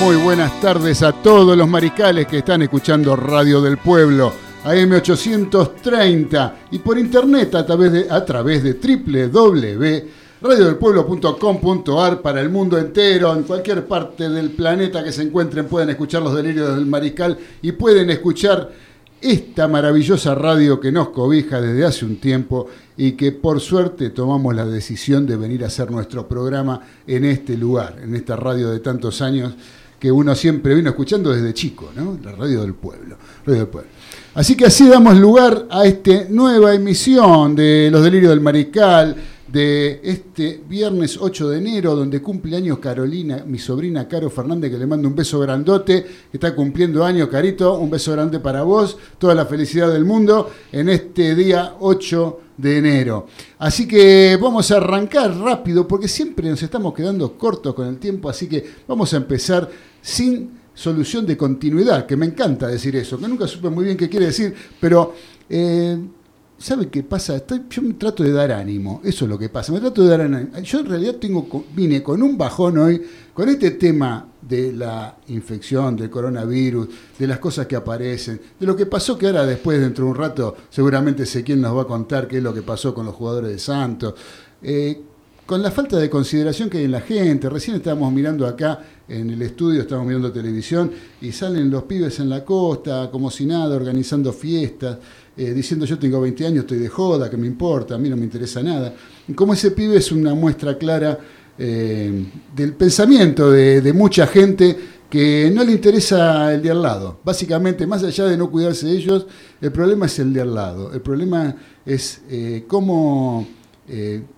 Muy buenas tardes a todos los mariscales que están escuchando Radio del Pueblo, AM830 y por internet a través de, a través de www.radiodelpueblo.com.ar para el mundo entero, en cualquier parte del planeta que se encuentren pueden escuchar los delirios del mariscal y pueden escuchar esta maravillosa radio que nos cobija desde hace un tiempo y que por suerte tomamos la decisión de venir a hacer nuestro programa en este lugar, en esta radio de tantos años que uno siempre vino escuchando desde chico, ¿no? La radio del pueblo, radio del pueblo. Así que así damos lugar a esta nueva emisión de Los Delirios del Mariscal, de este viernes 8 de enero, donde cumple años Carolina, mi sobrina Caro Fernández, que le mando un beso grandote, que está cumpliendo años, Carito, un beso grande para vos, toda la felicidad del mundo en este día 8 de enero. Así que vamos a arrancar rápido, porque siempre nos estamos quedando cortos con el tiempo, así que vamos a empezar sin solución de continuidad, que me encanta decir eso, que nunca supe muy bien qué quiere decir, pero eh, ¿sabe qué pasa? yo me trato de dar ánimo, eso es lo que pasa, me trato de dar ánimo. Yo en realidad tengo, vine con un bajón hoy, con este tema de la infección, del coronavirus, de las cosas que aparecen, de lo que pasó que ahora después, dentro de un rato, seguramente sé quién nos va a contar qué es lo que pasó con los jugadores de Santos. Eh, con la falta de consideración que hay en la gente. Recién estábamos mirando acá en el estudio, estábamos mirando televisión y salen los pibes en la costa, como si nada, organizando fiestas, eh, diciendo yo tengo 20 años, estoy de joda, que me importa, a mí no me interesa nada. Y como ese pibe es una muestra clara eh, del pensamiento de, mucha gente que no le interesa el de al lado. Básicamente, más allá de no cuidarse de ellos, el problema es el de al lado. El problema es eh, cómo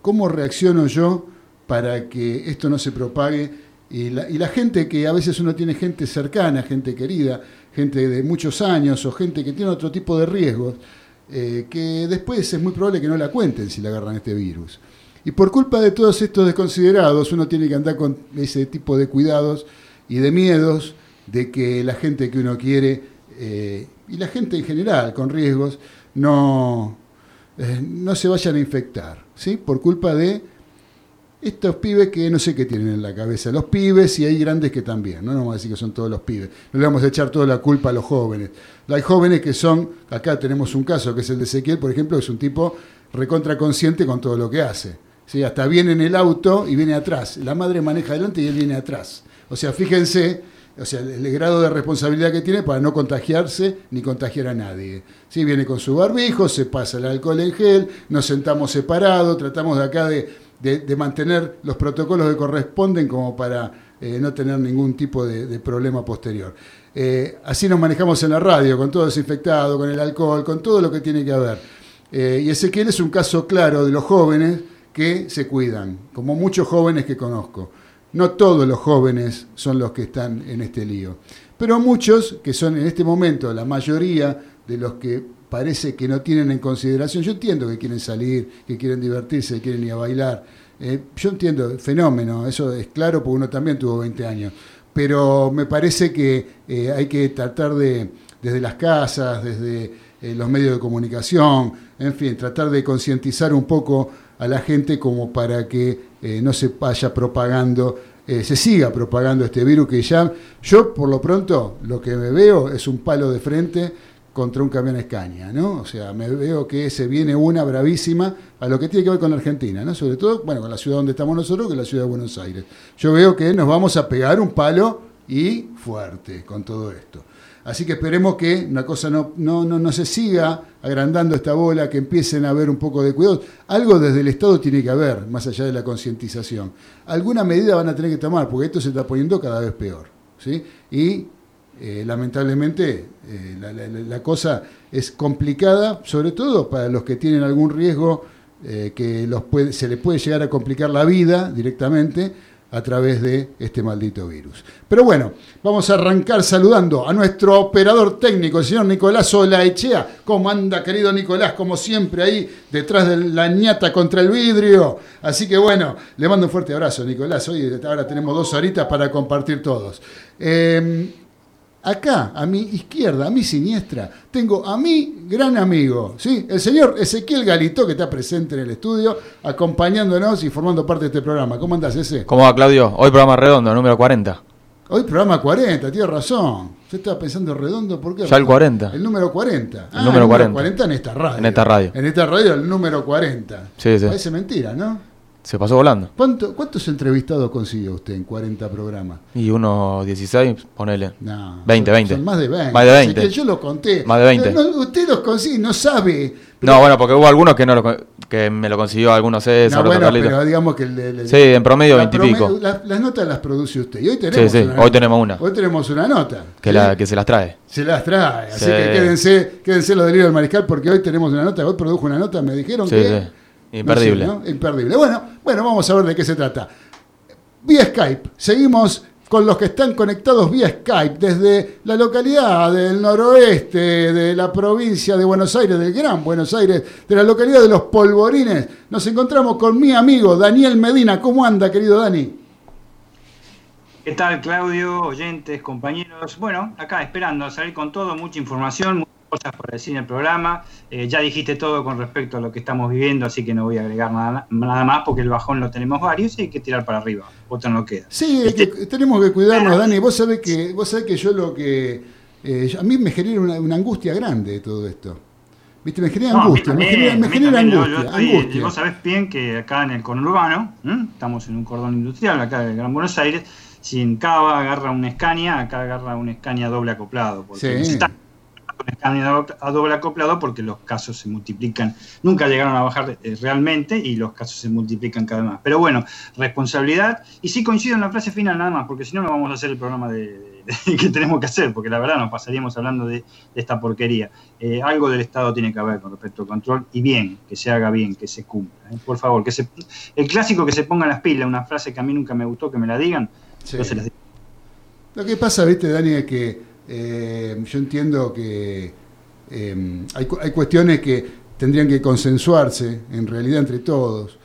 ¿cómo reacciono yo para que esto no se propague? Y la, gente que a veces uno tiene gente cercana, gente querida, gente de muchos años o gente que tiene otro tipo de riesgos, eh, que después es muy probable que no la cuenten si le agarran este virus. Y por culpa de todos estos desconsiderados, uno tiene que andar con ese tipo de cuidados y de miedos de que la gente que uno quiere eh, y la gente en general con riesgos no, no se vayan a infectar. ¿sí? por culpa de estos pibes que no sé qué tienen en la cabeza. Los pibes y hay grandes que también, no, no vamos a decir que son todos los pibes. No le vamos a echar toda la culpa a los jóvenes. Hay jóvenes que son, acá tenemos un caso que es el de Ezequiel, por ejemplo, que es un tipo recontra consciente con todo lo que hace. ¿sí? Hasta viene en el auto y viene atrás. La madre maneja adelante y él viene atrás. O sea, fíjense o sea, el, grado de responsabilidad que tiene para no contagiarse ni contagiar a nadie. ¿Sí? Viene con su barbijo, se pasa el alcohol en gel, nos sentamos separados, tratamos de acá de, mantener los protocolos que corresponden como para eh, no tener ningún tipo de, problema posterior. Eh, así nos manejamos en la radio, con todo desinfectado, con el alcohol, con todo lo que tiene que haber. Eh, y Ezequiel es un caso claro de los jóvenes que se cuidan, como muchos jóvenes que conozco. No todos los jóvenes son los que están en este lío, pero muchos que son en este momento la mayoría de los que parece que no tienen en consideración, yo entiendo que quieren salir, que quieren divertirse, que quieren ir a bailar, eh, yo entiendo fenómeno, eso es claro porque uno también tuvo 20 años, pero me parece que eh, hay que tratar de, desde las casas, desde eh, los medios de comunicación, en fin, tratar de concientizar un poco a la gente como para que no se vaya propagando, se siga propagando este virus que ya, yo por lo pronto lo que me veo es un palo de frente contra un camión Escaña, ¿no? O sea, me veo que se viene una bravísima a lo que tiene que ver con la Argentina, ¿no? Sobre todo, bueno, con la ciudad donde estamos nosotros, que es la ciudad de Buenos Aires. Yo veo que nos vamos a pegar un palo y fuerte con todo esto. Así que esperemos que una cosa no, no, no, no se siga agrandando esta bola, que empiecen a haber un poco de cuidado. Algo desde el Estado tiene que haber, más allá de la concientización. Alguna medida van a tener que tomar, porque esto se está poniendo cada vez peor. ¿sí? Y eh, lamentablemente eh, la, cosa es complicada, sobre todo para los que tienen algún riesgo eh, que los puede, se les puede llegar a complicar la vida directamente a través de este maldito virus. Pero bueno, vamos a arrancar saludando a nuestro operador técnico, el señor Nicolás Olaechea. ¿Cómo anda, querido Nicolás? Como siempre, ahí detrás de la ñata contra el vidrio. Así que bueno, le mando un fuerte abrazo, Nicolás. Hoy ahora tenemos dos horitas para compartir todos. Acá, a mi izquierda, a mi siniestra, tengo a mi gran amigo, ¿sí? el señor Ezequiel Galito, que está presente en el estudio, acompañándonos y formando parte de este programa. ¿Cómo andás, ese? ¿Cómo va, Claudio? Hoy programa redondo, número 40. Hoy programa 40, tiene razón. Usted estaba pensando redondo, ¿por qué? Ya el 40. El número 40. El ah, número 40. 40 en esta radio. En esta radio. En esta radio, el número 40. Sí, sí. Parece mentira, ¿no? Se pasó volando. ¿Cuánto, ¿Cuántos entrevistados consiguió usted en 40 programas? Y unos 16, ponele. No, 20, 20. más de 20. Más de 20. yo lo conté. Más de 20. usted los consigue, no sabe. No, bueno, porque hubo algunos que no lo, que me lo consiguió, algunos César, no, bueno, pero digamos que... El, sí, en promedio 20 y pico. las notas las produce usted. Y hoy tenemos sí, sí, hoy tenemos una. Hoy tenemos una nota. Que, la, que se las trae. Se las trae. Así que quédense, quédense los delirios del mariscal porque hoy tenemos una nota. Hoy produjo una nota, me dijeron que... Imperdible. Imperdible. Bueno, bueno, vamos a ver de qué se trata. Vía Skype, seguimos con los que están conectados vía Skype desde la localidad del noroeste de la provincia de Buenos Aires, del Gran Buenos Aires, de la localidad de Los Polvorines. Nos encontramos con mi amigo Daniel Medina. ¿Cómo anda, querido Dani? ¿Qué tal, Claudio, oyentes, compañeros? Bueno, acá esperando a salir con todo, mucha información, cosas por decir en el programa. Eh, ya dijiste todo con respecto a lo que estamos viviendo, así que no voy a agregar nada, nada más porque el bajón lo tenemos varios y hay que tirar para arriba. Otro no queda. Sí, este tenemos que cuidarnos, Dani. Vos sabés que, vos sabés que yo lo que. Eh, a mí me genera una, angustia grande todo esto. ¿Viste? Me genera angustia, me genera, angustia, Vos sabés bien que acá en el conurbano, estamos en un cordón industrial, acá de Gran Buenos Aires, si en Cava agarra una escaña, acá agarra una escaña doble acoplado. Porque sí a doble acoplado porque los casos se multiplican, nunca llegaron a bajar eh, realmente y los casos se multiplican cada vez más. Pero bueno, responsabilidad, y sí coincido en la frase final nada más, porque si no no vamos a hacer el programa de, que tenemos que hacer, porque la verdad nos pasaríamos hablando de, esta porquería. Eh, algo del Estado tiene que haber con respecto al control y bien, que se haga bien, que se cumpla. ¿eh? Por favor, que se, el clásico que se ponga las pilas, una frase que a mí nunca me gustó que me la digan, Lo que pasa, viste, Dani, es que eh, yo entiendo que eh, hay, hay, cuestiones que tendrían que consensuarse en realidad entre todos.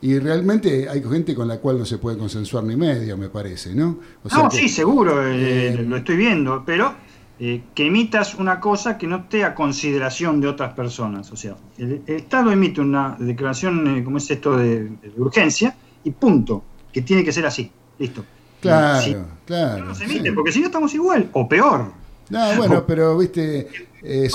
Y realmente hay gente con la cual no se puede consensuar ni medio, me parece, ¿no? no, sí, seguro, eh, lo estoy viendo, pero que emitas una cosa que no esté a consideración de otras personas. O sea, el, Estado emite una declaración, como es esto, de, urgencia, y punto, que tiene que ser así. Listo. Claro, claro. No se emite, porque si no estamos igual, o peor. No, bueno, pero viste. Eh,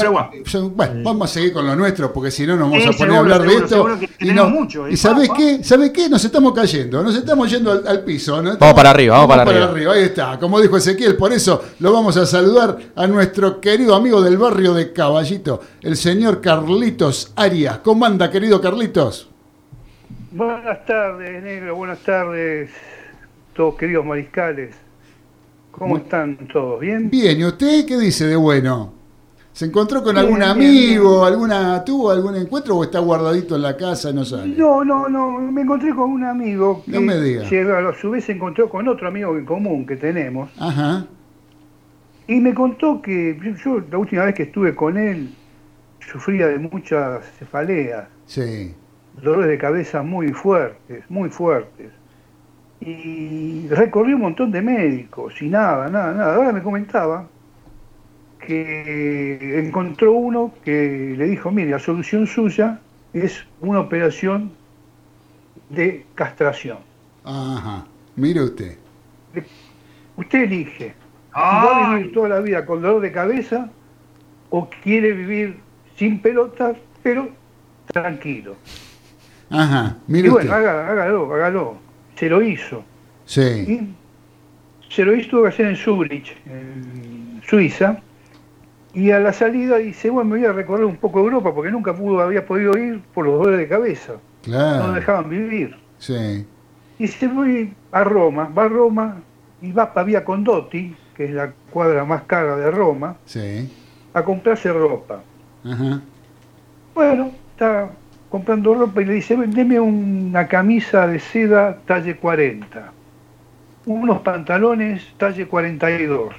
bueno, vamos a seguir con lo nuestro, porque si no nos vamos a poner a hablar de esto. y no, mucho, ¿Y sabes qué? ¿Sabe qué? Nos estamos cayendo, nos estamos yendo al, piso. vamos para arriba, vamos, para, para arriba. Ahí está, como dijo Ezequiel, por eso lo vamos a saludar a nuestro querido amigo del barrio de Caballito, el señor Carlitos Arias. ¿Cómo anda, querido Carlitos? Buenas tardes, negro, buenas tardes todos queridos mariscales. ¿Cómo están todos? ¿Bien? Bien, ¿y usted qué dice de bueno? ¿Se encontró con algún amigo? alguna ¿Tuvo algún encuentro o está guardadito en la casa no sale? No, no, no. Me encontré con un amigo que no me diga. a su vez se encontró con otro amigo en común que tenemos. Ajá. Y me contó que yo la última vez que estuve con él sufría de muchas cefaleas. Sí. Dolores de cabeza muy fuertes, muy fuertes y recorrí un montón de médicos y nada, nada, nada. Ahora me comentaba que encontró uno que le dijo, mire, la solución suya es una operación de castración. Ajá, mire usted. Usted elige. Va a vivir toda la vida con dolor de cabeza o quiere vivir sin pelotas, pero tranquilo. Ajá, mire y bueno, hágalo, hágalo. Se lo hizo. Sí. se lo hizo hacer en Zurich, en Suiza, y a la salida dice, bueno, me voy a recorrer un poco Europa, porque nunca pudo, había podido ir por los dolores de cabeza. Claro. No dejaban vivir. Sí. Y se fue a Roma, va a Roma y va a Vía Condotti, que es la cuadra más cara de Roma, sí. a comprarse ropa. Ajá. Bueno, está comprando ropa y le dice, deme una camisa de seda talle 40, unos pantalones talle 42,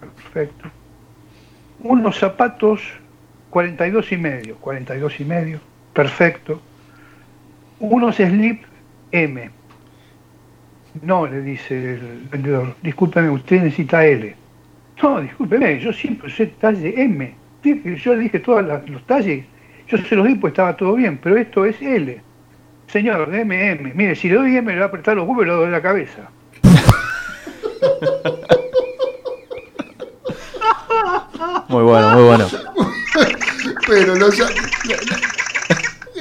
perfecto, unos zapatos 42 y medio, 42 y medio, perfecto, unos slip M. No, le dice el vendedor, discúlpeme, usted necesita L. No, discúlpeme, yo siempre usé talle M. Yo le dije todos los talles yo se los di pues estaba todo bien, pero esto es L. Señor, déme M. Mire, si le doy M le va a apretar los huevos y le doy la cabeza. Muy bueno, muy bueno. pero los,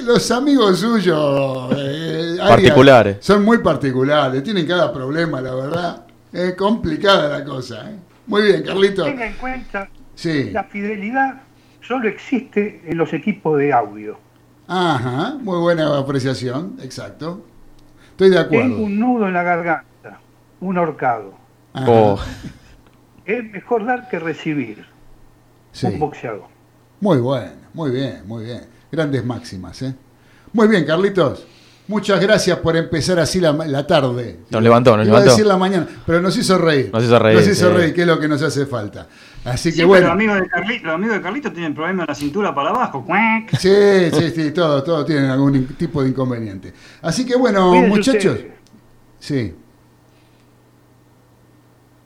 los amigos suyos eh, particulares son muy particulares, tienen cada problema, la verdad. Es complicada la cosa. ¿eh? Muy bien, Carlito. Tenga en cuenta la fidelidad solo existe en los equipos de audio. Ajá, muy buena apreciación, exacto. Estoy de acuerdo. Tengo un nudo en la garganta, un horcado. Oh. Es mejor dar que recibir. Un boxeador. Muy bueno, muy bien, muy bien. Grandes máximas, ¿eh? Muy bien, Carlitos. Muchas gracias por empezar así la, tarde. Nos levantó, nos Iba levantó. a decir la mañana, pero nos hizo reír. Nos hizo reír. Nos hizo reír, que es lo que nos hace falta. Así que sí, bueno. Pero los amigos, de Carlito, los amigos de Carlito tienen problemas en la cintura para abajo. Sí, sí, sí, todos, todos tienen algún tipo de inconveniente. Así que bueno, muchachos. Sí.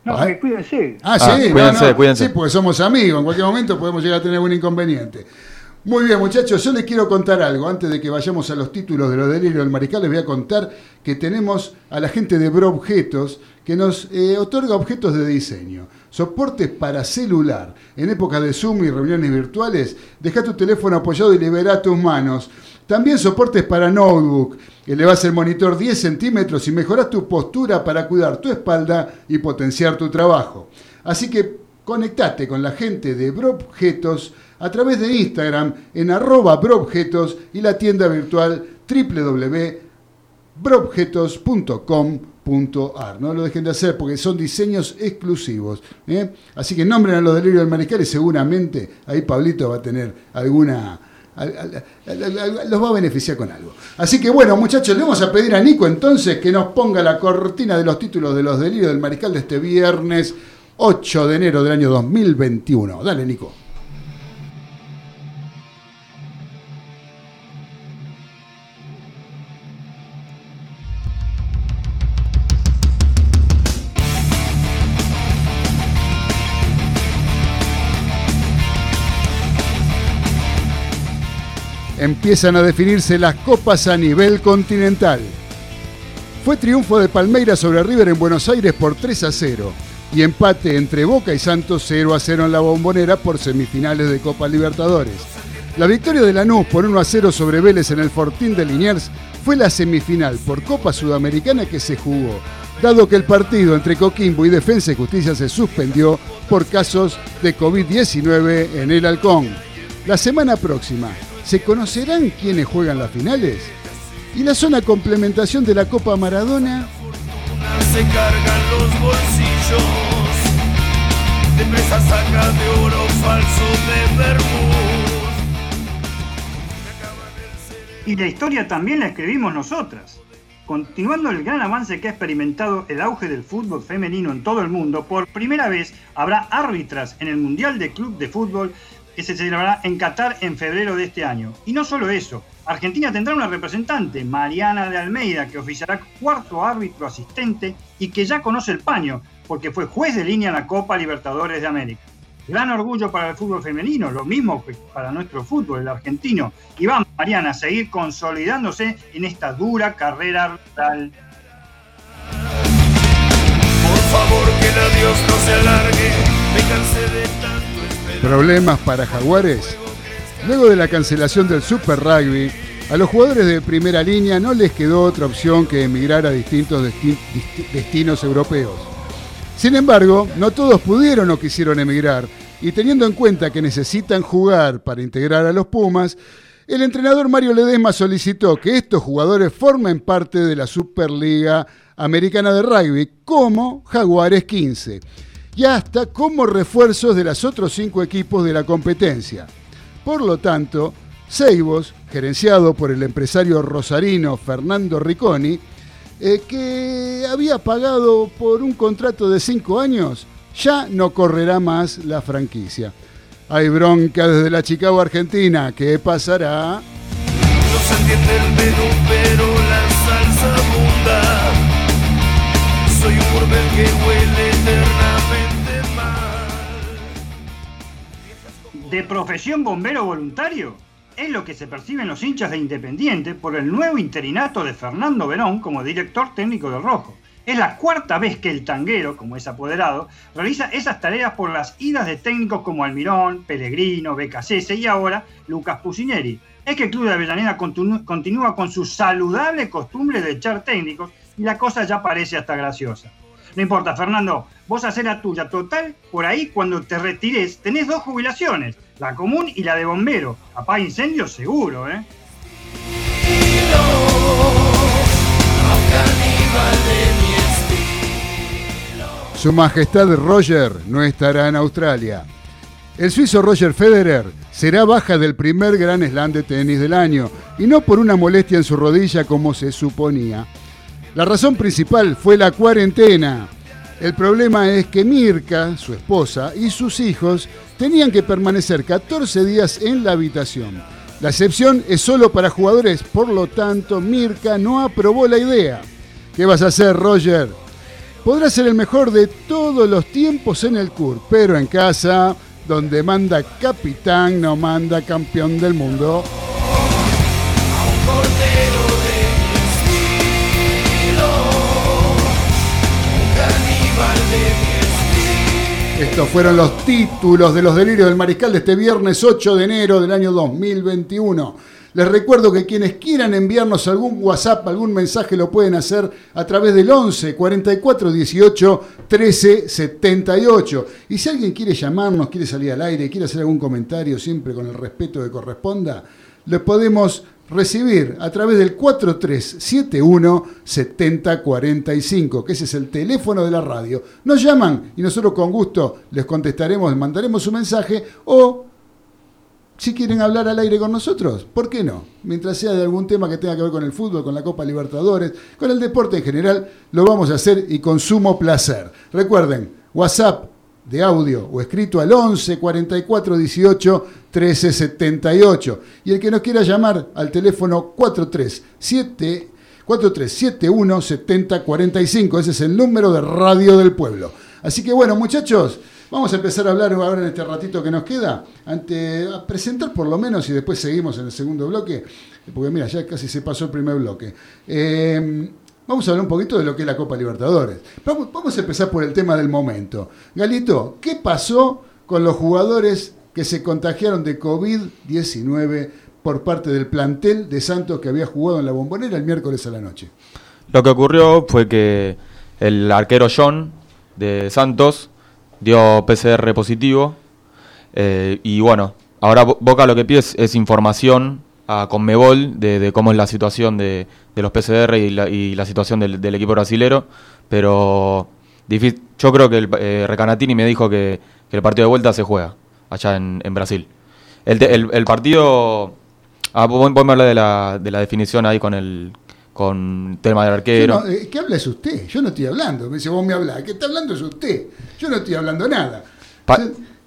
No, cuídense. Ah, sí, ah, cuídense, cuídense. Sí, porque somos amigos. En cualquier momento podemos llegar a tener algún inconveniente. Muy bien, muchachos, yo les quiero contar algo. Antes de que vayamos a los títulos de los delirios del mariscal, les voy a contar que tenemos a la gente de Bro Objetos que nos eh, otorga objetos de diseño, soportes para celular. En época de Zoom y reuniones virtuales, deja tu teléfono apoyado y libera tus manos. También soportes para notebook. Elevas el monitor 10 centímetros y mejoras tu postura para cuidar tu espalda y potenciar tu trabajo. Así que conectate con la gente de Bro Objetos a través de Instagram en arroba broobjetos y la tienda virtual www.broobjetos.com.ar. No lo dejen de hacer porque son diseños exclusivos. ¿eh? Así que nombren a los delirios del mariscal y seguramente ahí Pablito va a tener alguna... Los va a beneficiar con algo. Así que bueno, muchachos, le vamos a pedir a Nico entonces que nos ponga la cortina de los títulos de los delirios del mariscal de este viernes 8 de enero del año 2021. Dale, Nico. Empiezan a definirse las copas a nivel continental. Fue triunfo de Palmeiras sobre River en Buenos Aires por 3 a 0 y empate entre Boca y Santos 0 a 0 en la bombonera por semifinales de Copa Libertadores. La victoria de Lanús por 1 a 0 sobre Vélez en el Fortín de Liniers fue la semifinal por Copa Sudamericana que se jugó, dado que el partido entre Coquimbo y Defensa y Justicia se suspendió por casos de COVID-19 en el Halcón. La semana próxima, ¿Se conocerán quiénes juegan las finales? ¿Y la zona complementación de la Copa Maradona? Se cargan los bolsillos de saca de oro falso de Y la historia también la escribimos nosotras. Continuando el gran avance que ha experimentado el auge del fútbol femenino en todo el mundo, por primera vez habrá árbitras en el Mundial de Club de Fútbol que se celebrará en Qatar en febrero de este año. Y no solo eso, Argentina tendrá una representante, Mariana de Almeida, que oficiará cuarto árbitro asistente y que ya conoce el paño, porque fue juez de línea en la Copa Libertadores de América. Gran orgullo para el fútbol femenino, lo mismo que para nuestro fútbol, el argentino. Y vamos, Mariana, a seguir consolidándose en esta dura carrera. Por favor, que la Dios no se alargue, me cansé de tanto. ¿Problemas para Jaguares? Luego de la cancelación del Super Rugby, a los jugadores de primera línea no les quedó otra opción que emigrar a distintos desti- dist- destinos europeos. Sin embargo, no todos pudieron o quisieron emigrar, y teniendo en cuenta que necesitan jugar para integrar a los Pumas, el entrenador Mario Ledesma solicitó que estos jugadores formen parte de la Superliga Americana de Rugby como Jaguares 15 y hasta como refuerzos de los otros cinco equipos de la competencia. Por lo tanto, Seibos, gerenciado por el empresario rosarino Fernando Ricconi, eh, que había pagado por un contrato de cinco años, ya no correrá más la franquicia. Hay bronca desde la Chicago Argentina. ¿Qué pasará? No se entiende el pero la salsa abunda. Soy un que huele eternamente de profesión bombero voluntario es lo que se perciben los hinchas de Independiente por el nuevo interinato de Fernando Verón como director técnico del Rojo. Es la cuarta vez que el tanguero, como es apoderado, realiza esas tareas por las idas de técnicos como Almirón, Pellegrino, Becasese y ahora Lucas Pusineri. Es que el club de Avellaneda continúa con su saludable costumbre de echar técnicos y la cosa ya parece hasta graciosa. No importa, Fernando, vos hacés la tuya. Total, por ahí cuando te retires tenés dos jubilaciones, la común y la de bombero. Apaga incendios seguro, ¿eh? Su Majestad Roger no estará en Australia. El suizo Roger Federer será baja del primer Gran Slam de tenis del año y no por una molestia en su rodilla como se suponía. La razón principal fue la cuarentena. El problema es que Mirka, su esposa, y sus hijos tenían que permanecer 14 días en la habitación. La excepción es solo para jugadores, por lo tanto Mirka no aprobó la idea. ¿Qué vas a hacer, Roger? Podrá ser el mejor de todos los tiempos en el CUR, pero en casa, donde manda capitán, no manda campeón del mundo. Estos fueron los títulos de los delirios del mariscal de este viernes 8 de enero del año 2021. Les recuerdo que quienes quieran enviarnos algún WhatsApp, algún mensaje, lo pueden hacer a través del 11 44 18 13 78. Y si alguien quiere llamarnos, quiere salir al aire, quiere hacer algún comentario, siempre con el respeto que corresponda, le podemos recibir a través del 4371 7045, que ese es el teléfono de la radio. Nos llaman y nosotros con gusto les contestaremos, mandaremos su mensaje o si quieren hablar al aire con nosotros, ¿por qué no? Mientras sea de algún tema que tenga que ver con el fútbol, con la Copa Libertadores, con el deporte en general, lo vamos a hacer y con sumo placer. Recuerden, WhatsApp de audio o escrito al 11 44 18 13 78. Y el que nos quiera llamar al teléfono 437 4371 70 45. Ese es el número de Radio del Pueblo. Así que bueno, muchachos, vamos a empezar a hablar ahora en este ratito que nos queda, ante, a presentar por lo menos y después seguimos en el segundo bloque, porque mira, ya casi se pasó el primer bloque. Eh, Vamos a hablar un poquito de lo que es la Copa Libertadores. Vamos, vamos a empezar por el tema del momento. Galito, ¿qué pasó con los jugadores que se contagiaron de COVID-19 por parte del plantel de Santos que había jugado en la bombonera el miércoles a la noche? Lo que ocurrió fue que el arquero John de Santos dio PCR positivo eh, y bueno, ahora Bo- Boca lo que pide es, información a Conmebol de, de cómo es la situación de, los PCR y la, y la situación del, equipo brasilero, pero yo creo que el, eh, Recanatini me dijo que el partido de vuelta se juega allá en, en Brasil. El, el- el partido... Ah, vos, vos me hablas de la, de la definición ahí con el con tema del arquero. no, eh, ¿Qué habla es usted? Yo no estoy hablando. Me dice, vos me hablás. ¿Qué está hablando es usted? Yo no estoy hablando nada. Pa-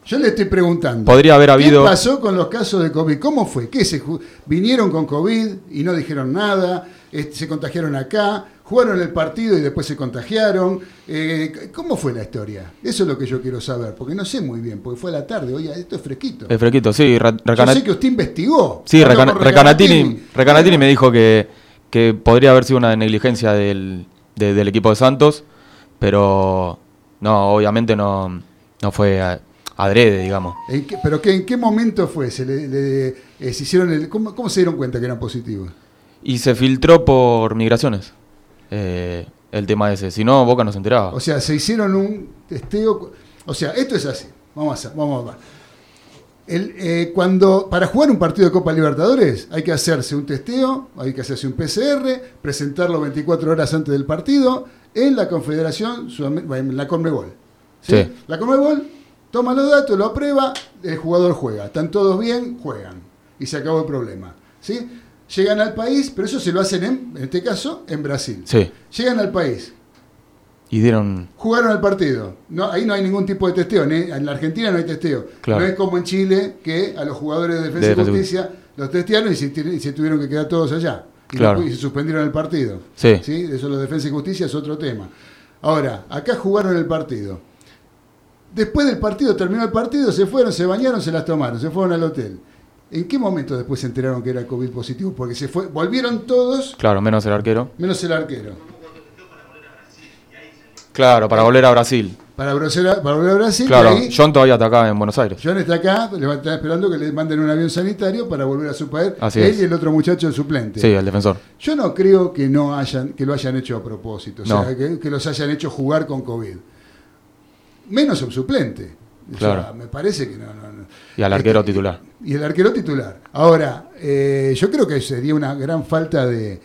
yo le estoy preguntando. Podría haber habido- ¿Qué pasó con los casos de COVID? ¿Cómo fue? ¿Qué se vinieron con COVID y no dijeron nada? Este, ¿Se contagiaron acá? ¿Jugaron el partido y después se contagiaron? Eh, ¿Cómo fue la historia? Eso es lo que yo quiero saber, porque no sé muy bien, porque fue a la tarde. Oye, esto es fresquito. El fresquito, sí. Yo sé que usted investigó. sí, Recana- Recanatini, Recanatini me dijo que, que podría haber sido una negligencia del, de- del equipo de Santos, pero no, obviamente no, no fue adrede, digamos. ¿En qué- ¿Pero qué, en qué momento fue? ¿Se, le, le- eh, se hicieron el, ¿cómo, cómo se dieron cuenta que eran positivos? Y se filtró por migraciones eh, el tema ese. Si no, Boca no se enteraba. O sea, se hicieron un testeo. O sea, esto es así. Vamos a vamos a. El, eh, cuando, para jugar un partido de Copa Libertadores hay que hacerse un testeo, hay que hacerse un PCR, presentarlo 24 horas antes del partido en la Confederación, en la Conmebol. ¿sí? Sí. La Conmebol toma los datos, lo aprueba, el jugador juega. Están todos bien, juegan. Y se acabó el problema. ¿sí? Llegan al país, pero eso se lo hacen en, en este caso, en Brasil. Sí. Llegan al país, Y dieron. Jugaron al partido. No, ahí no hay ningún tipo de testeo. ni- En la Argentina no hay testeo. Claro. No es como en Chile que a los jugadores de Defensa De y Justicia los testearon y se, ti- y se tuvieron que quedar todos allá. Y, Claro. no- y se suspendieron el partido. Sí. Eso los Defensa y Justicia es otro tema. Ahora, acá jugaron el partido. Después del partido, terminó el partido, se fueron, se bañaron, se las tomaron, se fueron al hotel. ¿En qué momento después se enteraron que era COVID positivo? Porque se fue, volvieron todos, Claro, menos el arquero. menos el arquero. Claro, para volver a Brasil. Para, Brosera- para volver a Brasil, Claro, ahí- John todavía está acá en Buenos Aires. John está acá, le va a estar esperando que le manden un avión sanitario para volver a su país. Así Él es. y el otro muchacho, el suplente. Sí, el defensor. Yo no creo que no hayan, que lo hayan hecho a propósito, o sea, que, que los hayan hecho jugar con COVID. Menos el suplente. O Claro. sea, me parece que no, no, no. Y al arquero Este, titular. Y el arquero titular. Ahora, eh, yo creo que sería una gran falta de,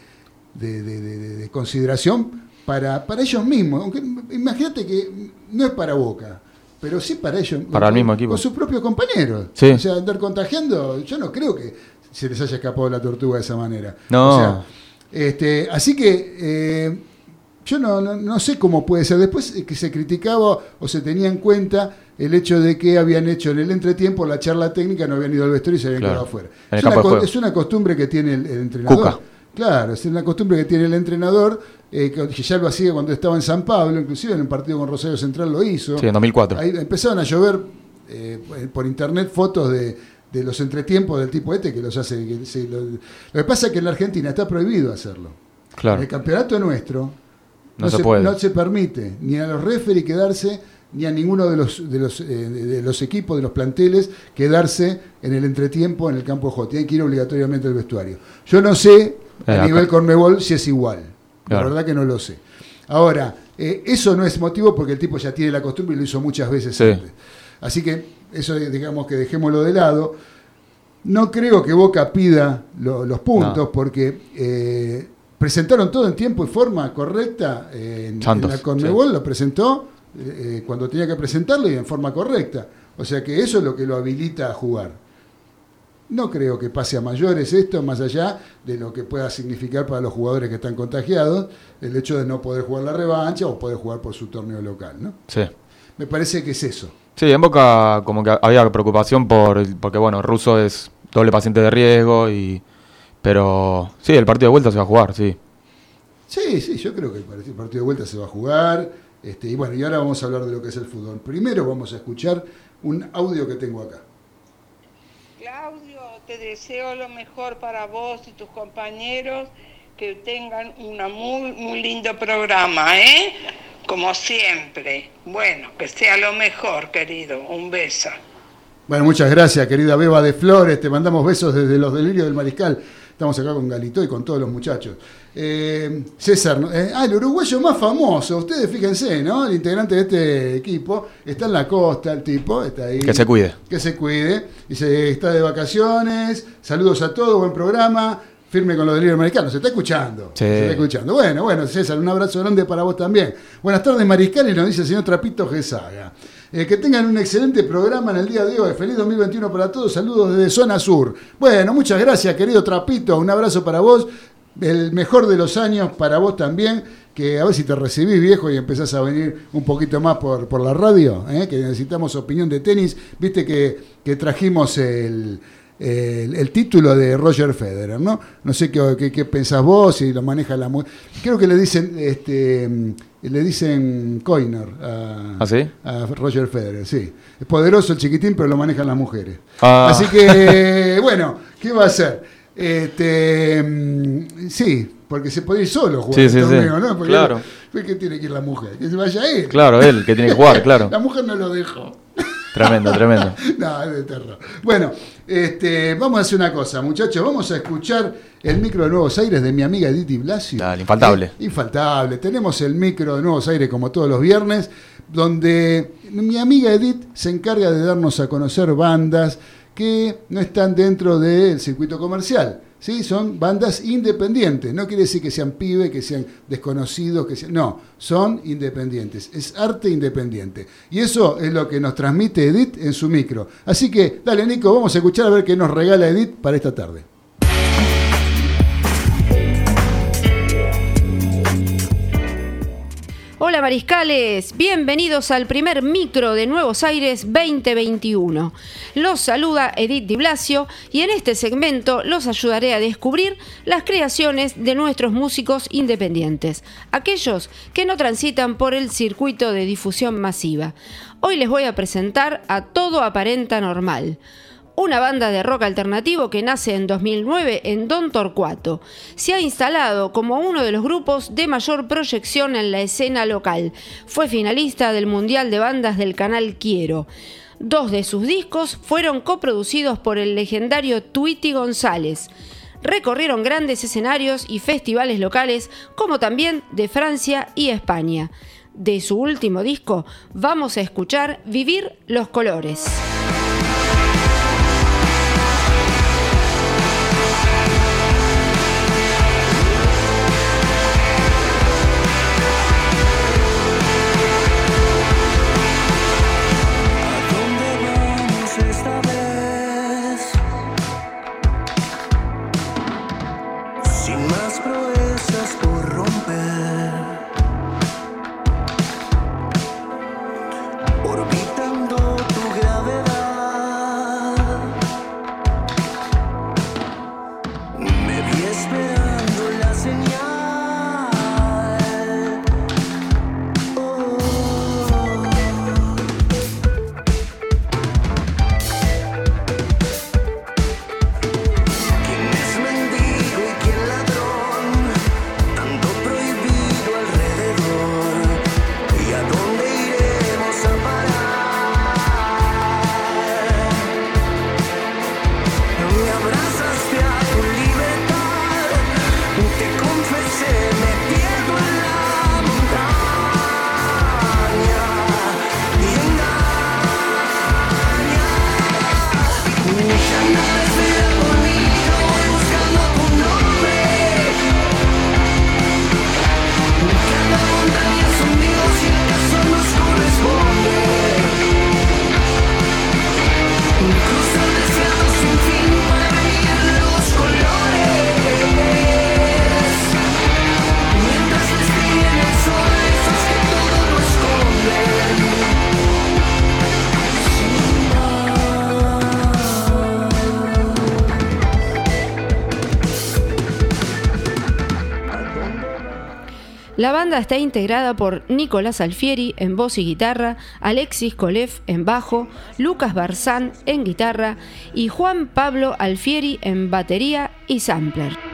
de- de- de- de- de consideración para, para ellos mismos. Aunque imagínate que no es para Boca, pero sí para ellos. Para el mismo equipo. Con sus propios compañeros. Sí. O sea, andar contagiando, yo no creo que se les haya escapado la tortuga de esa manera. No. O sea, este, así que eh, yo no, no, no sé cómo puede ser. Después eh, que se criticaba o se tenía en cuenta el hecho de que habían hecho en el entretiempo la charla técnica, no habían ido al vestuario y se habían Claro. quedado afuera. En el Es una, es una costumbre que tiene el, el entrenador. Cuca. Claro, es una costumbre que tiene el entrenador, eh, que ya lo hacía cuando estaba en San Pablo, inclusive en un partido con Rosario Central lo hizo. Sí, en 2004. Ahí empezaron a llover eh, por internet fotos de, de los entretiempos del tipo este que los hace. que se- lo, lo que pasa es que en la Argentina está prohibido hacerlo. En Claro. el campeonato nuestro No se puede. no se permite ni a los referees quedarse ni a ninguno de los, de, los, eh, de- los equipos, de los planteles, quedarse en el entretiempo en el campo de juego. Tienen que ir obligatoriamente al vestuario. Yo no sé a nivel Conmebol si es igual. La verdad que no lo sé. Ahora, eh, eso no es motivo porque el tipo ya tiene la costumbre y lo hizo muchas veces Sí. antes. Así que eso digamos que dejémoslo de lado. No creo que Boca pida lo- los puntos No. porque eh, presentaron todo en tiempo y forma correcta eh, en, Santos, en la Conmebol, lo presentó eh, cuando tenía que presentarlo y en forma correcta. O sea que eso es lo que lo habilita a jugar. No creo que pase a mayores esto, más allá de lo que pueda significar para los jugadores que están contagiados, el hecho de no poder jugar la revancha o poder jugar por su torneo local. ¿no? Sí. Me parece que es eso. Sí, en Boca como que había preocupación por porque bueno, Russo es doble paciente de riesgo y pero sí, el partido de vuelta se va a jugar, sí. Sí, sí, yo creo que el partido el partido de vuelta se va a jugar. Este, y bueno, y ahora vamos a hablar de lo que es el fútbol. Primero vamos a escuchar un audio que tengo acá. Claudio, te deseo lo mejor para vos y tus compañeros, que tengan un muy, muy lindo programa, ¿eh? Como siempre. Bueno, que sea lo mejor, querido. Un beso. Bueno, muchas gracias, querida Beba de Flores. Te mandamos besos desde los delirios del Mariscal. Estamos acá con Galito y con todos los muchachos. Eh, César. Eh, ah, el uruguayo más famoso. Ustedes fíjense, ¿no? El integrante de este equipo está en la costa, el tipo, está ahí. Que se cuide. Que se cuide. Dice, está de vacaciones. Saludos a todos, buen programa. Firme con los delirios americanos. Se está escuchando. Sí. Se está escuchando. Bueno, bueno, César, un abrazo grande para vos también. Buenas tardes, Mariscal, y nos dice el señor Trapito Gesaga. Eh, que tengan un excelente programa en el día de hoy. Feliz 2021 para todos. Saludos desde Zona Sur. Bueno, muchas gracias, querido Trapito. Un abrazo para vos. El mejor de los años para vos también. Que a ver si te recibís viejo y empezás a venir un poquito más por, por la radio. ¿eh? Que necesitamos opinión de tenis. Viste que, que trajimos el, el, título de Roger Federer, ¿no? No sé qué, qué, qué pensás vos, si lo maneja la mujer. Creo que le dicen, este, le dicen Coiner a, ¿Ah, sí? a Roger Federer, sí. Es poderoso el chiquitín, pero lo manejan las mujeres. Ah. Así que, bueno, ¿qué va a hacer? Este, mm, sí, porque se puede ir solo jugar Sí, torneo, ¿no? Porque Claro. ¿por qué tiene que ir la mujer? Que se vaya él. Claro, él, que tiene que jugar, claro. La mujer no lo dejó. Tremendo, tremendo. no, es de terror. Bueno, este, vamos a hacer una cosa, muchachos. Vamos a escuchar el micro de Nuevos Aires de mi amiga Edith Blasio. Dale, infaltable. Eh, infaltable. Tenemos el micro de Nuevos Aires como todos los viernes, donde mi amiga Edith se encarga de darnos a conocer bandas que no están dentro del circuito comercial. ¿Sí? Son bandas independientes. No quiere decir que sean pibes, que sean desconocidos, que sean... No, son independientes. Es arte independiente. Y eso es lo que nos transmite Edith en su micro. Así que, dale Nico, vamos a escuchar a ver qué nos regala Edith para esta tarde. Hola Mariscales, bienvenidos al primer micro de Nuevos Aires 2021. Los saluda Edith Di Blasio y en este segmento los ayudaré a descubrir las creaciones de nuestros músicos independientes, aquellos que no transitan por el circuito de difusión masiva. Hoy les voy a presentar a Todo Aparenta Normal una banda de rock alternativo que nace en 2009 en Don Torcuato. Se ha instalado como uno de los grupos de mayor proyección en la escena local. Fue finalista del Mundial de Bandas del canal Quiero. Dos de sus discos fueron coproducidos por el legendario Tweety González. Recorrieron grandes escenarios y festivales locales, como también de Francia y España. De su último disco vamos a escuchar Vivir los Colores. La banda está integrada por Nicolás Alfieri en voz y guitarra, Alexis Kolev en bajo, Lucas Barzán en guitarra y Juan Pablo Alfieri en batería y sampler.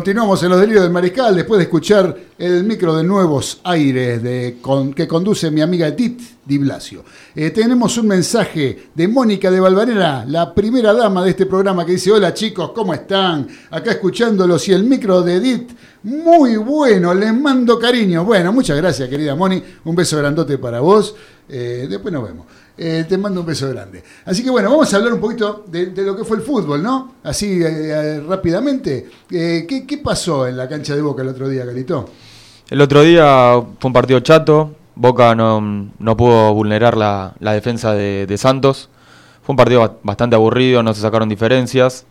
Continuamos en los delirios del mariscal después de escuchar el micro de nuevos aires de, con- que conduce mi amiga Edith Di Blasio. Eh, tenemos un mensaje de Mónica de Valvanera, la primera dama de este programa, que dice: Hola chicos, ¿cómo están? Acá escuchándolos y el micro de Edith, muy bueno, les mando cariño. Bueno, muchas gracias, querida Moni. Un beso grandote para vos. Eh, después nos vemos. Eh, te mando un beso grande. Así que bueno, vamos a hablar un poquito de, de lo que fue el fútbol, ¿no? Así eh, eh, rápidamente. Eh, ¿qué, qué pasó en la cancha de Boca el otro día, Carito? El otro día fue un partido chato. Boca no, no pudo vulnerar la, la defensa de, de Santos. Fue un partido ba- bastante aburrido, no se sacaron diferencias.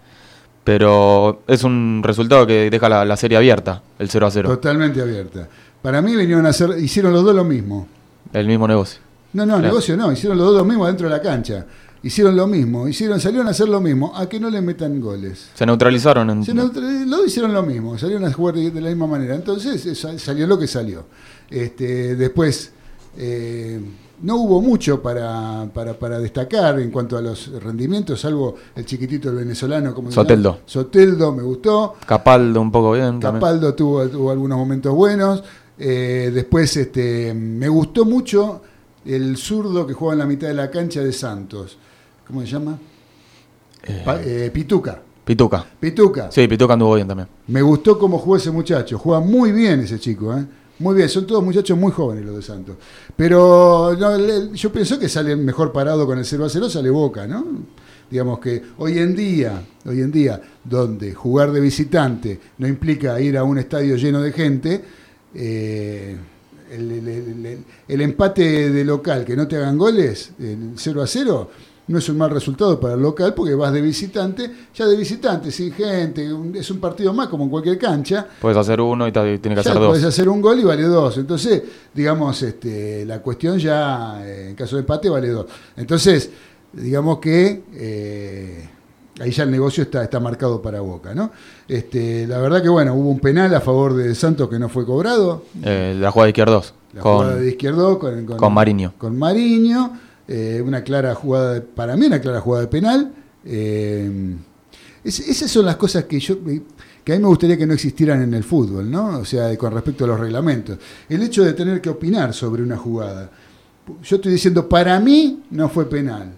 Pero es un resultado que deja la, la serie abierta, el 0 a 0. Totalmente abierta. Para mí vinieron a hacer, hicieron los dos lo mismo. El mismo negocio. No, no, Claro. negocio no, hicieron los dos lo mismo dentro de la cancha. Hicieron lo mismo, hicieron, salieron a hacer lo mismo, a que no le metan goles. Se neutralizaron. En, Se neutra- los dos hicieron lo mismo, salieron a jugar de, de la misma manera. Entonces eh, sa- salió lo que salió. Este, después, eh, no hubo mucho para, para, para destacar en cuanto a los rendimientos, salvo el chiquitito el venezolano. como llama? Soteldo. Soteldo, me gustó. Capaldo un poco bien. Capaldo tuvo, tuvo algunos momentos buenos. Eh, después este, me gustó mucho el zurdo que juega en la mitad de la cancha de Santos. ¿Cómo se llama? Eh, Pa- eh, Pituca. Pituca. Pituca. Sí, Pituca anduvo bien también. Me gustó cómo jugó ese muchacho. Juega muy bien ese chico, ¿eh? Muy bien, son todos muchachos muy jóvenes los de Santos. Pero no, yo pienso que sale mejor parado con el 0 a 0, sale Boca, ¿no? Digamos que hoy en día, hoy en día, donde jugar de visitante no implica ir a un estadio lleno de gente, eh, el, el- empate de local, que no te hagan goles, el 0 a 0, no es un mal resultado para el local porque vas de visitante, ya de visitante, sin gente, un- es un partido más como en cualquier cancha, Puedes hacer uno y tiene que ya hacer dos. podés hacer un gol y vale dos. Entonces, digamos, este, la cuestión ya, eh, en caso de empate, vale dos. Entonces, digamos que eh, ahí ya el negocio está, está marcado para Boca, ¿no? Este, la verdad que, bueno, hubo un penal a favor de Santos que no fue cobrado. Eh, la jugada de izquierdos. La Con, jugada de izquierdo con, con Mariño. Con Mariño. eh, una clara jugada, de- para mí una clara jugada de penal. eh, es- esas son las cosas que yo que a mí me gustaría que no existieran en el fútbol, ¿no? O sea, con respecto a los reglamentos. El hecho de tener que opinar sobre una jugada. Yo estoy diciendo, para mí no fue penal.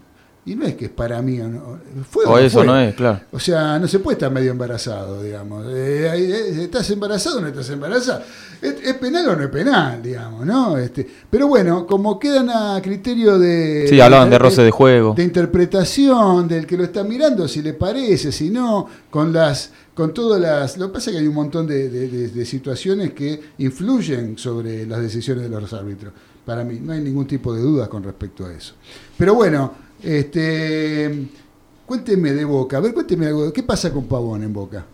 Y no es que es para mí o no. Fue O eso fue. no es, claro. O sea, no se puede estar medio embarazado, digamos. Eh, eh, ¿Estás embarazado o no estás embarazada? ¿Es, es penal o no es penal, digamos, no? Este, pero bueno, como quedan a criterio de... Sí, hablaban de roce de juego. De interpretación, del que lo está mirando, si le parece, si no, con las... Con todas las. Lo que pasa es que hay un montón de, de- de- de situaciones que influyen sobre las decisiones de los árbitros. Para mí, no hay ningún tipo de dudas con respecto a eso. Pero bueno, este. Cuénteme de Boca. A ver, cuénteme algo. ¿Qué pasa con Pavón en Boca?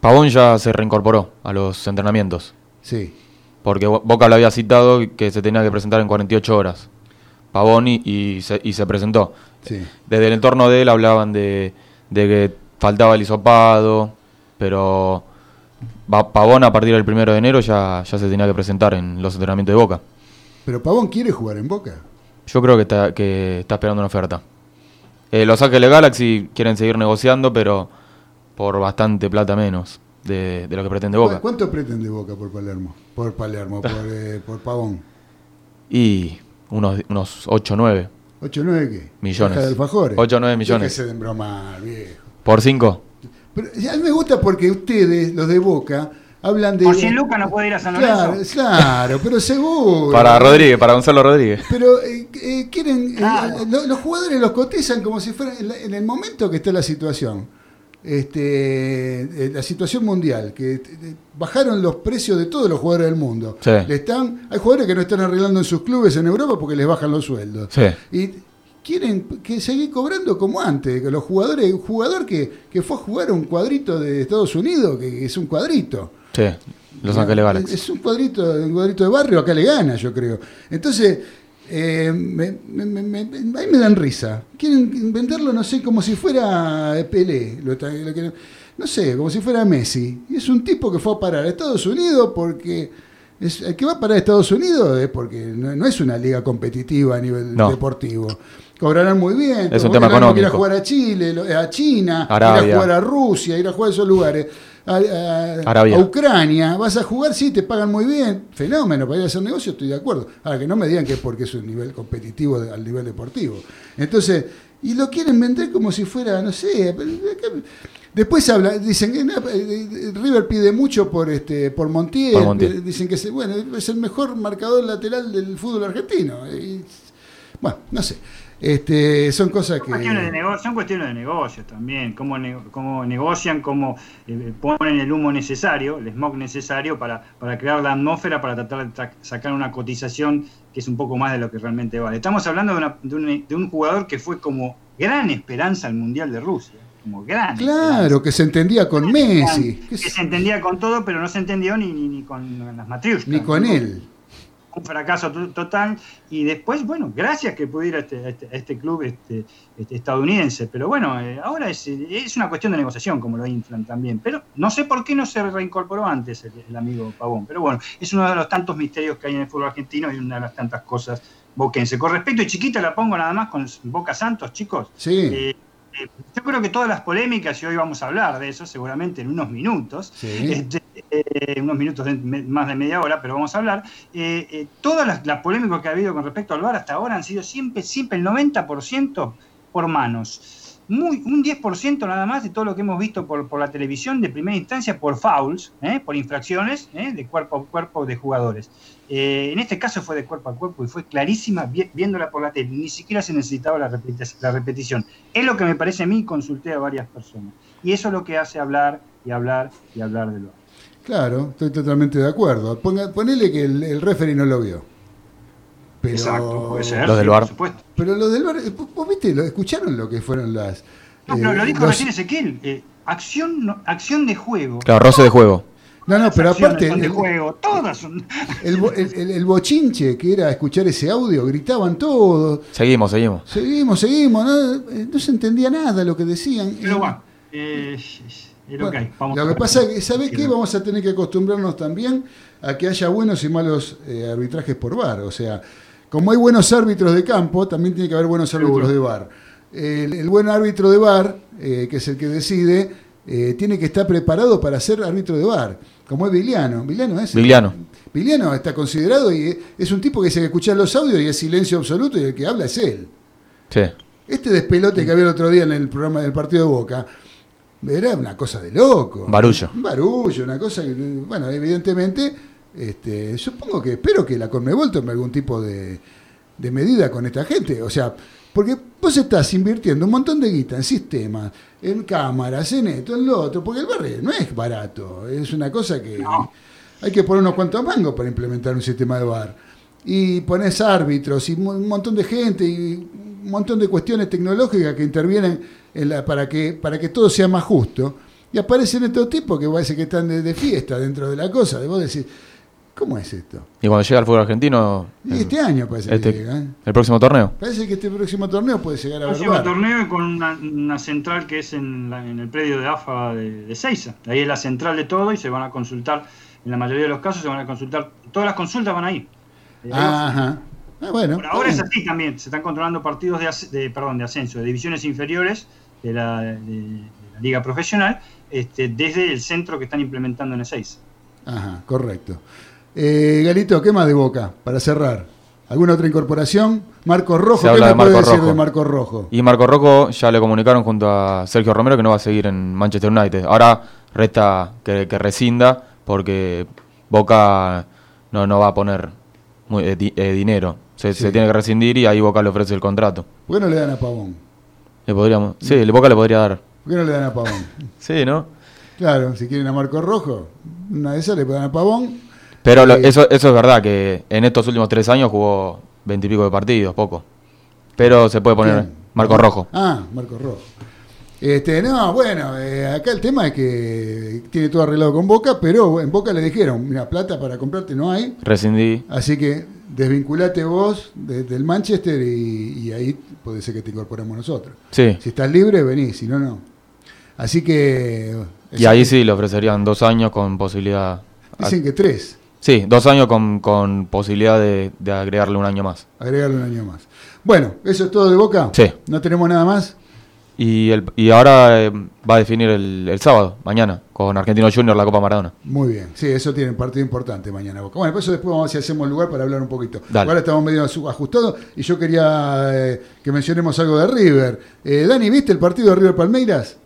Pavón ya se reincorporó a los entrenamientos. Sí. Porque Bo- Boca lo había citado que se tenía que presentar en 48 horas. Pavón y, y se, y se presentó. Sí. Desde el entorno de él hablaban de, de que faltaba el hisopado, pero Pavón a partir del primero de enero ya, ya se tenía que presentar en los entrenamientos de Boca. Pero Pavón quiere jugar en Boca. Yo creo que está, que está esperando una oferta. Eh, los Ángeles Galaxy quieren seguir negociando, pero por bastante plata menos de, de lo que pretende Boca. ¿Cu- ¿Cuánto pretende Boca por Palermo? Por Palermo, por, eh, por Pavón. Y unos, unos 8 o 9 ¿8 o 9 qué? Millones. De alfajores. 8 o 9 millones. Déjese de embromar, viejo. por 5. Pero a mí me gusta porque ustedes, los de Boca, hablan de... Por 100 lucas no puede ir a San Claro, Lorenzo. claro, pero seguro. Para Rodríguez, para Gonzalo Rodríguez. Pero eh, eh, quieren, eh, Claro. los jugadores los cotizan como si fuera en, el momento que está la situación. Este, eh, la situación mundial, que eh, bajaron los precios de todos los jugadores del mundo. Sí. Le están, hay jugadores que no están arreglando en sus clubes en Europa porque les bajan los sueldos. Sí. Y quieren que seguir cobrando como antes, que los jugadores, un jugador que, que fue a jugar a un cuadrito de Estados Unidos, que es un cuadrito. Sí. Los Ángeles Es, Galaxy. es un cuadrito, un cuadrito de barrio, acá le gana, yo creo. Entonces, eh, me, me- me- me- ahí me dan risa. Quieren venderlo, no sé, como si fuera Pelé. lo lo no sé, como si fuera Messi. Y es un tipo que fue a parar a Estados Unidos porque... Es, el que va a parar a Estados Unidos es porque no, no es una liga competitiva a nivel No. deportivo. Cobrarán muy bien. Es un tema no Ir a económico. jugar a Chile, a China, ir a jugar a Rusia, ir a jugar a esos lugares. A, a- Arabia. a Ucrania, vas a jugar, sí, te pagan muy bien, fenómeno, para ir a hacer negocio estoy de acuerdo. Ahora que no me digan que es porque es un nivel competitivo de- al nivel deportivo. Entonces, y lo quieren vender como si fuera, no sé, después habla, dicen que eh, River pide mucho por este por Montiel, Por Montiel. dicen que es, bueno, es el mejor marcador lateral del fútbol argentino. Y, bueno, no sé. Este, son cosas que Cuestiones de nego- son cuestiones de negocios también, cómo, ne- cómo negocian, cómo eh, ponen el humo necesario, el smog necesario para, para crear la atmósfera, para tratar de tra- sacar una cotización que es un poco más de lo que realmente vale. Estamos hablando de, una- de un, de un jugador que fue como gran esperanza al Mundial de Rusia, como gran Claro, que se entendía con. Messi, que se entendía con todo, pero no se entendió ni, ni, ni con las matriuscas. ni con él. Un fracaso to- total. Y después, bueno, gracias que pude ir a este, este, este club este, este, estadounidense, pero bueno, eh, ahora es, es una cuestión de negociación, como lo inflan también, pero no sé por qué no se reincorporó antes el, el amigo Pavón, pero bueno, es uno de los tantos misterios que hay en el fútbol argentino y una de las tantas cosas boquense. Con respecto, y chiquita la pongo nada más con Boca Santos, chicos, Sí. eh, eh, yo creo que todas las polémicas, y hoy vamos a hablar de eso seguramente en unos minutos, Sí. este, eh, unos minutos, de- más de media hora, pero vamos a hablar. Eh, eh, todas las, las polémicas que ha habido con respecto al VAR hasta ahora han sido siempre, siempre el 90% por manos. Muy, un 10% nada más de todo lo que hemos visto por, por la televisión de primera instancia por fouls, por infracciones de cuerpo a cuerpo de jugadores. Eh, en este caso fue de cuerpo a cuerpo y fue clarísima vi- viéndola por la tele, ni siquiera se necesitaba la, repeti- la repetición. Es lo que me parece a mí, consulté a varias personas. Y eso es lo que hace hablar y hablar y hablar del VAR. Claro, estoy totalmente de acuerdo. Ponga, ponele que el, el referee no lo vio. Pero, Exacto, puede ser. Los del VAR. Por supuesto. Pero los del bar, ¿vos viste? ¿Lo, ¿Escucharon lo que fueron las... No, eh, pero lo dijo los- recién Ezequiel. eh, acción, no- acción de juego. Claro, roce de juego. No, no, pero aparte, son de el, juego, todas son. el bo- el- el- el bochinche que era escuchar ese audio, gritaban todos. Seguimos, seguimos. Seguimos, seguimos, no, Eh, no se entendía nada lo que decían. Pero bueno, eh, lo Bueno, que. Vamos lo pasa es que, ¿sabés Sí, qué? Vamos a tener que acostumbrarnos también a que haya buenos y malos eh, arbitrajes por VAR. O sea, como hay buenos árbitros de campo, también tiene que haber buenos árbitros de VAR. El, el buen árbitro de VAR, eh, que es el que decide, eh, tiene que estar preparado para ser árbitro de VAR, como es Viliano. Viliano es. Vigliano. Viliano está considerado y es un tipo que que escucha los audios y es silencio absoluto y el que habla es él. Sí. Este despelote que había el otro día en el programa del partido de Boca era una cosa de loco. Barullo. Un barullo, una cosa que, bueno, evidentemente, este, supongo que espero que la Conmebol tome algún tipo de, de medida con esta gente. O sea, porque vos estás invirtiendo un montón de guita en sistemas, en cámaras, en esto, en lo otro, porque el barrio no es barato, es una cosa que No. hay que poner unos cuantos mangos para implementar un sistema de bar. Y pones árbitros y un montón de gente y un montón de cuestiones tecnológicas que intervienen en la- para, que, para que todo sea más justo. Y aparecen estos tipos que parece que están de, de fiesta dentro de la cosa. De vos decís, ¿cómo es esto? Y cuando llega al fútbol argentino, Y este año parece este- que llega. ¿eh? el próximo torneo. Parece que este próximo torneo puede llegar a haber Próximo torneo con una, una central que es en, la- en el predio de AFA de, de Seiza. Ahí es la central de todo y se van a consultar, en la mayoría de los casos se van a consultar, todas las consultas van ahí. Eh, Ajá. Ah, bueno. Por ahora es así también, se están controlando partidos de, as- de- perdón, de ascenso, de divisiones inferiores de la, de- de la liga profesional, este, desde el centro que están implementando en el 6. Ajá, correcto. Eh, Galito, ¿qué más de Boca para cerrar? ¿Alguna otra incorporación? Marco Rojo, Se ¿qué habla me de puede Marco decir Rojo. de Marco Rojo? Y Marco Rocco ya le comunicaron junto a Sergio Romero que no va a seguir en Manchester United. Ahora resta que, que rescinda porque Boca no, no va a poner muy- eh, di- eh, dinero. Se, Sí. se tiene que rescindir y ahí Boca le ofrece el contrato. ¿Por qué no le dan a Pavón? Le podríamos, sí, el Boca le podría dar. ¿Por qué no le dan a Pavón? Sí, ¿no? Claro, si quieren a Marco Rojo, una de esas le dan a Pavón. Pero lo- eso, eso es verdad, que en estos últimos tres años jugó veintipico de partidos, poco. Pero se puede poner ¿Quién? Marco Rojo. Ah, Marco Rojo. Este, no, bueno, eh, acá el tema es que tiene todo arreglado con Boca, pero en Boca le dijeron, mira, plata para comprarte no hay, Rescindí. así que desvinculate vos de- del Manchester y, y ahí puede ser que te incorporemos nosotros. Sí. Si estás libre, venís, si no, no. Así que... Y ahí sí le ofrecerían dos años con posibilidad. Dicen que tres, Sí, dos años con, con posibilidad de, de agregarle un año más. agregarle un año más. Bueno, ¿eso es todo de Boca? Sí. ¿No tenemos nada más? Y, el, y ahora eh, va a definir el, el sábado, mañana, con Argentino Junior la Copa Maradona. Muy bien, sí, eso tiene un partido importante mañana. Boca. Bueno, pues eso después vamos a ver si hacemos lugar para hablar un poquito. Dale. Ahora estamos medio ajustados y yo quería eh, que mencionemos algo de River. Eh, Dani, ¿viste el partido de River Palmeiras?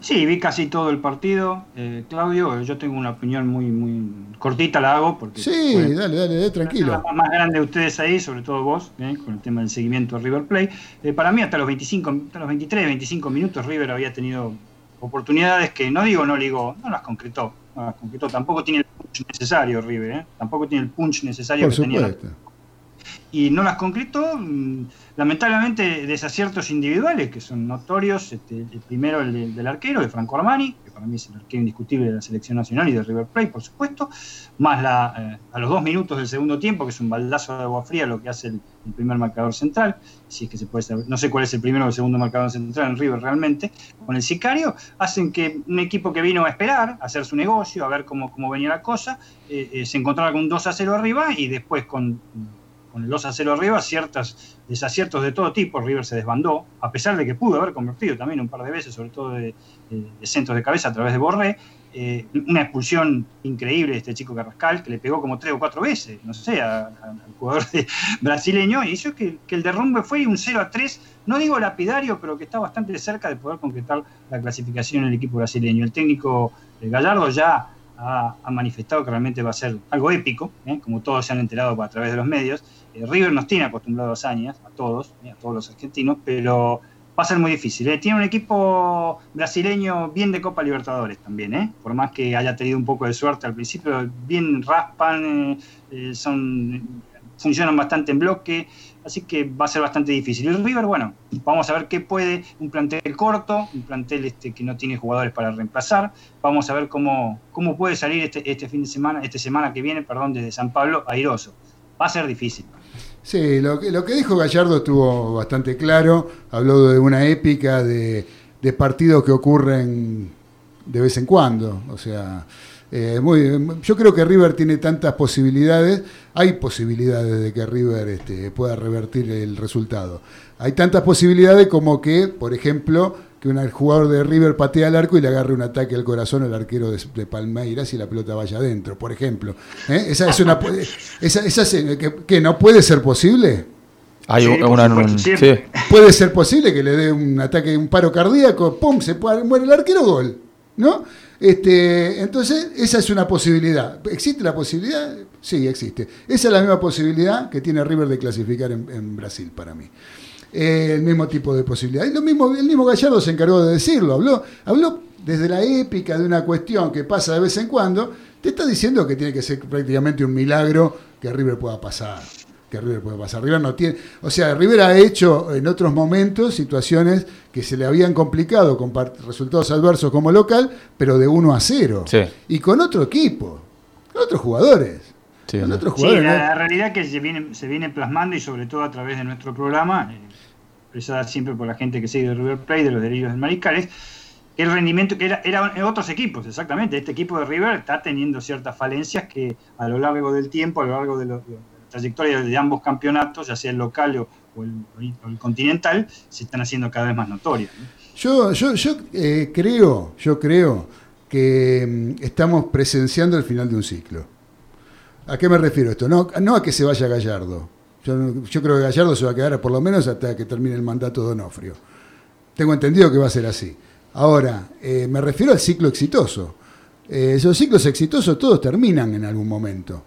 Sí, vi casi todo el partido. Eh, Claudio, yo tengo una opinión muy muy cortita, la hago porque Sí, dale, dale, dale, tranquilo. la más grande de ustedes ahí, sobre todo vos, eh, con el tema del seguimiento de River Play. Eh, para mí, hasta los 25, hasta los 23, 25 minutos, River había tenido oportunidades que no digo no ligó, no las concretó. No las concretó. Tampoco tiene el punch necesario, River, eh, tampoco tiene el punch necesario Por que tenía. Y no las concretó. mm, Lamentablemente, desaciertos individuales que son notorios. Este, el primero, el de- del arquero, de Franco Armani, que para mí es el arquero indiscutible de la selección nacional y de River Plate, por supuesto. Más la, eh, a los dos minutos del segundo tiempo, que es un baldazo de agua fría, lo que hace el, el primer marcador central. Si es que se puede saber, no sé cuál es el primero o el segundo marcador central en River realmente. Con el sicario, hacen que un equipo que vino a esperar, a hacer su negocio, a ver cómo, cómo venía la cosa, eh, eh, se encontraba con un 2 a 0 arriba y después con con el 2 a 0 arriba, ciertos desaciertos de todo tipo, River se desbandó, a pesar de que pudo haber convertido también un par de veces, sobre todo de, de- de centros de cabeza a través de Borré, eh, una expulsión increíble de este chico Carrascal, que le pegó como tres o cuatro veces, no sé, a- a- al jugador de- brasileño, y hizo que, que el derrumbe fue un 0 a 3, no digo lapidario, pero que está bastante cerca de poder concretar la clasificación en el equipo brasileño. El técnico eh, Gallardo ya ha, ha manifestado que realmente va a ser algo épico, ¿eh? como todos se han enterado a través de los medios. Eh, River nos tiene acostumbrados a hazañas, a todos, ¿eh? a todos los argentinos, pero va a ser muy difícil. ¿eh? Tiene un equipo brasileño bien de Copa Libertadores también, ¿eh? por más que haya tenido un poco de suerte al principio, bien raspan, son, funcionan bastante en bloque, así que va a ser bastante difícil. Y River, bueno, vamos a ver qué puede, un plantel corto, un plantel este que no tiene jugadores para reemplazar, vamos a ver cómo, cómo puede salir este, este fin de semana, esta semana que viene, perdón, desde San Pablo airoso. Va a ser difícil. Sí, lo que, lo que dijo Gallardo estuvo bastante claro. Habló de una épica de, partidos que ocurren de vez en cuando. O sea, eh, muy, yo creo que River tiene tantas posibilidades. Hay posibilidades de que River este, pueda revertir el resultado. Hay tantas posibilidades como que, por ejemplo, que un jugador de River patea al arco y le agarre un ataque al corazón al arquero de, de Palmeiras y la pelota vaya adentro, por ejemplo. ¿Eh? Esa es una. Esa, esa se- que, que no puede ser posible. Hay Sí, una, un- sí. Puede ser posible que le dé un ataque, un paro cardíaco, ¡pum! se puede- muere el arquero, gol. ¿No? Este, entonces, esa es una posibilidad. ¿Existe la posibilidad? Sí, existe. Esa es la misma posibilidad que tiene River de clasificar en, en Brasil para mí. Eh, el mismo tipo de posibilidad. Y lo mismo, el mismo Gallardo se encargó de decirlo. Habló, habló desde la épica de una cuestión que pasa de vez en cuando. Te está diciendo que tiene que ser prácticamente un milagro que River pueda pasar. Que River pueda pasar. River no tiene. O sea, River ha hecho en otros momentos situaciones que se le habían complicado con resultados adversos como local, pero de 1 a 0. Sí. Y con otro equipo, con otros jugadores. Sí, con ¿no? otros Sí, jugadores. la, ¿no? la realidad que se viene, se viene plasmando y sobre todo a través de nuestro programa, eh, expresada siempre por la gente que sigue de River Plate, de los delirios del Mariscales, el rendimiento que era, era en otros equipos, exactamente. Este equipo de River está teniendo ciertas falencias que a lo largo del tiempo, a lo largo de, lo- de la trayectoria de ambos campeonatos, ya sea el local o, el, continental, se están haciendo cada vez más notorias. ¿no? Yo, yo, yo eh, creo, yo creo que mm, estamos presenciando el final de un ciclo. ¿A qué me refiero esto? No, no a que se vaya Gallardo. Yo, creo que Gallardo se va a quedar por lo menos hasta que termine el mandato de Onofrio. Tengo entendido que va a ser así. Ahora, eh, me refiero al ciclo exitoso. eh, esos ciclos exitosos todos terminan en algún momento.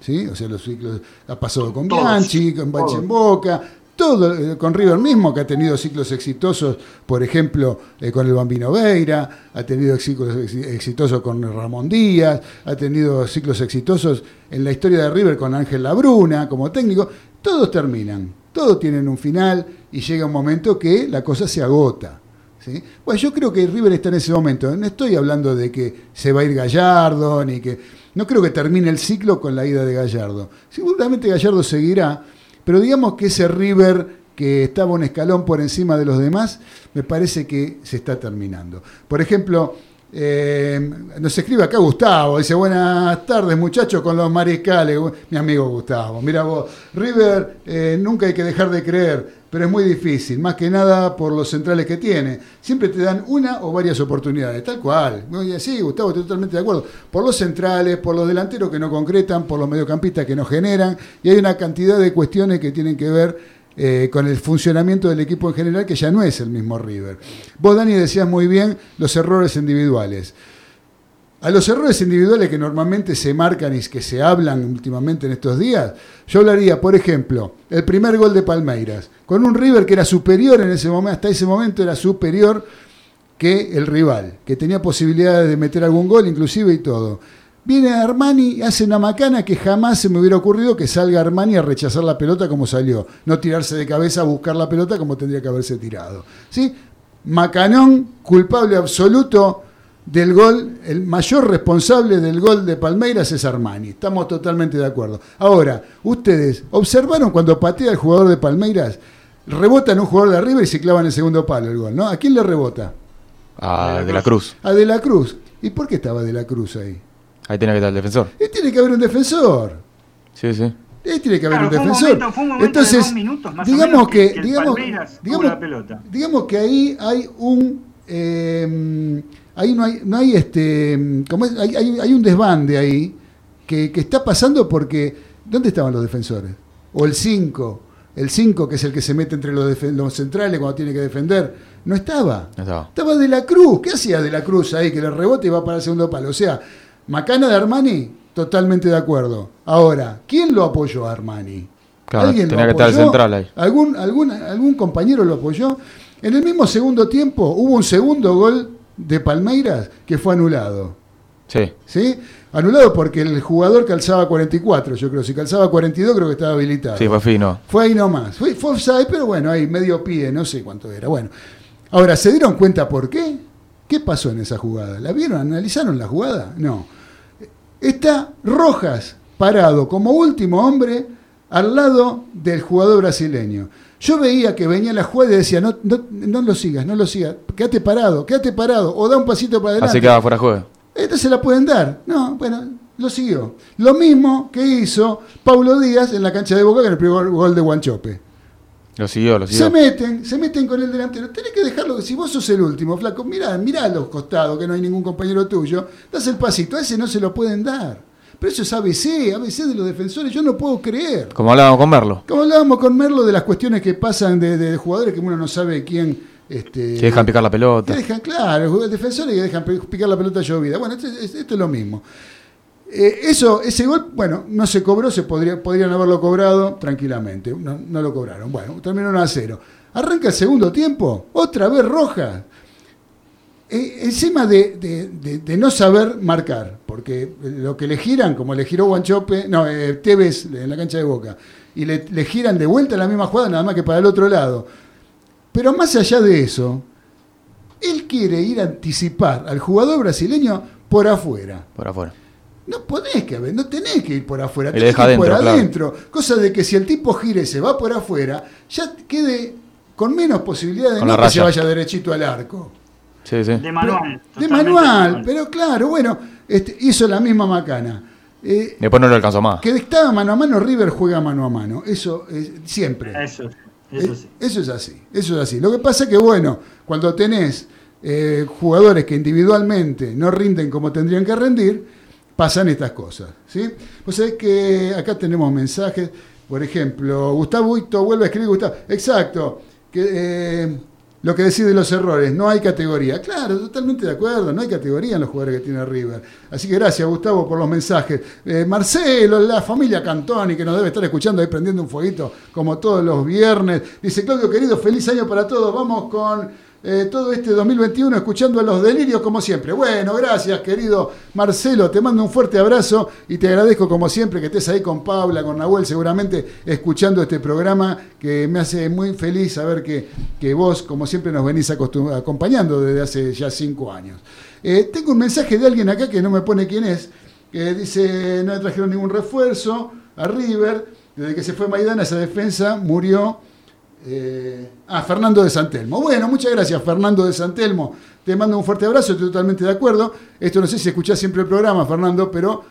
¿sí? O sea, los ciclos ha pasado con Bianchi, con todos. en Boca, todo, eh, con River mismo, que ha tenido ciclos exitosos, por ejemplo, eh, con el Bambino Veira, ha tenido ciclos ex- exitosos con Ramón Díaz, ha tenido ciclos exitosos en la historia de River con Ángel Labruna como técnico. Todos terminan, todos tienen un final y llega un momento que la cosa se agota. ¿sí? Bueno, yo creo que River está en ese momento. No estoy hablando de que se va a ir Gallardo, ni que. No creo que termine el ciclo con la ida de Gallardo. Seguramente Gallardo seguirá, pero digamos que ese River que estaba un escalón por encima de los demás, me parece que se está terminando. Por ejemplo, eh, nos escribe acá Gustavo, dice buenas tardes muchachos con los mariscales, mi amigo Gustavo, mira vos, River eh, nunca hay que dejar de creer, pero es muy difícil, más que nada por los centrales que tiene, siempre te dan una o varias oportunidades, tal cual, sí Gustavo, estoy totalmente de acuerdo, por los centrales, por los delanteros que no concretan, por los mediocampistas que no generan, y hay una cantidad de cuestiones que tienen que ver eh, con el funcionamiento del equipo en general, que ya no es el mismo River. Vos, Dani, decías muy bien los errores individuales. A los errores individuales que normalmente se marcan y que se hablan últimamente en estos días, yo hablaría, por ejemplo, el primer gol de Palmeiras, con un River que era superior en ese momento, hasta ese momento era superior que el rival, que tenía posibilidades de meter algún gol, inclusive y todo. Viene Armani y hace una macana que jamás se me hubiera ocurrido que salga Armani a rechazar la pelota como salió, no tirarse de cabeza a buscar la pelota como tendría que haberse tirado. ¿Sí? Macanón, culpable absoluto del gol, el mayor responsable del gol de Palmeiras es Armani. Estamos totalmente de acuerdo. Ahora, ustedes observaron cuando patea el jugador de Palmeiras, rebota en un jugador de arriba y se clava en el segundo palo el gol, ¿no? ¿A quién le rebota? A De la Cruz. A De la Cruz. ¿Y por qué estaba De la Cruz ahí? Ahí tiene que estar el defensor. Y tiene que haber un defensor. Sí, sí. Ahí tiene que haber Claro, un fue un defensor. momento- fue un momento de Entonces, dos minutos más o digamos menos que, que- digamos, digamos, la pelota. digamos que ahí hay un eh, ahí no hay, no hay este como es, hay, hay- hay un desbande ahí que, que está pasando porque ¿dónde estaban los defensores? O el 5, el 5 que es el que se mete entre los, los centrales cuando tiene que defender, no estaba. No estaba. Estaba De la Cruz. ¿Qué hacía De la Cruz ahí? Que le rebote y va para el segundo palo. O sea, Macana de Armani, totalmente de acuerdo. Ahora, ¿quién lo apoyó a Armani? Claro, ¿Alguien tenía lo que estar el apoyó? central ahí. ¿Algún, algún, ¿Algún compañero lo apoyó? En el mismo segundo tiempo hubo un segundo gol de Palmeiras que fue anulado. Sí. ¿Sí? Anulado porque el jugador calzaba 44, yo creo. Si calzaba 42, creo que estaba habilitado. Sí, fue fino. Fue ahí nomás. Fue, fue offside, pero bueno, ahí medio pie, no sé cuánto era. Bueno, ahora, ¿se dieron cuenta por qué? ¿Qué pasó en esa jugada? ¿La vieron? ¿Analizaron la jugada? No. Está Rojas parado como último hombre al lado del jugador brasileño. Yo veía que venía la jugada y decía, no, no, no lo sigas, no lo sigas, quédate parado, quédate parado, o da un pasito para adelante. Así quedaba fuera de juego. Esta se la pueden dar. No, bueno, lo siguió. Lo mismo que hizo Paulo Díaz en la cancha de Boca con el primer gol de Guanchope. Lo siguió, lo Se meten, se meten con el delantero. Tenés que dejarlo, si vos sos el último, flaco, mirá, mirá a los costados, que no hay ningún compañero tuyo, das el pasito, a ese no se lo pueden dar. Pero eso es ABC, ABC de los defensores, yo no puedo creer. Como hablábamos con Merlo. Como hablábamos con Merlo de las cuestiones que pasan de, de jugadores que uno no sabe quién. Este, Que dejan picar la pelota. que dejan, claro, defensores que dejan picar la pelota llovida. Bueno, esto, es- esto es lo mismo. Eh, eso, ese gol, bueno, no se cobró, se podría, podrían haberlo cobrado tranquilamente. No, no lo cobraron. Bueno, terminó 1 a 0. Arranca el segundo tiempo, otra vez roja. Eh, encima de no saber marcar, porque lo que le giran, como le giró Guanchope, no, eh, Tevez en la cancha de Boca, y le, le giran de vuelta la misma jugada, nada más que para el otro lado. Pero más allá de eso, él quiere ir a anticipar al jugador brasileño por afuera. Por afuera. No podés que no tenés que ir por afuera, tenés que deja ir por adentro, claro. adentro. Cosa de que si el tipo gire y se va por afuera, ya quede con menos posibilidades de Con no que se vaya derechito al arco. Sí, sí. De manual. De totalmente manual, pero claro, bueno, este, hizo la misma macana. Eh, Después no lo alcanzó más. que estaba mano a mano, River juega mano a mano. Eso es siempre. Eso, eso Eh, sí. Eso es así, eso es así. Lo que pasa es que, bueno, cuando tenés eh, jugadores que individualmente no rinden como tendrían que rendir, pasan estas cosas. ¿sí? Vos sabés que acá tenemos mensajes, por ejemplo, Gustavo Huito vuelve a escribir Gustavo. Exacto, que eh, Lo que decís de los errores, no hay categoría. Claro, totalmente de acuerdo, no hay categoría en los jugadores que tiene River. Así que gracias, Gustavo, por los mensajes. Eh, Marcelo, la familia Cantoni, que nos debe estar escuchando ahí prendiendo un fueguito como todos los viernes. Dice, Claudio, querido, feliz año para todos. Vamos con eh, todo este 2021 escuchando a los delirios como siempre. Bueno, gracias querido Marcelo, te mando un fuerte abrazo y te agradezco como siempre que estés ahí con Paula, con Nahuel, seguramente escuchando este programa que me hace muy feliz saber que, que vos como siempre nos venís acompañando desde hace ya cinco años. Eh, tengo un mensaje de alguien acá que no me pone quién es, que dice no trajeron ningún refuerzo a River, desde que se fue Maidana esa defensa murió eh, ah, Fernando de Santelmo. Bueno, muchas gracias, Fernando de Santelmo. Te mando un fuerte abrazo, estoy totalmente de acuerdo. Esto no sé si escuchás siempre el programa, Fernando, pero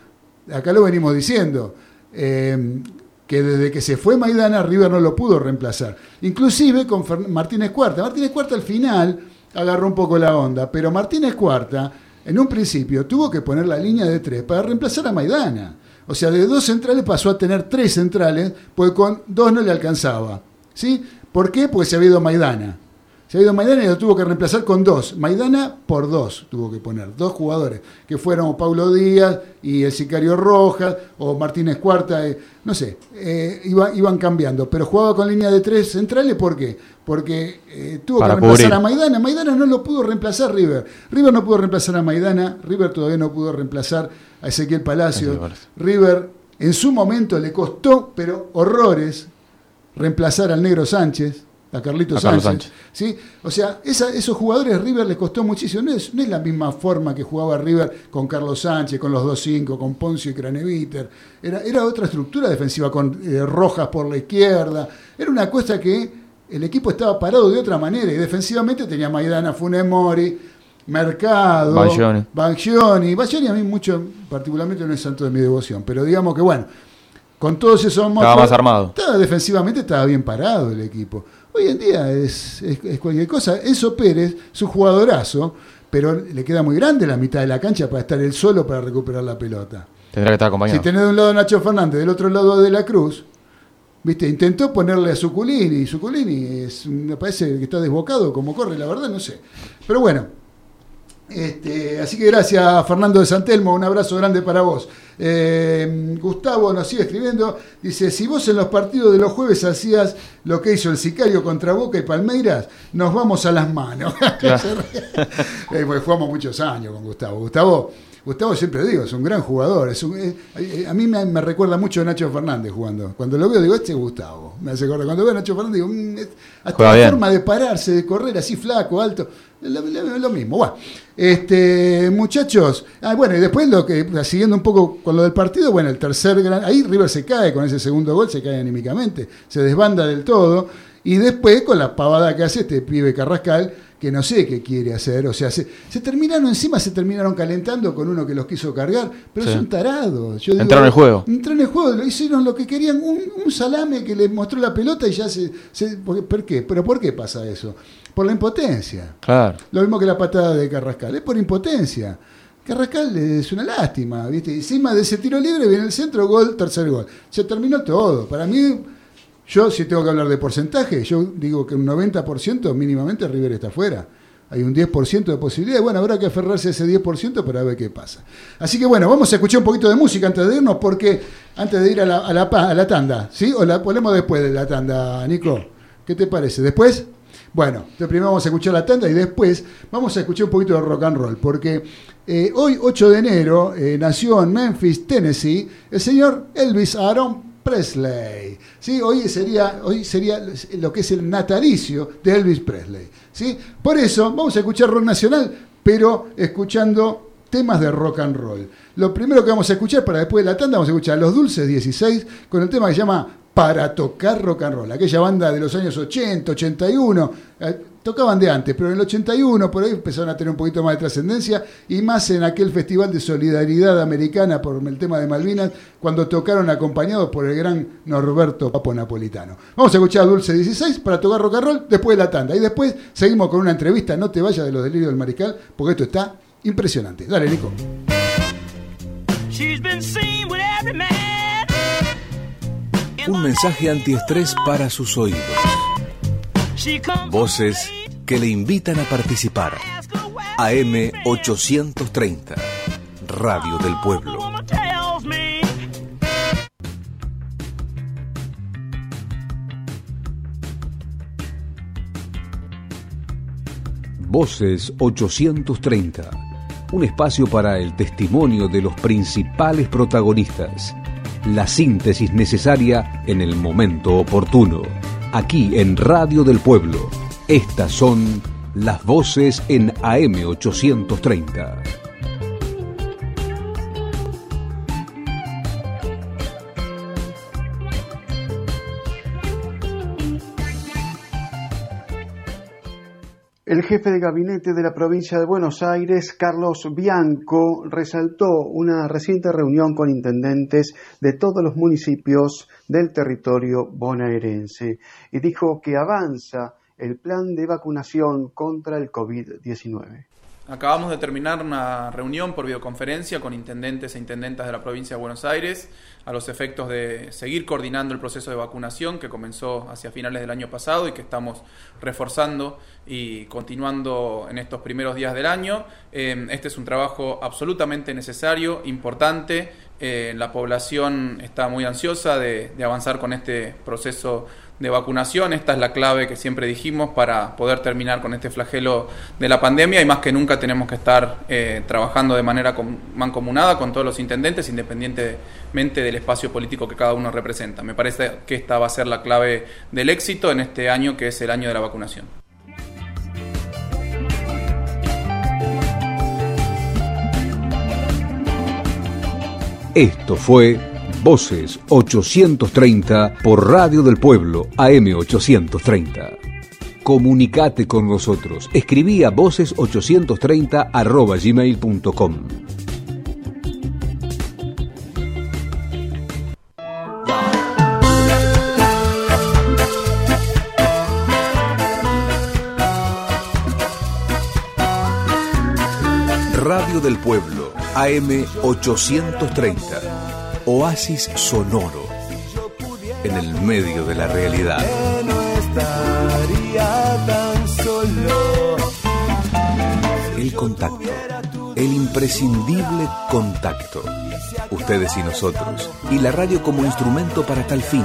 acá lo venimos diciendo. Eh, que desde que se fue Maidana, River no lo pudo reemplazar. Inclusive con Martínez Cuarta. Martínez Cuarta al final agarró un poco la onda, pero Martínez Cuarta, en un principio, tuvo que poner la línea de tres para reemplazar a Maidana. O sea, de dos centrales pasó a tener tres centrales, porque con dos no le alcanzaba. ¿sí? ¿Por qué? Porque se ha ido Maidana. Se ha ido Maidana y lo tuvo que reemplazar con dos. Maidana por dos tuvo que poner, dos jugadores, que fueron Paulo Díaz y el Sicario Rojas, o Martínez Cuarta, eh, no sé, eh, iban cambiando. Pero jugaba con línea de tres centrales, ¿por qué? Porque eh, tuvo que reemplazar a Maidana. Maidana no lo pudo reemplazar River. River no pudo reemplazar a Maidana, River todavía no pudo reemplazar a Ezequiel Palacio. River en su momento le costó, pero horrores, reemplazar al negro Sánchez, a Carlito Sánchez. ¿sí? O sea, esos jugadores River les costó muchísimo. No es, la misma forma que jugaba River con Carlos Sánchez, con los 2-5, con Poncio y Craneviter. Era, era otra estructura defensiva con eh, Rojas por la izquierda. Era una cosa que el equipo estaba parado de otra manera y defensivamente tenía Maidana, Funemori, Mercado, Bangioni. Bangioni a mí mucho, particularmente no es santo de mi devoción, pero digamos que bueno con todos esos Estaba más armado. Estaba, defensivamente estaba bien parado el equipo. Hoy en día es, cualquier cosa. Enzo Pérez, su jugadorazo, pero le queda muy grande la mitad de la cancha para estar él solo para recuperar la pelota. Tendrá que estar acompañado. Si tenés de un lado a Nacho Fernández, del otro lado de la Cruz, ¿viste? Intentó ponerle a Suculini, y Suculini es, me parece que está desbocado como corre, la verdad no sé. Pero bueno, este, así que gracias Fernando de Santelmo, un abrazo grande para vos. Eh, Gustavo nos sigue escribiendo, dice, si vos en los partidos de los jueves hacías lo que hizo el sicario contra Boca y Palmeiras, nos vamos a las manos. eh, pues jugamos muchos años con Gustavo. Gustavo Gustavo siempre digo, es un gran jugador. Es eh, a mí me, recuerda mucho a Nacho Fernández jugando. Cuando lo veo digo, este es Gustavo. Me hace acordar. Cuando veo a Nacho Fernández digo, mm, hasta la forma de pararse, de correr así flaco, alto, lo, lo, mismo. Bueno, este, muchachos, ah, bueno, y después lo que, siguiendo un poco con lo del partido, bueno, el tercer gran, ahí River se cae con ese segundo gol, se cae anímicamente, se desbanda del todo. Y después, con la pavada que hace este pibe Carrascal, que no sé qué quiere hacer. O sea, se, terminaron, encima se terminaron calentando con uno que los quiso cargar, pero son tarados. Yo entraron en el juego. Entraron en el juego, lo hicieron lo que querían, un, salame que les mostró la pelota y ya se. ¿Por qué? ¿Pero por qué pasa eso? Por la impotencia. Claro. Lo mismo que la patada de Carrascal, es por impotencia. Carrascal es una lástima, ¿viste? Encima de ese tiro libre viene el centro, gol, tercer gol. Se terminó todo. Para mí yo, si tengo que hablar de porcentaje, yo digo que un 90% mínimamente River está fuera. Hay un 10% de posibilidad. Bueno, habrá que aferrarse a ese 10% para ver qué pasa. Así que bueno, vamos a escuchar un poquito de música antes de irnos, porque antes de ir a la, a la, tanda, ¿sí? O la ponemos después de la tanda, Nico. ¿Qué te parece? ¿Después? Bueno, primero vamos a escuchar la tanda y después vamos a escuchar un poquito de rock and roll, porque eh, hoy, 8 de enero, eh, nació en Memphis, Tennessee, el señor Elvis Aaron Presley. ¿sí? Hoy, sería, hoy sería lo que es el natalicio de Elvis Presley. ¿sí? Por eso vamos a escuchar rock nacional, pero escuchando temas de rock and roll. Lo primero que vamos a escuchar para después de la tanda, vamos a escuchar Los Dulces 16 con el tema que se llama Para tocar rock and roll, aquella banda de los años 80, 81 tocaban de antes, pero en el 81 por ahí empezaron a tener un poquito más de trascendencia y más en aquel festival de solidaridad americana por el tema de Malvinas, cuando tocaron acompañados por el gran Norberto Papo Napolitano. Vamos a escuchar a Dulce 16 para tocar rock and roll después de la tanda y después seguimos con una entrevista, no te vayas de los delirios del mariscal, porque esto está impresionante. Dale, Nico. Un mensaje antiestrés para sus oídos. Voces que le invitan a participar. AM 830, Radio del Pueblo. Voces 830, un espacio para el testimonio de los principales protagonistas, la síntesis necesaria en el momento oportuno. Aquí en Radio del Pueblo, estas son las voces en AM830. El jefe de gabinete de la provincia de Buenos Aires, Carlos Bianco, resaltó una reciente reunión con intendentes de todos los municipios del territorio bonaerense y dijo que avanza el plan de vacunación contra el COVID-19. Acabamos de terminar una reunión por videoconferencia con intendentes e intendentas de la provincia de Buenos Aires a los efectos de seguir coordinando el proceso de vacunación que comenzó hacia finales del año pasado y que estamos reforzando y continuando en estos primeros días del año. Eh, este es un trabajo absolutamente necesario, importante. Eh, la población está muy ansiosa de avanzar con este proceso de vacunación. Esta es la clave que siempre dijimos para poder terminar con este flagelo de la pandemia y más que nunca tenemos que estar eh, trabajando de manera mancomunada con todos los intendentes independientemente del espacio político que cada uno representa. Me parece que esta va a ser la clave del éxito en este año que es el año de la vacunación. Esto fue Voces 830 por Radio del Pueblo AM 830. Comunicate con nosotros. Escribí a voces830 arroba gmail.com. Radio del Pueblo AM 830 oasis sonoro en el medio de la realidad. El contacto, el imprescindible contacto. Ustedes y nosotros, y la radio como instrumento para tal fin.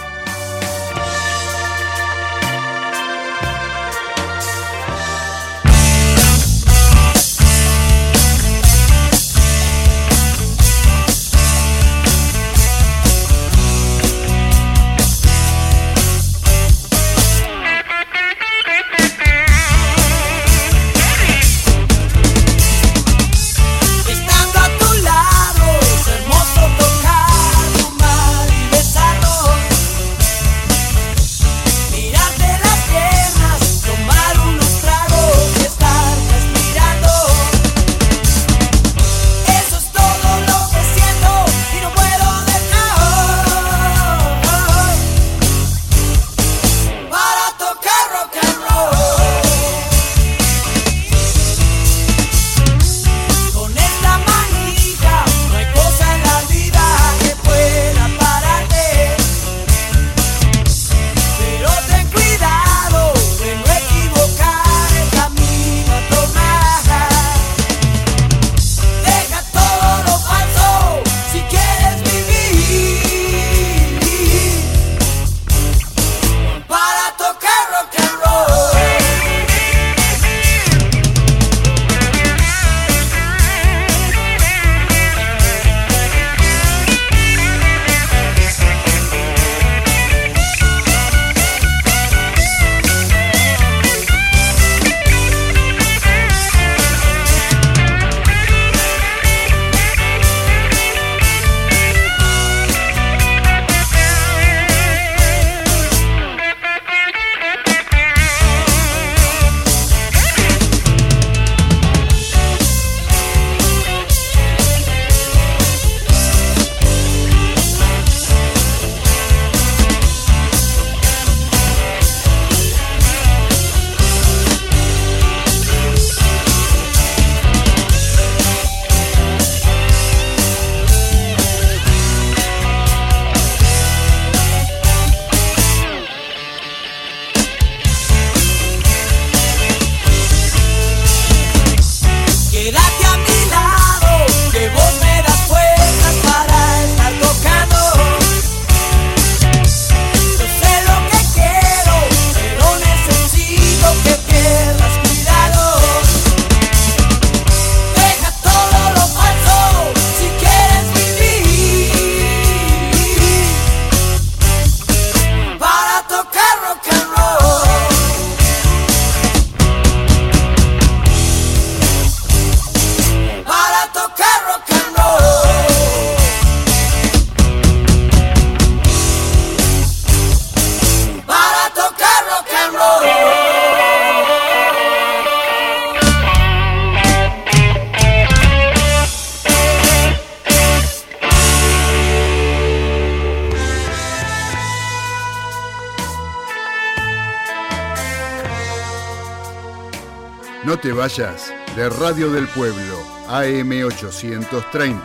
Vayas de Radio del Pueblo, AM830,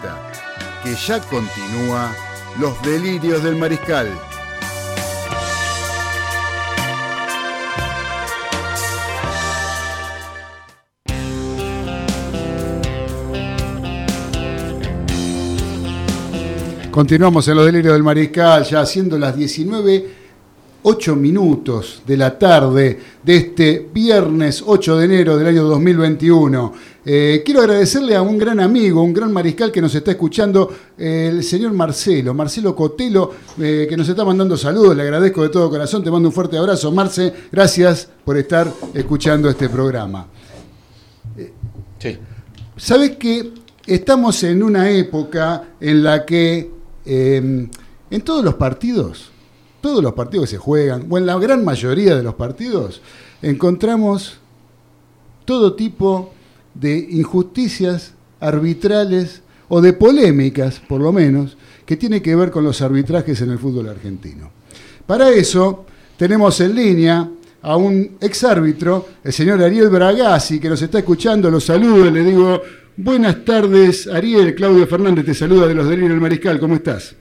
que ya continúa Los Delirios del Mariscal. Continuamos en los delirios del mariscal, ya siendo las 19, 8 minutos de la tarde de este viernes 8 de enero del año 2021. Eh, quiero agradecerle a un gran amigo, un gran mariscal que nos está escuchando, eh, el señor Marcelo, Marcelo Cotelo, eh, que nos está mandando saludos, le agradezco de todo corazón, te mando un fuerte abrazo. Marce, gracias por estar escuchando este programa. Sí. ¿Sabes que estamos en una época en la que eh, en todos los partidos, todos los partidos que se juegan, o en la gran mayoría de los partidos, encontramos todo tipo de injusticias arbitrales o de polémicas, por lo menos, que tiene que ver con los arbitrajes en el fútbol argentino. Para eso tenemos en línea a un exárbitro, el señor Ariel Bragasi, que nos está escuchando, lo saludo, le digo Buenas tardes, Ariel. Claudio Fernández te saluda de los Delirios del Mariscal. ¿Cómo estás?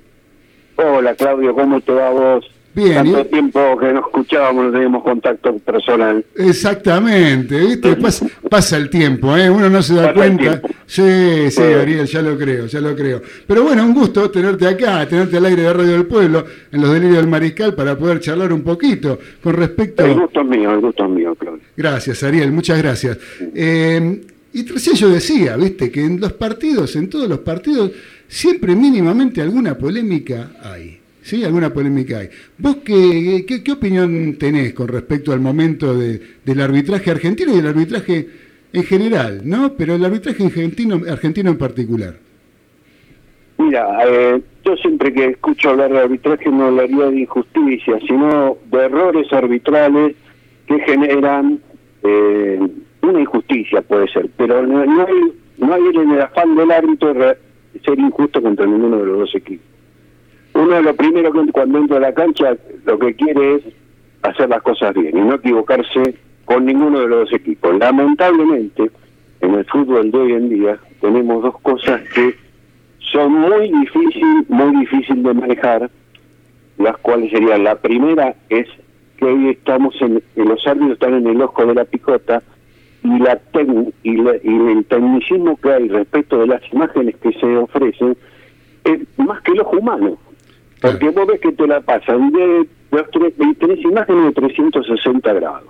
Hola, Claudio. ¿Cómo te va vos? Bien. Tanto ¿y- tiempo que nos escuchábamos, no teníamos contacto personal. Exactamente, ¿viste? Pasa, pasa el tiempo, ¿eh? Uno no se da Pasa cuenta. Sí, sí. Ariel, ya lo creo, ya lo creo. Pero bueno, un gusto tenerte acá, tenerte al aire de Radio del Pueblo, en los Delirios del Mariscal, para poder charlar un poquito con respecto... El gusto es mío, el gusto es mío, Claudio. Gracias, Ariel, muchas gracias. Eh, y recién yo decía, viste, que en los partidos, en todos los partidos, siempre mínimamente alguna polémica hay. ¿Sí? Alguna polémica hay. ¿Vos qué, qué, opinión tenés con respecto al momento de- del arbitraje argentino y del arbitraje en general, ¿no? Pero el arbitraje argentino, argentino en particular. Mira, eh, yo siempre que escucho hablar de arbitraje no hablaría de injusticia, sino de errores arbitrales que generan eh, una injusticia, puede ser. Pero no, no hay, no hay en el afán del árbitro ser injusto contra ninguno de los dos equipos. Uno de lo primero que cuando entra a la cancha lo que quiere es hacer las cosas bien y no equivocarse con ninguno de los dos equipos. Lamentablemente, en el fútbol de hoy en día tenemos dos cosas que son muy difícil, muy difícil de manejar, las cuales serían la primera es que hoy estamos en, en los árbitros están en el ojo de la picota y la y, la- y el tecnicismo que hay respecto de las imágenes que se ofrecen es más que el ojo humano. Porque vos ves que te la pasan de, tres- imágenes de 360 grados.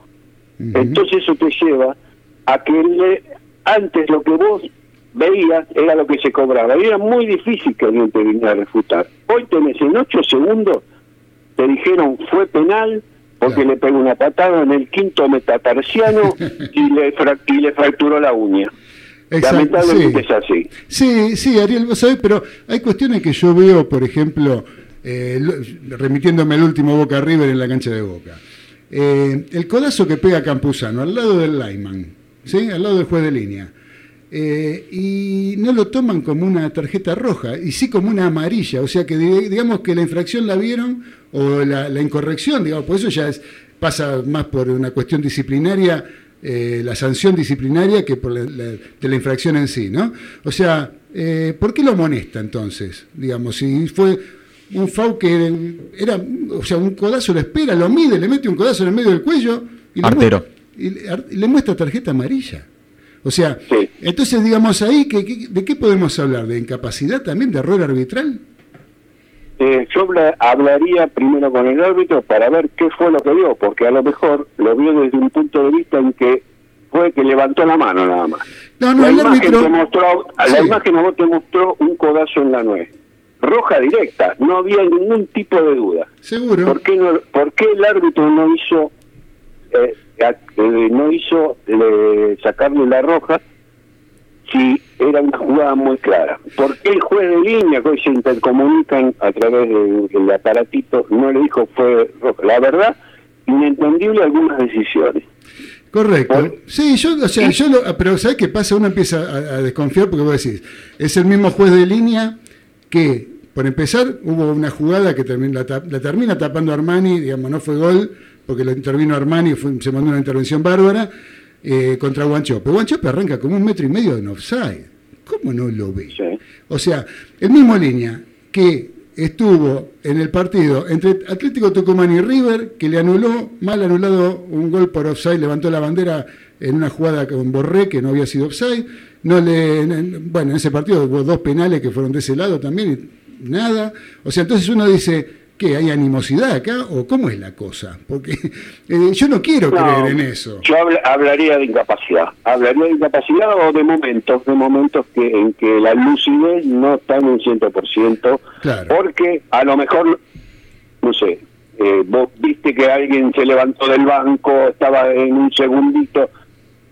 Entonces eso te lleva a que le- antes lo que vos veías era lo que se cobraba. Y era muy difícil que alguien te viniera a refutar. Hoy tenés en 8 segundos, te dijeron fue penal porque le pegó una patada en el quinto metatarsiano y le, y le fracturó la uña. Exacto, Lamentablemente sí. es así. Sí, sí, Ariel, vos sabés, pero hay cuestiones que yo veo, por ejemplo, eh, remitiéndome al último Boca River en la cancha de Boca. Eh, el codazo que pega Campuzano al lado del Lyman, ¿sí? al lado del juez de línea. Eh, y no lo toman como una tarjeta roja, y sí como una amarilla. O sea que di- digamos que la infracción la vieron, o la, la incorrección, digamos, por eso ya es- pasa más por una cuestión disciplinaria, eh, la sanción disciplinaria, que por la, la- de la infracción en sí, ¿no? O sea, eh, ¿por qué lo amonesta entonces? Digamos, si fue un FAU que era, o sea, un codazo lo espera, lo mide, le mete un codazo en el medio del cuello y le, Artero. muestra, y le- ar- y le muestra tarjeta amarilla. O sea, entonces digamos ahí, que, que- ¿de qué podemos hablar? ¿De incapacidad también, de error arbitral? Eh, yo habla- hablaría primero con el árbitro para ver qué fue lo que vio, porque a lo mejor lo vio desde un punto de vista en que fue que levantó la mano nada más. No, no, la el imagen árbitro- mostró, a la Sí. imagen te mostró un codazo en la nuez. Roja directa, no había ningún tipo de duda. Seguro. ¿Por qué, no, por qué el árbitro no hizo eh, eh, no hizo eh, sacarle la roja si era una jugada muy clara? ¿Por qué el juez de línea que hoy se intercomunican a través del, del aparatito no le dijo fue roja? La verdad, inentendible algunas decisiones. Correcto. Sí, yo, o sea, yo lo- pero ¿sabes qué pasa? Uno empieza a, a desconfiar porque vos decís, es el mismo juez de línea que, por empezar, hubo una jugada que termina, la, la termina tapando Armani, digamos, no fue gol, porque lo intervino Armani, fue- se mandó una intervención bárbara, eh, contra Guanchope. Guanchope arranca como un metro y medio en offside. ¿Cómo no lo ve? O sea, el mismo línea que estuvo en el partido entre Atlético Tucumán y River, que le anuló, mal anulado un gol por offside, levantó la bandera en una jugada con Borré que no había sido offside. No le, bueno, en ese partido hubo dos penales que fueron de ese lado también, y nada. O sea, entonces uno dice, ¿Qué? ¿Hay animosidad acá? ¿O cómo es la cosa? Porque eh, yo no quiero creer en eso. Yo hablaría de incapacidad. Hablaría de incapacidad o de momentos, de momentos que en que la lucidez no está en un 100%. Claro. Porque a lo mejor, no sé, eh, vos viste que alguien se levantó del banco, estaba en un segundito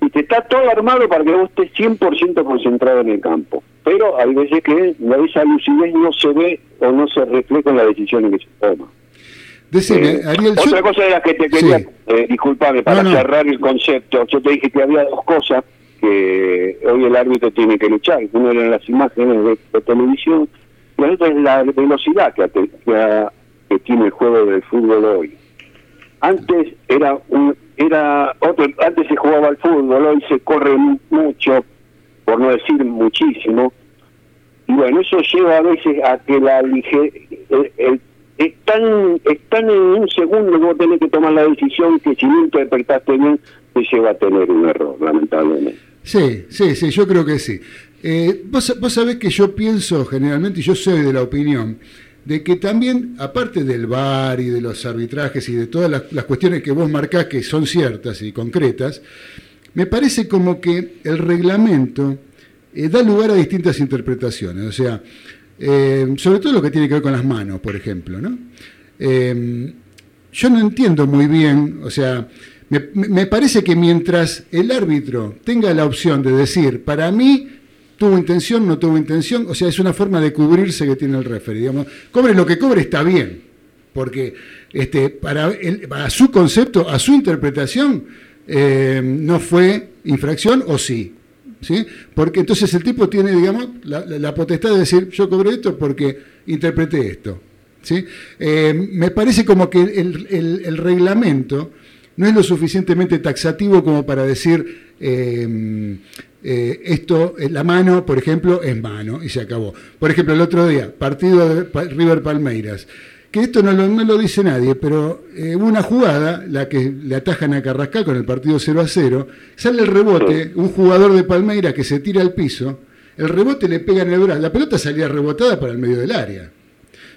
y te está todo armado para que vos estés 100% concentrado en el campo. Pero hay veces que esa lucidez no se ve o no se refleja en la decisión que se toma. Decime, eh, Ariel, otra cosa de la que te quería, eh, disculpame, para cerrar el concepto, yo te dije que había dos cosas que hoy el árbitro tiene que luchar. Una eran las imágenes de, televisión y la otra es la velocidad que, que tiene el juego del fútbol hoy. Antes era un, era otro, antes se jugaba al fútbol, hoy se corre mucho, por no decir muchísimo, y bueno, eso lleva a veces a que la lige, están, están en un segundo vos tenés que tomar la decisión que si no interpretaste bien, te lleva a tener un error, lamentablemente. Sí, sí, sí, yo creo que sí. Eh, vos, vos sabés que yo pienso generalmente, y yo soy de la opinión, de que también, aparte del VAR y de los arbitrajes y de todas las, cuestiones que vos marcás que son ciertas y concretas, me parece como que el reglamento eh, da lugar a distintas interpretaciones. O sea, eh, sobre todo lo que tiene que ver con las manos, por ejemplo. ¿no? Eh, yo no entiendo muy bien, o sea, me, me parece que mientras el árbitro tenga la opción de decir, para mí tuvo intención, no tuvo intención, o sea, es una forma de cubrirse que tiene el referee, digamos, cobre lo que cobre está bien, porque este, para, su concepto, a su interpretación, eh, no fue infracción o sí, ¿sí? Porque entonces el tipo tiene, digamos, la, potestad de decir, yo cobré esto porque interpreté esto, ¿sí? Eh, me parece como que el, reglamento no es lo suficientemente taxativo como para decir... Eh, eh, esto, eh, la mano, por ejemplo, es mano y se acabó. Por ejemplo, el otro día, partido de River Palmeiras, que esto no lo, no lo dice nadie, pero eh, una jugada, la que le atajan a Carrascal con el partido 0 a 0, sale el rebote, un jugador de Palmeiras que se tira al piso, el rebote le pega en el brazo, la pelota salía rebotada para el medio del área,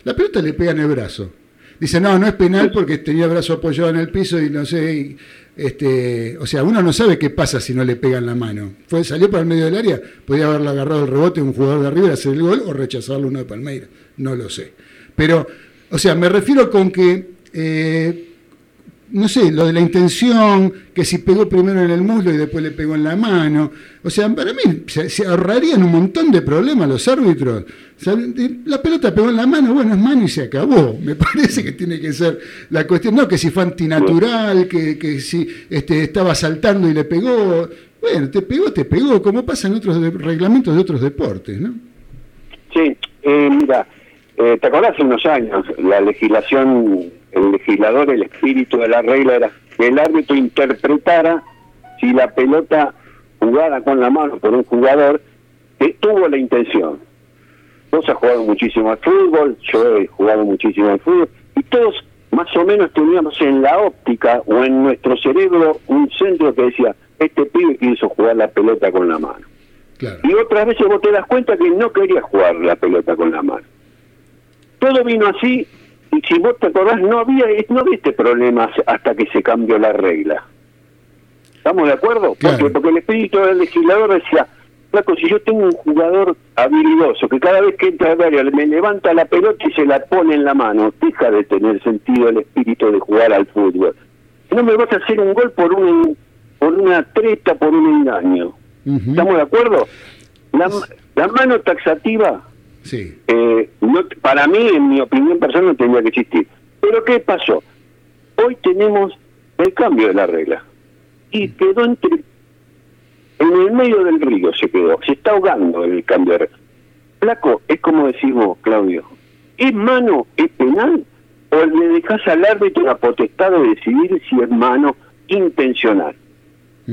la pelota le pega en el brazo. Dice, no, no es penal porque tenía el brazo apoyado en el piso y no sé, este, o sea, uno no sabe qué pasa si no le pegan la mano. Fue, salió para el medio del área, podía haberle agarrado el rebote un jugador de arriba, hacer el gol o rechazarlo uno de Palmeiras. No lo sé. Pero, o sea, me refiero con que eh, no sé, lo de la intención, que si pegó primero en el muslo y después le pegó en la mano. O sea, para mí se, ahorrarían un montón de problemas los árbitros. La pelota pegó en la mano, bueno, es mano y se acabó. Me parece que tiene que ser la cuestión, no que si fue antinatural, que, que si este, estaba saltando y le pegó. Bueno, te pegó, te pegó, como pasa en otros reglamentos de otros deportes, ¿no? Sí, eh, mira, eh, ¿te acordás hace unos años la legislación el legislador, el espíritu de la regla era que el árbitro interpretara si la pelota jugada con la mano por un jugador que tuvo la intención. Vos has jugado muchísimo al fútbol, yo he jugado muchísimo al fútbol, y todos más o menos teníamos en la óptica o en nuestro cerebro un centro que decía, este pibe quiso jugar la pelota con la mano. Y otras veces vos te das cuenta que no quería jugar la pelota con la mano. Todo vino así y si vos te acordás, no había, no viste problemas hasta que se cambió la regla. ¿Estamos de acuerdo? Porque, porque el espíritu del legislador decía, Flaco, si yo tengo un jugador habilidoso que cada vez que entra al área me levanta la pelota y se la pone en la mano, deja de tener sentido el espíritu de jugar al fútbol. No me vas a hacer un gol por un por una treta, por un engaño. ¿Estamos de acuerdo? La, la mano taxativa Sí. Eh, para mí, en mi opinión personal, no tendría que existir. Pero ¿qué pasó? Hoy tenemos el cambio de la regla. Y quedó entre... En el medio del río se quedó. Se está ahogando el cambio de regla. Flaco, es como decimos, Claudio. ¿Es mano, es penal? ¿O le dejas al árbitro la potestad de decidir si es mano intencional?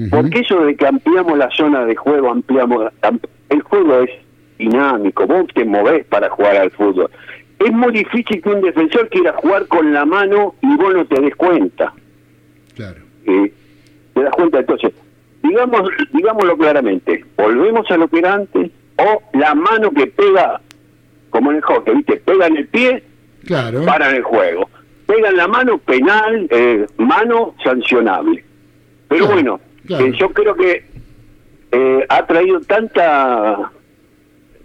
Porque eso de que ampliamos la zona de juego, ampliamos... amp- el juego es dinámico, vos te movés para jugar al fútbol. Es muy difícil que un defensor quiera jugar con la mano y vos no te des cuenta. Claro. Eh, te das cuenta entonces digamos digámoslo claramente volvemos a lo que era antes o la mano que pega como en el hockey viste pega en el pie Claro. para en el juego pega en la mano penal eh, mano sancionable pero Claro, bueno claro. eh, yo creo que eh, ha traído tanta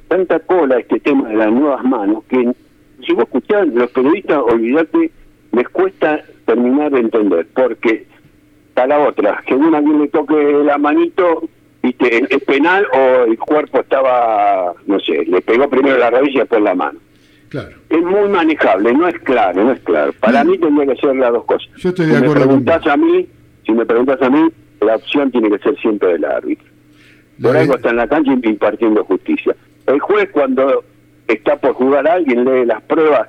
tanta cola este tema de las nuevas manos que si vos escuchás los periodistas olvídate les cuesta terminar de entender porque está la otra. Según a quien le toque la manito viste es penal o el cuerpo estaba no sé le pegó primero la rodilla y después la mano. Claro. es muy manejable no es claro no es claro. Para mí tendría que ser las dos cosas. Yo estoy si de me acuerdo con preguntás a mí si me preguntas a mí la opción tiene que ser siempre del árbitro. Por algo está en la cancha impartiendo justicia. El juez cuando está por jugar a alguien lee las pruebas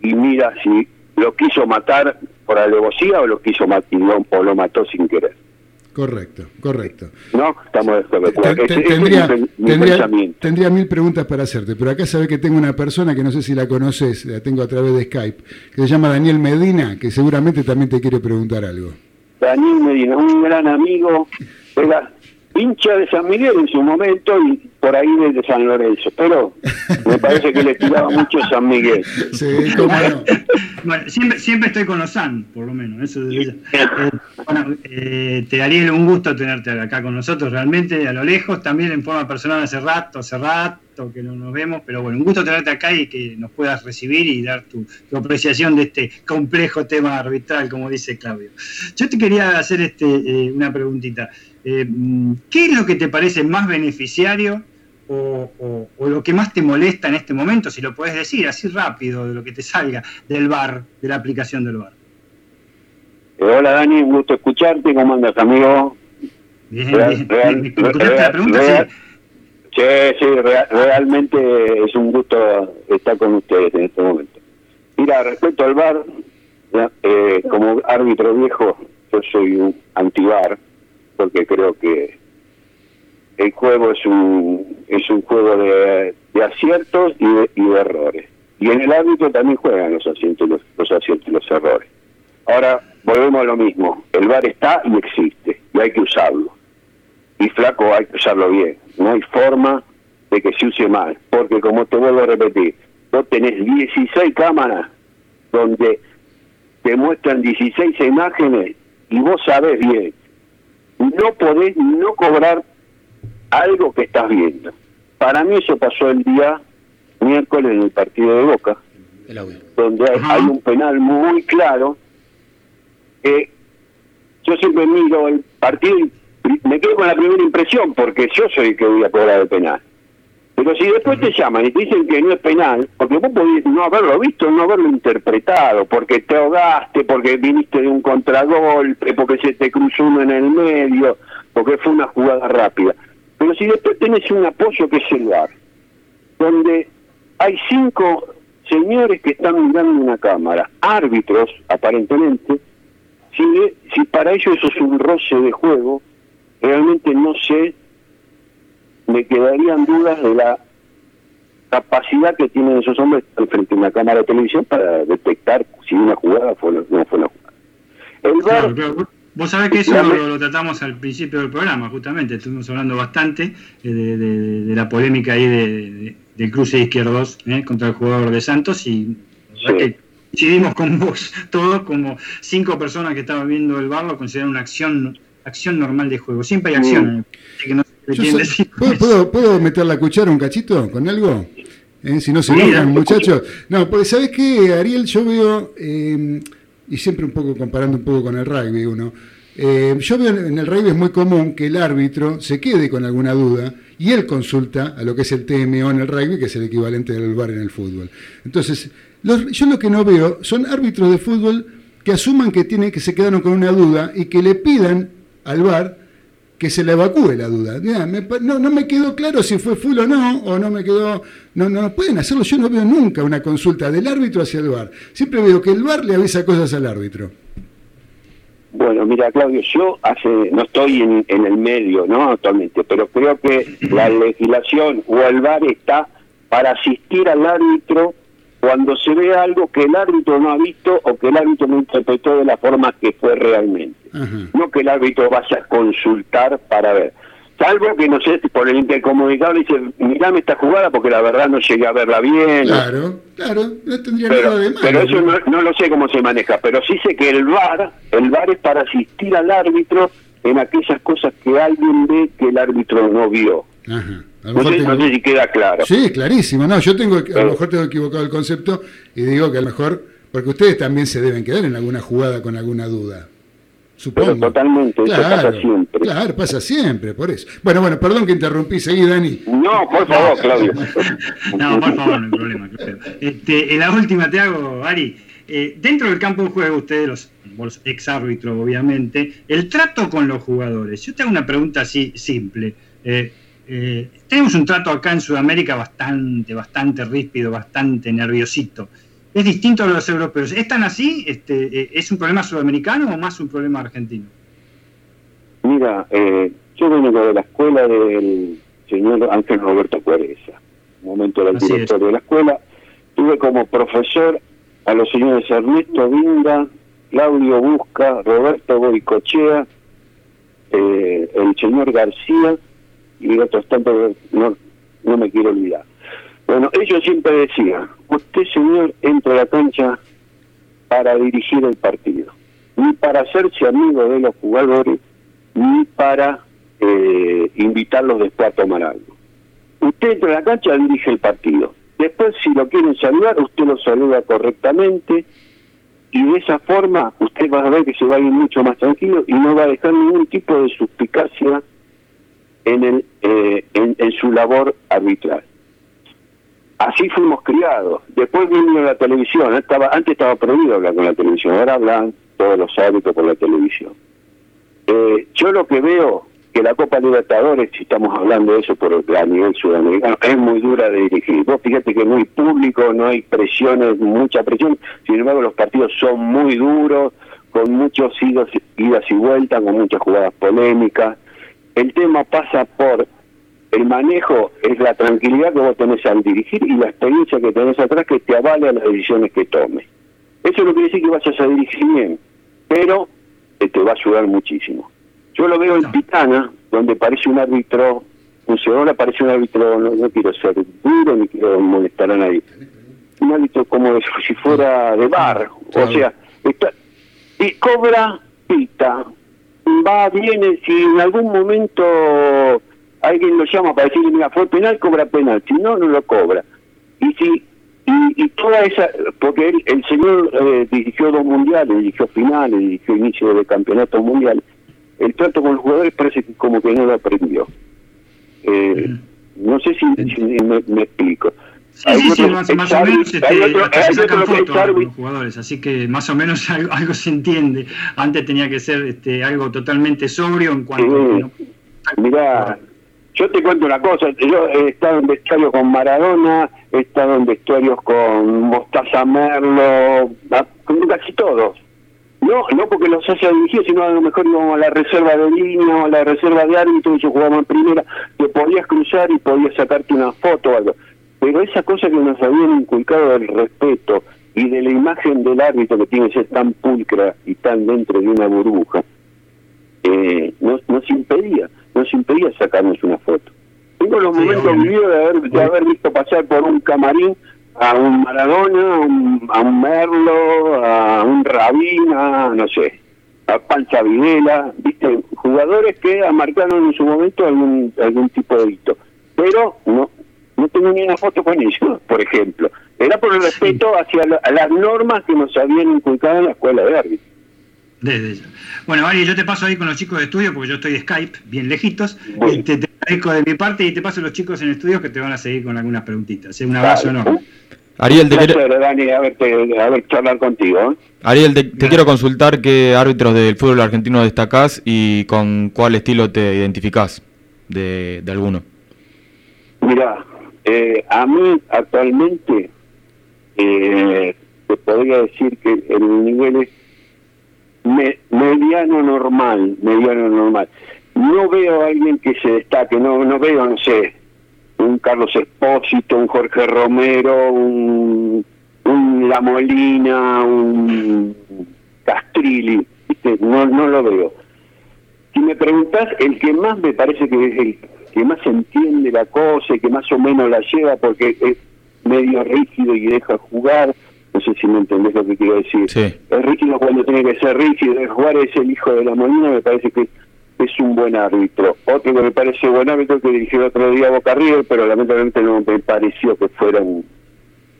y mira si lo quiso matar por alevosía o lo quiso matar o lo mató sin querer. Correcto, correcto. ¿No? Estamos de acuerdo. Es tendría, mi, tendría- mil preguntas para hacerte, pero acá sabes que tengo una persona que no sé si la conoces, la tengo a través de Skype, que se llama Daniel Medina, que seguramente también te quiere preguntar algo. Daniel Medina, un gran amigo, hincha de San Miguel en su momento y por ahí de San Lorenzo, pero me parece que le tiraba mucho San Miguel. Sí. Bueno, siempre, siempre estoy con los San, por lo menos. Eso desde ya. Eh, bueno, eh, te Ariel, un gusto tenerte acá con nosotros, realmente a lo lejos, también en forma personal hace rato, hace rato que no nos vemos, pero bueno, un gusto tenerte acá y que nos puedas recibir y dar tu, tu apreciación de este complejo tema arbitral, como dice Claudio. Yo te quería hacer este, eh, una preguntita. Eh, ¿Qué es lo que te parece más beneficiario o, o- o lo que más te molesta en este momento, si lo puedes decir así rápido, de lo que te salga del bar, de la aplicación del bar? Eh, hola Dani, un gusto escucharte, ¿cómo andas amigo? Bien, Real- bien. real- ¿Me contestaste la pregunta? Sí. Sí, sí, rea- realmente es un gusto estar con ustedes en este momento. Mira, respecto al bar, eh, como árbitro viejo, yo soy un antibar, porque creo que el juego es un es un juego de, de aciertos y de, y de errores. Y en el árbitro también juegan los aciertos, los, los aciertos y los errores. Ahora, volvemos a lo mismo. El bar está y existe, y hay que usarlo y flaco hay que usarlo bien. No hay forma de que se use mal, porque como te vuelvo a repetir, vos tenés 16 cámaras donde te muestran 16 imágenes y vos sabés bien, no podés no cobrar algo que estás viendo. Para mí eso pasó el día miércoles en el partido de Boca, El audio. donde hay, hay un penal muy claro. que yo siempre miro el partido y me quedo con la primera impresión porque yo soy el que voy a cobrar el penal. Pero si después te llaman y te dicen que no es penal, porque vos podés no haberlo visto, no haberlo interpretado, porque te ahogaste, porque viniste de un contragolpe, porque se te cruzó uno en el medio, porque fue una jugada rápida. Pero si después tenés un apoyo que es el VAR, donde hay cinco señores que están mirando una cámara, árbitros aparentemente, si, si para ellos eso es un roce de juego, realmente no sé, me quedarían dudas de la capacidad que tienen esos hombres frente a una cámara de televisión para detectar si una jugada fue o no fue una jugada. El VAR, Claro. Vos sabés que eso lo, lo tratamos al principio del programa, justamente. Estuvimos hablando bastante eh, de, de- de la polémica ahí de, de- del cruce de izquierdos eh, contra el jugador de Santos y Sí. que con vos, todos como cinco personas que estaban viendo el bar lo consideran una acción acción normal de juego. Siempre hay acción, Mm. que no ¿puedo, puedo, puedo meter la cuchara un cachito con algo? Eh, Si no se enojan, muchachos. No, porque ¿sabes qué, Ariel? Yo veo, eh, y siempre un poco comparando un poco con el rugby uno, eh, yo veo en el rugby es muy común que el árbitro se quede con alguna duda y él consulta a lo que es el TMO en el rugby, que es el equivalente del VAR en el fútbol. Entonces, los- yo lo que no veo son árbitros de fútbol que asuman que, tienen, que se quedaron con una duda y que le pidan al VAR que se le evacúe la duda. Me no, no me quedó claro si fue full o no, o no me quedó. No, no, no pueden hacerlo. Yo no veo nunca una consulta del árbitro hacia el VAR. Siempre veo que el VAR le avisa cosas al árbitro. Bueno, mira, Claudio, yo hace, no estoy en, en el medio, ¿no? Actualmente, pero creo que la legislación o el VAR está para asistir al árbitro cuando se ve algo que el árbitro no ha visto o que el árbitro no interpretó de la forma que fue realmente. No que el árbitro vaya a consultar para ver. Salvo que, no sé, por el intercomunicado dice, mirame esta jugada porque la verdad no llegué a verla bien. Claro, claro, no tendría Pero, nada de malo. pero eso no, no lo sé cómo se maneja, pero sí sé que el VAR, el VAR es para asistir al árbitro en aquellas cosas que alguien ve que el árbitro no vio. Ajá. A lo No mejor sé, tengo- no sé si queda claro. Sí, clarísimo. No, yo tengo, a Claro. lo mejor tengo equivocado el concepto y digo que a lo mejor, porque ustedes también se deben quedar en alguna jugada con alguna duda. Supongo. Pero totalmente, eso pasa siempre. Claro, pasa siempre, por eso. Bueno, bueno, perdón que interrumpí, seguí, Dani. No, por favor, Claudio. No, por favor, no hay problema. Claudio. Este, en la última te hago, Ari. eh, dentro del campo de juego, ustedes, los, vos, ex árbitros, obviamente, el trato con los jugadores. Yo te hago una pregunta así simple. Eh, eh, tenemos un trato acá en Sudamérica bastante, bastante ríspido, bastante nerviosito. Es distinto a los europeos. ¿Es tan así? Este, eh, ¿Es un problema sudamericano o más un problema argentino? Mira, eh, yo vengo de la escuela del señor Ángel Roberto Cuereza, un momento era el director de la escuela. Tuve como profesor a los señores Ernesto Vinda, Claudio Busca, Roberto Boicochea, eh, el señor García y otros tantos, no, no me quiero olvidar. Bueno, ellos siempre decían, usted señor entra a la cancha para dirigir el partido, ni para hacerse amigo de los jugadores, ni para eh, invitarlos después a tomar algo. Usted entra a la cancha, dirige el partido. Después, si lo quieren saludar, usted lo saluda correctamente y de esa forma usted va a ver que se va a ir mucho más tranquilo y no va a dejar ningún tipo de suspicacia en, el, eh, en, en su labor arbitral. Así fuimos criados. Después vino la televisión. Estaba, antes estaba prohibido hablar con la televisión. Ahora hablan todos los árbitros por la televisión. Eh, yo lo que veo que la Copa Libertadores, si estamos hablando de eso por a nivel sudamericano, es muy dura de dirigir. Vos fíjate que no hay público, no hay presiones, mucha presión. Sin embargo, los partidos son muy duros, con muchos idas y vueltas, con muchas jugadas polémicas. El tema pasa por el manejo, es la tranquilidad que vos tenés al dirigir y la experiencia que tenés atrás que te avale las decisiones que tomes. Eso no quiere decir que vayas a dirigir bien, pero eh, te va a ayudar muchísimo. Yo lo veo en Pitana, donde parece un árbitro, un ahora parece un árbitro, no, no quiero ser duro ni quiero molestar a nadie, un árbitro como si fuera de bar, o sea, está, y cobra, pita, va, viene, si en algún momento alguien lo llama para decirle, mira, fue penal, cobra penal, si no, no lo cobra. Y si y, y toda esa, porque él, el señor eh, dirigió dos mundiales, dirigió finales, dirigió inicio de campeonatos mundiales, el trato con los jugadores parece que como que no lo aprendió. Eh, no sé si, si me, me explico. Sí, Hay sí, sí, más, o menos otro- hasta se sacan otro fotos con los jugadores, así que más o menos algo, algo se entiende. Antes tenía que ser este, algo totalmente sobrio en cuanto a que no- Mira, yo te cuento una cosa, yo he estado en vestuarios con Maradona, he estado en vestuarios con Mostaza Merlo, a- con casi todos. No, no porque los haya dirigido, sino a lo mejor íbamos a la reserva de línea o a la reserva de árbitro y yo jugaba en primera, te podías cruzar y podías sacarte una foto o algo. Pero esa cosa que nos habían inculcado del respeto y de la imagen del árbitro que tiene que ser tan pulcra y tan dentro de una burbuja, eh, nos, nos impedía, nos impedía sacarnos una foto. Tengo los momentos vividos de haber, de haber visto pasar por un camarín a un Maradona, a un, a un Merlo, a un Rabina, no sé, a Panza Videla, viste, jugadores que marcaron en su momento algún, algún tipo de hito. Pero no, no tengo ni una foto con ellos, por ejemplo. Era por el respeto hacia la- a las normas que nos habían inculcado en la escuela de árbitros. Desde ya. Bueno, Ari, yo te paso ahí con los chicos de estudio porque yo estoy de Skype, bien lejitos. Bueno. Este, te agradezco de mi parte y te paso los chicos en estudio que te van a seguir con algunas preguntitas. ¿eh? Un abrazo Dale. enorme. Ariel, te, quiero- Dani, haberte, haber charlar contigo. ¿eh? Ariel, te, te quiero consultar qué árbitros del fútbol argentino destacás y con cuál estilo te identificás de, de alguno. Mira, eh, a mí actualmente eh, te podría decir que el nivel es me- mediano normal, mediano normal. No veo a alguien que se destaque, no, no veo, no sé, un Carlos Espósito, un Jorge Romero, un, un La Molina, un Castrilli, no, no lo veo. Si me preguntás, el que más me parece que es el que más entiende la cosa y que más o menos la lleva porque es medio rígido y deja jugar, no sé si me entendés lo que quiero decir. Sí. Es rígido cuando tiene que ser rígido, deja jugar es el hijo de la Molina, me parece que es un buen árbitro. Otro que me parece buen árbitro que dirigió el otro día a Boca River, pero lamentablemente no me pareció que fuera un,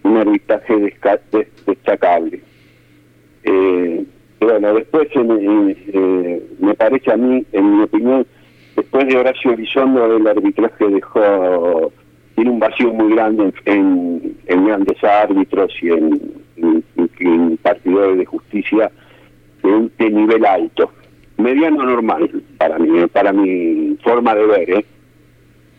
un arbitraje destacable. Eh, pero bueno, después en- en- eh, me parece a mí, en mi opinión, después de Horacio Elizondo, el arbitraje dejó, tiene un vacío muy grande en, en- grandes árbitros y en, en- partidores de justicia de, de nivel alto. Mediano normal, para mí, para mi forma de ver, ¿eh?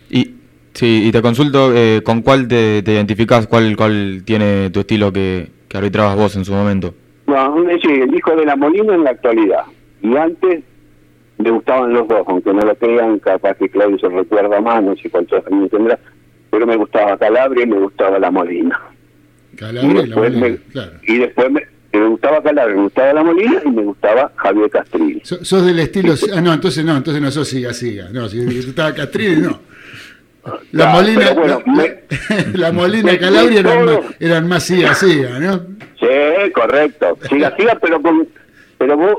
Y, sí, y te consulto, eh, ¿con cuál te, te identificás? ¿Cuál, ¿Cuál tiene tu estilo que, que arbitrabas vos en su momento? No, es decir, el hijo de la Molina en la actualidad. Y antes me gustaban los dos, aunque no lo crean, capaz que Claudio se recuerda más, no sé cuántos años tendrá, pero me gustaba Calabria y me gustaba la Molina. Y Calabria y la después, Molina, me, claro. y después me, me gustaba Calabria, me gustaba la Molina y me gustaba Javier Castrilli. So- sos del estilo. Ah, no, entonces no, entonces no sos siga, siga. No, si tú estaba Castrilli, no. La Ah, Molina, bueno, la, la- la Molina y Calabria eran más, eran más siga, siga, ¿no? Sí, correcto. Siga, siga, pero con, pero vos,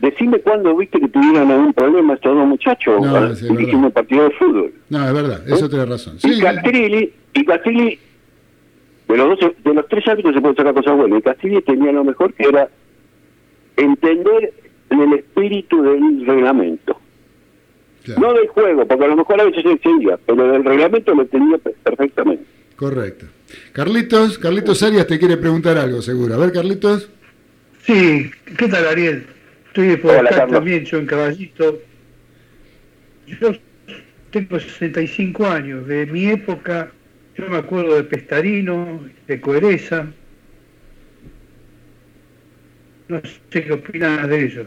decime cuándo viste que tuvieron algún problema estos dos muchachos No, ah, sí, un partido de fútbol. No, es verdad, eso tenés razón. Sí, y Castrilli, y Castrilli, de los, dos, de los tres árbitros se pueden sacar cosas buenas. Y Castrilli tenía lo mejor que era entender el espíritu del reglamento. No del juego, porque a lo mejor a veces se entendía, pero del reglamento lo entendía pe- perfectamente. correcto. Carlitos, Carlitos Arias te quiere preguntar algo, seguro. A ver, Carlitos. Sí, ¿qué tal Ariel? Estoy por Hola, acá Carlos. también, yo en Caballito. Yo tengo 65 años, de mi época, yo me acuerdo de Pestarino, de Coereza. No sé qué opinas de ellos.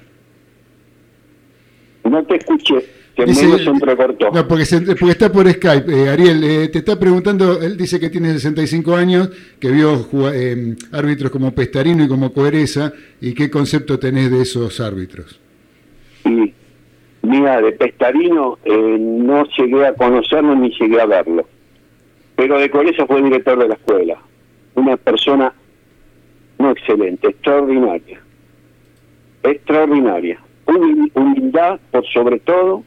No te escuché, que Dice- medio se entrecortó. No, porque, se- porque está por Skype. Eh, Ariel, eh, te está preguntando, él dice que tiene 65 años, que vio eh, árbitros como Pestarino y como Coereza, y qué concepto tenés de esos árbitros. Y mira, de Pestarino eh, no llegué a conocerlo ni llegué a verlo. Pero de Colesa fue director de la escuela. Una persona no excelente, extraordinaria. Extraordinaria. Humil- Humildad por sobre todo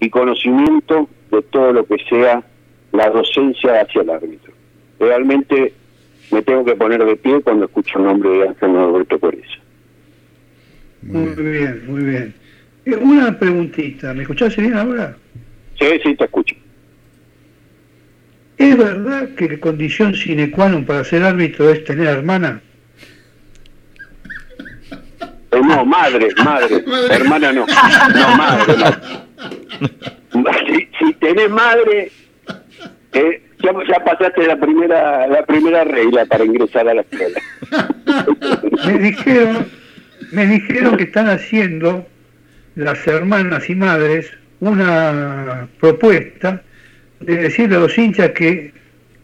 y conocimiento de todo lo que sea la docencia hacia el árbitro. Realmente me tengo que poner de pie cuando escucho el nombre de Ángel Norberto Colesa. Muy bien, muy bien. Eh, una preguntita, ¿me escuchás bien ahora? Sí, sí, te escucho. ¿Es verdad que la condición sine qua non para ser árbitro es tener hermana? Eh, no, madre, madre, hermana no. No, madre, no. Si, si tenés madre, eh, ya, ya pasaste la primera la primera regla para ingresar a la escuela. Me dijeron, me dijeron que están haciendo las hermanas y madres una propuesta de decirle a los hinchas que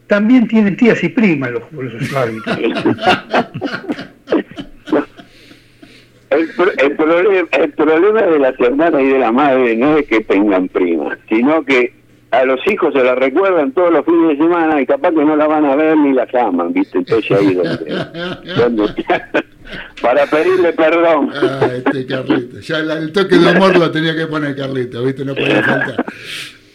también tienen tías y primas los, los árbitros. El, el, problema, el problema de las hermanas y de la madre no es que tengan primas, sino que a los hijos se la recuerdan todos los fines de semana y capaz que no la van a ver ni la llaman, ¿viste? Entonces ahí donde, donde- para pedirle perdón. Ah, este Carlito. Ya el toque de humor lo tenía que poner Carlito, ¿viste? No podía faltar.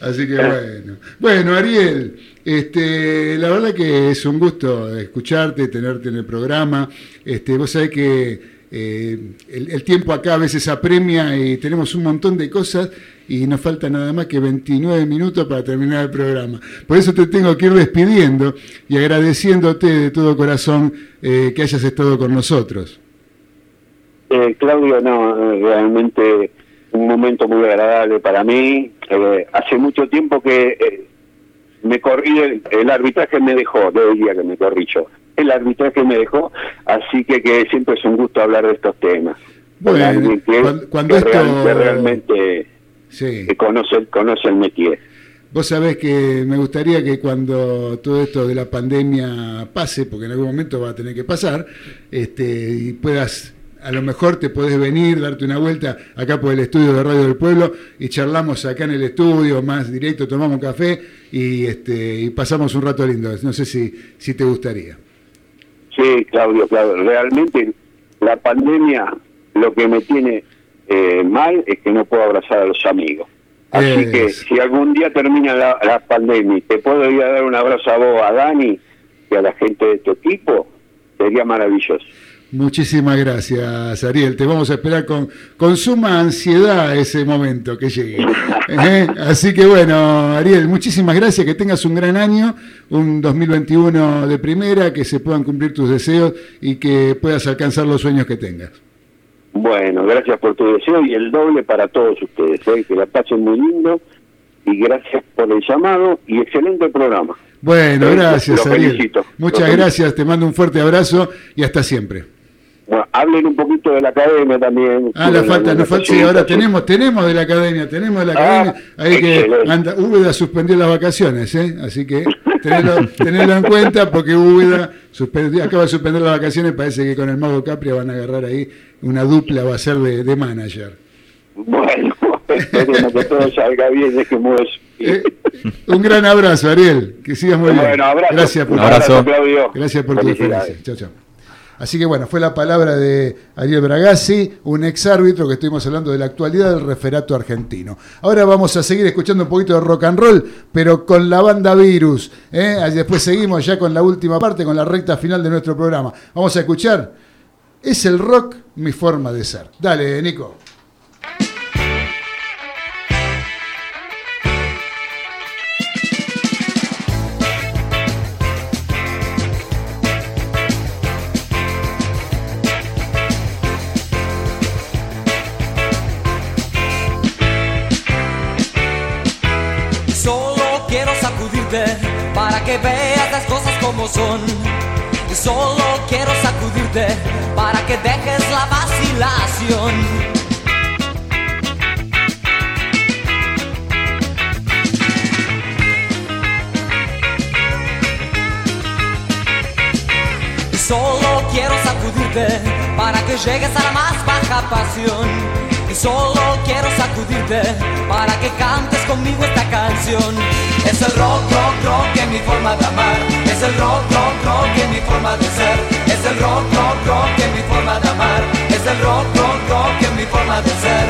Así que bueno. Bueno, Ariel, este, la verdad que es un gusto escucharte, tenerte en el programa. Este, vos sabés que eh, el, tiempo acá a veces apremia y tenemos un montón de cosas y nos falta nada más que 29 minutos para terminar el programa. Por eso te tengo que ir despidiendo y agradeciéndote de todo corazón eh, que hayas estado con nosotros. Eh, Claudio, no, eh, realmente un momento muy agradable para mí. Eh, hace mucho tiempo que me corrí, el, arbitraje me dejó, no diría que me corrí yo, el arbitraje me dejó, así que, que siempre es un gusto hablar de estos temas. Bueno, que, cuando- cuando que esto- real- que realmente Sí. que conoce, conoce el métier. Vos sabés que me gustaría que cuando todo esto de la pandemia pase, porque en algún momento va a tener que pasar, este, y puedas, a lo mejor te podés venir, darte una vuelta acá por el estudio de Radio del Pueblo y charlamos acá en el estudio, más directo, tomamos café y, este, y pasamos un rato lindo. No sé si, si te gustaría. Sí, Claudio, Claudio. Realmente la pandemia lo que me tiene eh, mal es que no puedo abrazar a los amigos. Así que si algún día termina la, la pandemia y te puedo ir a dar un abrazo a vos, a Dani y a la gente de tu equipo, sería maravilloso. Muchísimas gracias, Ariel. Te vamos a esperar con, con suma ansiedad ese momento que llegue. ¿Eh? Así que bueno, Ariel, muchísimas gracias. Que tengas un gran año, un 2021 de primera, que se puedan cumplir tus deseos y que puedas alcanzar los sueños que tengas. Bueno, gracias por tu deseo y el doble para todos ustedes. ¿eh? Que la pasen muy lindo y gracias por el llamado y excelente programa. Bueno, gracias, Ariel. Muchas gracias. Te mando un fuerte abrazo y hasta siempre. Bueno, hablen un poquito de la academia también. Ah, la falta, nos falta, sí, ahora tenemos, tenemos de la academia, tenemos de la Ah, academia, ahí que anda, Úbeda suspendió las vacaciones, ¿eh? así que tenedlo, tenedlo en cuenta porque Úbeda suspendió- acaba de suspender las vacaciones, parece que con el Mago Capria van a agarrar ahí una dupla, va a ser de, de manager. Bueno, esperemos que todo salga bien, dejemos eso. Eh, un gran abrazo, Ariel, que sigas muy bien. Bueno, abrazo. Gracias por, Un abrazo, Claudio. Gracias por tu Felicidades. diferencia. Chao, chao. Así que bueno, fue la palabra de Ariel Bragazzi, un ex árbitro que estuvimos hablando de la actualidad del referato argentino. Ahora vamos a seguir escuchando un poquito de rock and roll, pero con la banda Virus. ¿eh? Después seguimos ya con la última parte, con la recta final de nuestro programa. Vamos a escuchar Es el rock mi forma de ser. Dale, Nico. Veas las cosas como son. Solo quiero sacudirte para que dejes la vacilación. Solo quiero sacudirte para que llegues a la más baja pasión. Solo quiero sacudirte para que cantes conmigo esta canción. Es el rock, rock, rock en mi forma de amar. Es el rock, rock, rock en mi forma de ser. Es el rock, rock, rock en mi forma de amar. Es el rock, rock, rock en mi forma de ser.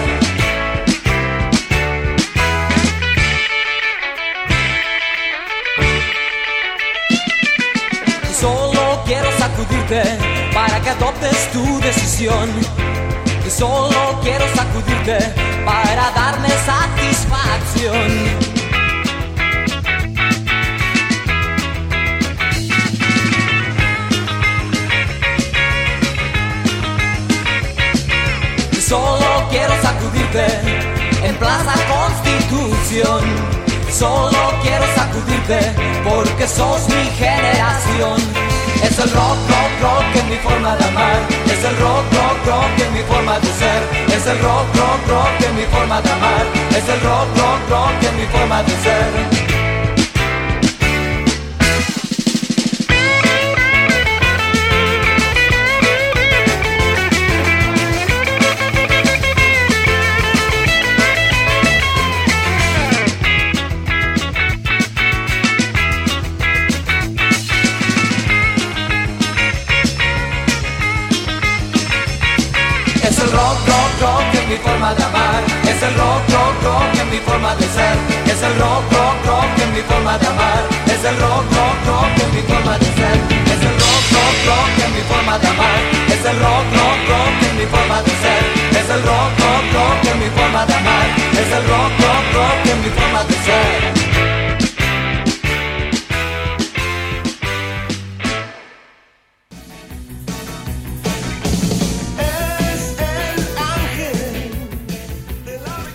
Solo quiero sacudirte para que adoptes tu decisión. Solo para darme satisfacción. Solo quiero sacudirte en Plaza Constitución. Solo quiero sacudirte porque sos mi generación. Es el rock, rock, rock en mi forma de amar. Es el rock, rock, rock en mi forma de ser. Es el rock, rock, rock en mi forma de amar. Es el rock, rock, rock en mi forma de ser. Forma de amar. Es el rock, en mi forma de ser. Es el rock, rock, rock en mi forma de amar. Es el rock, rock, rock en mi forma de ser. Es el rock, rock, rock en mi forma de amar. Es el rock, rock, rock en mi forma de ser. Es el rock, rock, rock en mi forma de amar. Es el rock, rock, rock en mi forma de ser.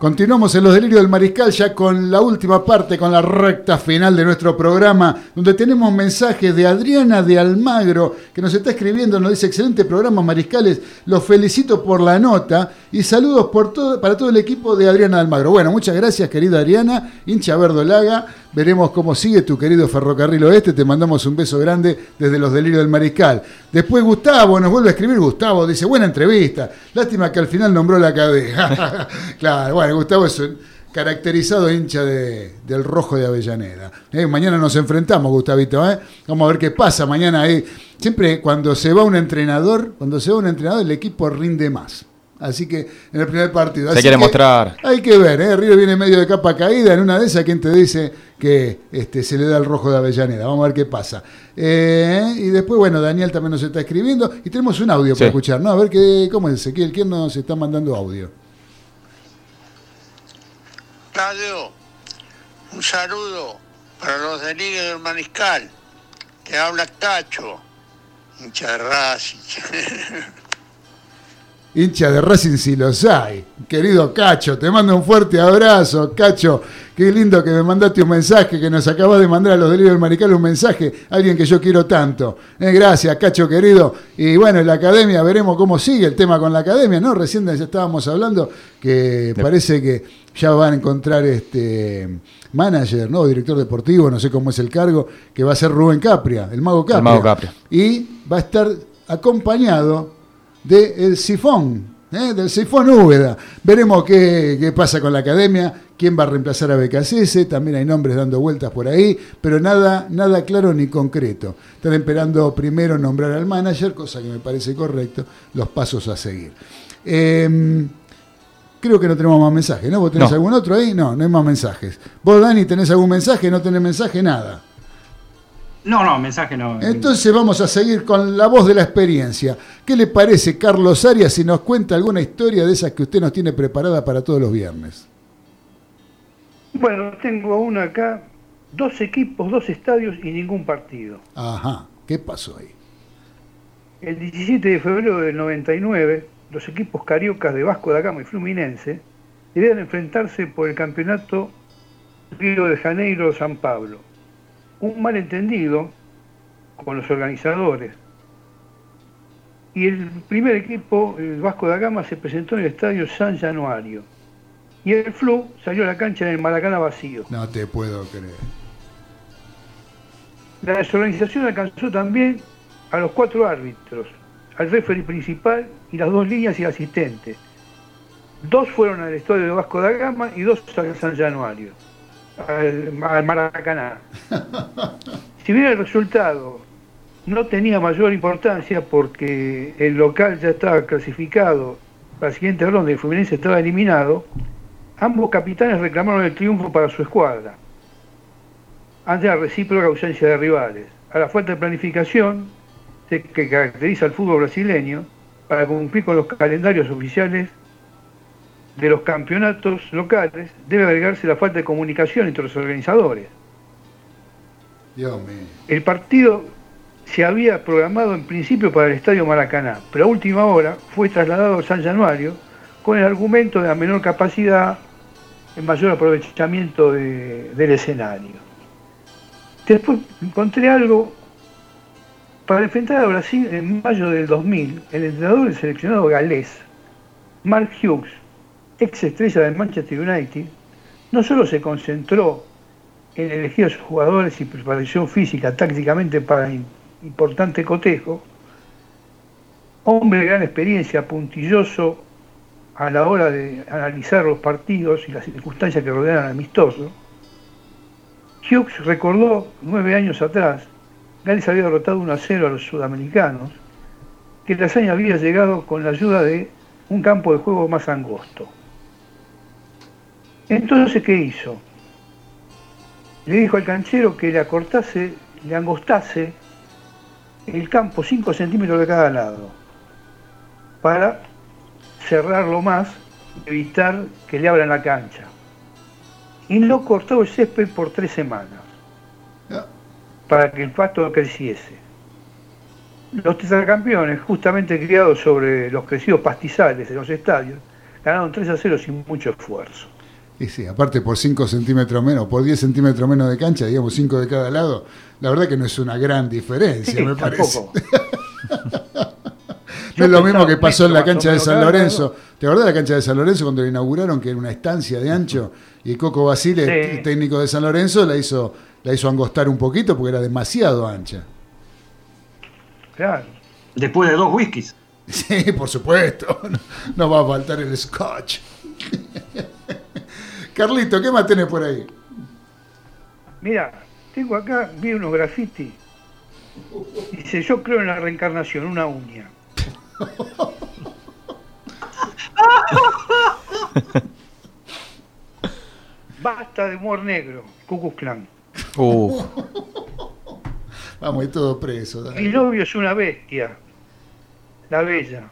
Continuamos en los delirios del mariscal ya con la última parte, con la recta final de nuestro programa, donde tenemos mensajes de Adriana de Almagro, que nos está escribiendo, nos dice, excelente programa mariscales, los felicito por la nota y saludos por para todo el equipo de Adriana de Almagro. Bueno, muchas gracias querida Adriana, hincha verdolaga, veremos cómo sigue tu querido ferrocarril oeste, te mandamos un beso grande desde los delirios del mariscal. Después Gustavo nos vuelve a escribir, Gustavo dice, buena entrevista, lástima que al final nombró la cadena. claro, bueno. Gustavo es un caracterizado hincha de, del rojo de Avellaneda. Eh, mañana nos enfrentamos, Gustavito. ¿eh? Vamos a ver qué pasa mañana. Siempre cuando se va un entrenador, cuando se va un entrenador, el equipo rinde más. Así que en el primer partido. Se quiere mostrar. Hay que ver, ¿eh? Río viene medio de capa caída. En una de esas, ¿quién te dice que este, se le da el rojo de Avellaneda? Vamos a ver qué pasa. Eh, y después, bueno, Daniel también nos está escribiendo. Y tenemos un audio para escuchar, ¿no? A ver qué, cómo es Ezequiel. ¿Quién nos está mandando audio? Radio, un saludo para los delirios del mariscal. Te habla Cacho, hincha de Racing. hincha de Racing si los hay. Querido Cacho, te mando un fuerte abrazo, Cacho. Qué lindo que me mandaste un mensaje, que nos acabas de mandar a los delirios del Marical un mensaje, alguien que yo quiero tanto. Eh, gracias, Cacho querido. Y bueno, en la academia veremos cómo sigue el tema con la academia, ¿no? Recién ya estábamos hablando que parece que ya van a encontrar este manager, ¿no? Director deportivo, no sé cómo es el cargo, que va a ser Rubén Capria, el mago Capria. El mago Capria. Y va a estar acompañado del sifón, ¿eh? del sifón Úbeda. Veremos qué, pasa con la academia, quién va a reemplazar a BKCS, también hay nombres dando vueltas por ahí, pero nada, nada claro ni concreto. Están esperando primero nombrar al manager, cosa que me parece correcto, los pasos a seguir. Em, creo que no tenemos más mensajes, ¿no? ¿Vos tenés algún otro ahí? No, no hay más mensajes. ¿Vos, Dani, tenés algún mensaje? ¿No tenés mensaje? Nada. No, no, mensaje no. Entonces vamos a seguir con la voz de la experiencia. ¿Qué le parece, Carlos Arias, si nos cuenta alguna historia de esas que usted nos tiene preparada para todos los viernes? Bueno, tengo una acá, dos equipos, dos estadios y ningún partido. Ajá, ¿qué pasó ahí? El 17 de febrero del 99, los equipos cariocas de Vasco da Gama y Fluminense debían enfrentarse por el campeonato Río de Janeiro-San Pablo un malentendido con los organizadores. Y el primer equipo, el Vasco da Gama, se presentó en el estadio San Januario. Y el Flu salió a la cancha en el Maracaná vacío. No te puedo creer. La desorganización alcanzó también a los cuatro árbitros, al referee principal y las dos líneas y el asistente. Dos fueron al estadio de Vasco da Gama y dos al San Januario al, Maracaná. Si bien el resultado no tenía mayor importancia porque el local ya estaba clasificado para la siguiente ronda y el Fluminense estaba eliminado, ambos capitanes reclamaron el triunfo para su escuadra, ante la recíproca ausencia de rivales, a la falta de planificación que caracteriza al fútbol brasileño para cumplir con los calendarios oficiales de los campeonatos locales debe agregarse la falta de comunicación entre los organizadores. El partido se había programado en principio para el Estadio Maracaná, pero a última hora fue trasladado a San Januario con el argumento de la menor capacidad, el mayor aprovechamiento del escenario. Después encontré algo para enfrentar a Brasil en mayo del 2000, el entrenador del seleccionado galés, Mark Hughes, ex estrella del Manchester United, no solo se concentró en elegir a sus jugadores y preparación física tácticamente para importante cotejo, hombre de gran experiencia, puntilloso a la hora de analizar los partidos y las circunstancias que rodean al amistoso, Hughes recordó nueve años atrás, Gales había derrotado 1 a 0 a los sudamericanos, que la hazaña había llegado con la ayuda de un campo de juego más angosto. Entonces, ¿qué hizo? Le dijo al canchero que le acortase, le angostase el campo 5 centímetros de cada lado para cerrarlo más, evitar que le abran la cancha. Y no cortó el césped por tres semanas para que el pasto creciese. Los tetracampeones, justamente criados sobre los crecidos pastizales de los estadios, Ganaron 3 a 0 sin mucho esfuerzo. Y sí, aparte por 5 centímetros menos, por 10 centímetros menos de cancha, digamos 5 de cada lado, la verdad que no es una gran diferencia, Sí, me parece. tampoco. No es lo mismo que pasó en la cancha de San Lorenzo. ¿Te acordás de la cancha de San Lorenzo cuando la inauguraron, que era una estancia de ancho? Y Coco Basile, Sí. el técnico de San Lorenzo, la hizo, la hizo angostar un poquito porque era demasiado ancha. Claro. Después de dos whiskies. Sí, por supuesto. No, no va a faltar el scotch. Carlito, ¿qué más tenés por ahí? Mira, tengo acá, vi unos graffiti. Dice, yo creo en la reencarnación, una uña. Basta de humor negro, Cucus Clan. Uh, Vamos, hay todo preso. dale. Mi novio es una bestia, la bella.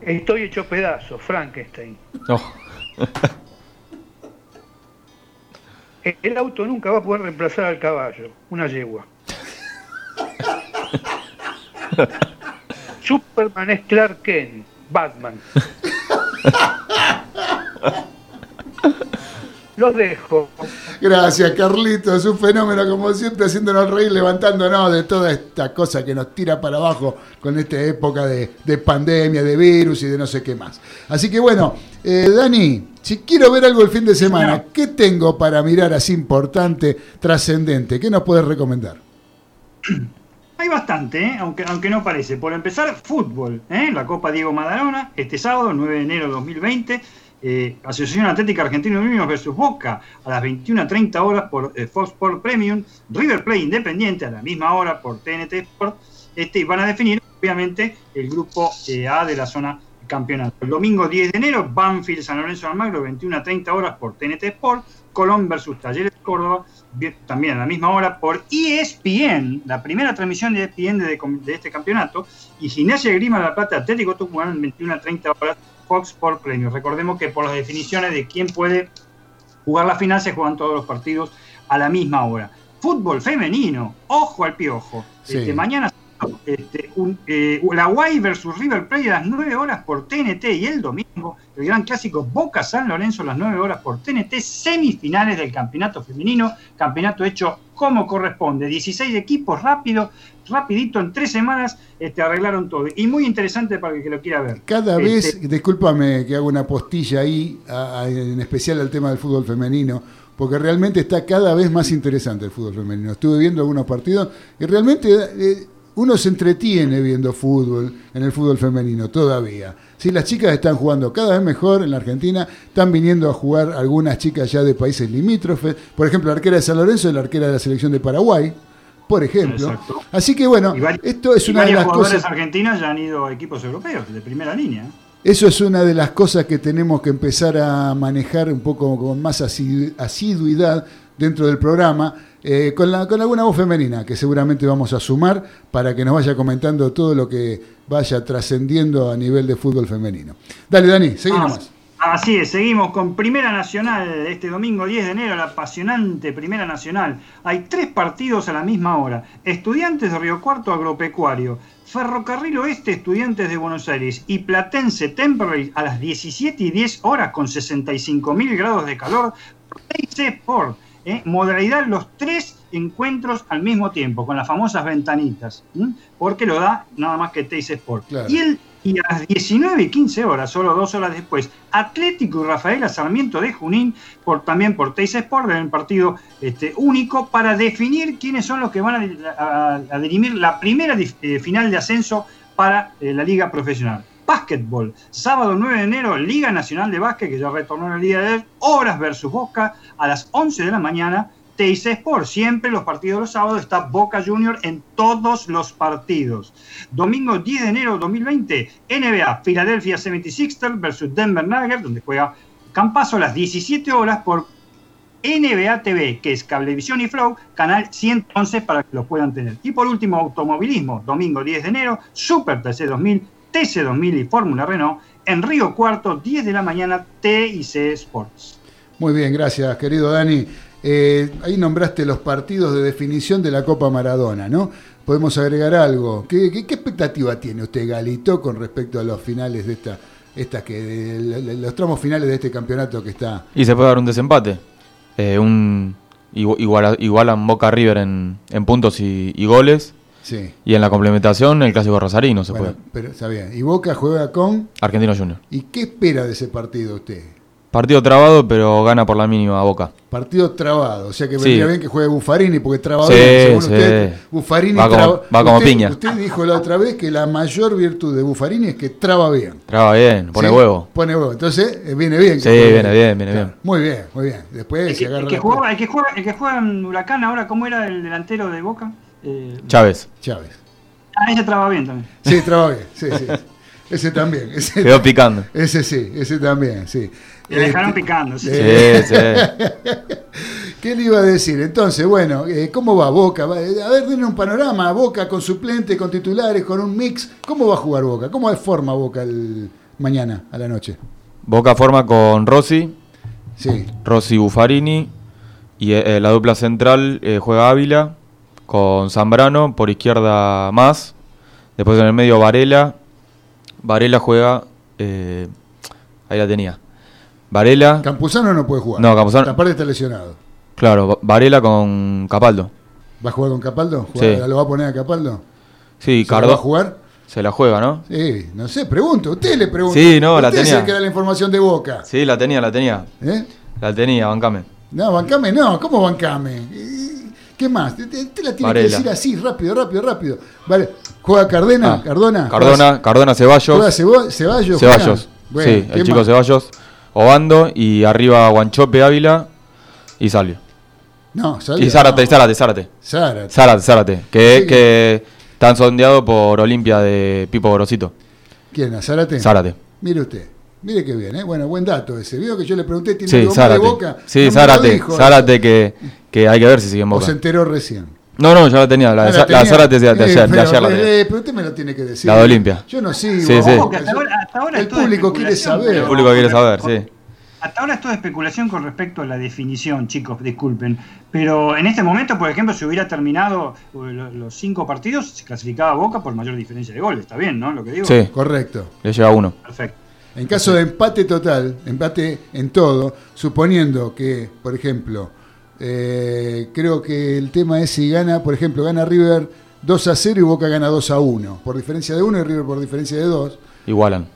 Estoy hecho pedazo, Frankenstein. no. El auto nunca va a poder reemplazar al caballo, una yegua. Superman es Clark Kent, Batman. Los dejo. Gracias, Carlito. Es un fenómeno, como siempre, haciéndonos reír, levantándonos de toda esta cosa que nos tira para abajo con esta época de, de pandemia, de virus y de no sé qué más. Así que bueno, eh, Dani, si quiero ver algo el fin de semana, ¿qué tengo para mirar así importante, trascendente? ¿Qué nos puedes recomendar? Hay bastante, ¿eh? aunque, aunque no parece. Por empezar, fútbol. ¿eh? La Copa Diego Maradona, este sábado, 9 de enero de 2020. Eh, Asociación Atlética Argentina Juniors versus Boca a las 21.30 horas por eh, Fox Sport Premium. River Plate Independiente a la misma hora por TNT Sport. Este, y van a definir, obviamente, el grupo eh, A de la zona campeonato. El domingo 10 de enero, Banfield San Lorenzo Almagro, 21.30 horas por TNT Sport. Colón versus Talleres Córdoba, también a la misma hora por ESPN, la primera transmisión de ESPN de, de este campeonato, y Gimnasia de Grima de la Plata Atlético Tucumán, 21 a 30 horas, Fox Sport Premium. Recordemos que por las definiciones de quién puede jugar la final se juegan todos los partidos a la misma hora. Fútbol femenino, ojo al piojo. Sí. Este, mañana este, un, eh, la Guay versus River Plate a las 9 horas por TNT y el domingo el gran clásico Boca San Lorenzo a las 9 horas por TNT, semifinales del campeonato femenino, campeonato hecho como corresponde, 16 equipos rápido, rapidito en tres semanas este, arreglaron todo y muy interesante para el que lo quiera ver. Cada Este, vez, discúlpame que hago una postilla ahí, a- a- en especial al tema del fútbol femenino, porque realmente está cada vez más interesante el fútbol femenino. Estuve viendo algunos partidos y realmente eh, uno se entretiene viendo fútbol en el fútbol femenino todavía. Sí, las chicas están jugando cada vez mejor en la Argentina, están viniendo a jugar algunas chicas ya de países limítrofes, por ejemplo, la arquera de San Lorenzo y la arquera de la selección de Paraguay, por ejemplo. Exacto. Así que bueno, esto es una de varios las jugadores cosas... argentinos ya han ido a equipos europeos de primera línea. Eso es una de las cosas que tenemos que empezar a manejar un poco con más asidu- asiduidad dentro del programa, eh, con, la, con alguna voz femenina que seguramente vamos a sumar para que nos vaya comentando todo lo que vaya trascendiendo a nivel de fútbol femenino. Dale, Dani, seguí Ah, nomás. Así es, seguimos con Primera Nacional este domingo 10 de enero, la apasionante Primera Nacional. Hay tres partidos a la misma hora. Estudiantes de Río Cuarto Agropecuario, Ferrocarril Oeste Estudiantes de Buenos Aires y Platense Temperley a las 17 y 10 horas con 65 mil grados de calor. Sport, ¿eh? modalidad los tres encuentros al mismo tiempo, con las famosas ventanitas, ¿m? porque lo da nada más que TIC Sport. Claro. Y, el, y a las 19 y 15 horas, solo dos horas después, Atlético y Rafaela Sarmiento de Junín, por, también por Teis Sport, en un partido este, único, para definir quiénes son los que van a, a- a dirimir la primera eh, final de ascenso para eh, la Liga Profesional. Básquetbol, sábado 9 de enero, Liga Nacional de Básquet, que ya retornó en el día de ayer, Obras versus Boca, a las 11 de la mañana, TIC Sport, siempre los partidos de los sábados está Boca Junior en todos los partidos. Domingo 10 de enero de 2020, NBA, Philadelphia 76ers versus Denver Nuggets, donde juega Campazo a las 17 horas por NBA TV, que es Cablevisión y Flow, canal 111 para que lo puedan tener. Y por último, automovilismo, domingo 10 de enero, Super TC 2000, TC 2000 y Fórmula Renault, en Río Cuarto, 10 de la mañana, TIC Sports. Muy bien, gracias, querido Dani. eh, ahí nombraste los partidos de definición de la Copa Maradona, ¿no? Podemos agregar algo. ¿Qué, qué- qué expectativa tiene usted, Galito, con respecto a los finales de esta, esta que, los tramos finales de este campeonato que está? Y se puede dar un desempate. Eh, un igu- iguala- igualan Boca River en, en puntos y, y goles. Sí. Y en la complementación el clásico rosarino se Bueno, puede. pero está bien. Y Boca juega con. Argentino Junior. ¿Y qué espera de ese partido usted? Partido trabado, pero gana por la mínima Boca. Partido trabado, o sea que Sí. vendría bien que juegue Buffarini porque traba Sí, bien, según sí. usted. Buffarini Va como- traba- va como usted- piña. Usted dijo la otra vez que la mayor virtud de Buffarini es que traba bien. Traba bien, pone ¿Sí? huevo. Pone huevo. Entonces, eh, viene bien. Sí, viene bien, viene bien. Muy bien, muy bien. Después El se que, agarra el que la jugaba, el, que juega, el que juega en Huracán ahora, ¿cómo era el delantero de Boca? Eh, Chávez. Chávez. ah, ese traba bien también. Sí, traba bien. Sí, sí. Ese también. Ese, Quedó picando. Ese sí, ese también, sí. Le dejaron Este, picando. Sí. eh, Sí, ¿Qué le iba a decir? Entonces, bueno, eh, ¿cómo va Boca? Eh, A ver, denle un panorama. Boca con suplente, con titulares, con un mix. ¿Cómo va a jugar Boca? ¿Cómo forma Boca el mañana, a la noche? Boca forma con Rossi, Sí. Rossi Buffarini. Y eh, la dupla central eh, juega Ávila con Zambrano, por izquierda más. Después en el medio Varela. Varela juega. eh, ahí la tenía. Varela. Campuzano no puede jugar. No, Campuzano- Aparte está lesionado. Claro, Va- Varela con Capaldo. ¿Va a jugar con Capaldo? ¿Juega- Sí. ¿Lo va a poner a Capaldo? Sí, ¿Se la Cardo- va a jugar? Se la juega, ¿no? Sí, no sé, pregunto. Usted le pregunta. Sí, no, la Usted es tenía. el que da la información de Boca. Sí, la tenía, la tenía. ¿Eh? La tenía, bancame. No, bancame no. ¿Cómo bancame? ¿Qué más? Te, la tiene que decir así, rápido, rápido, rápido. Vale. ¿Juega Cardena? Ah, ¿Cardona? Cardona, Cardona Ceballos. ¿Juega Cebo- Ceballos? Ceballos. Bueno, sí, ¿qué el chico? Ceballos. Obando y arriba Guanchope Ávila y Salvio. No, Salvio Y Zárate, no. Zárate, Zárate. Zárate. Zárate, Zárate. Que, Sí. que están sondeados por Olimpia de Pipo Grosito. ¿Quién? ¿A Zárate? Zárate. Mire usted. Mire qué bien, ¿eh? Bueno, buen dato ese. Vio que yo le pregunté, ¿tiene Sí, más de Zárate. boca? Sí, No Zárate. dijo. Zárate que, que hay que ver si sigue en O Boca. se enteró recién. No, no, ya la tenía. La, Ah, de la tenía. Zárate de, de Eh, ayer, de pero, ayer la tenía. eh, pero usted me lo tiene que decir. La de Olimpia. Yo no sigo. Sí, sí. Hasta ahora- hasta ahora el público quiere saber. El público quiere saber, sí. Hasta ahora es toda especulación con respecto a la definición, chicos, disculpen. Pero en este momento, por ejemplo, si hubiera terminado eh, lo- los cinco partidos, se clasificaba a Boca por mayor diferencia de goles. ¿Está bien, no? Lo que digo. Sí. Correcto. Le llega uno. Perfecto. En caso de empate total, empate en todo, suponiendo que, por ejemplo, eh, creo que el tema es si gana, por ejemplo, gana River 2 a 0 y Boca gana 2 a 1, por diferencia de 1 y River por diferencia de 2, Igualan.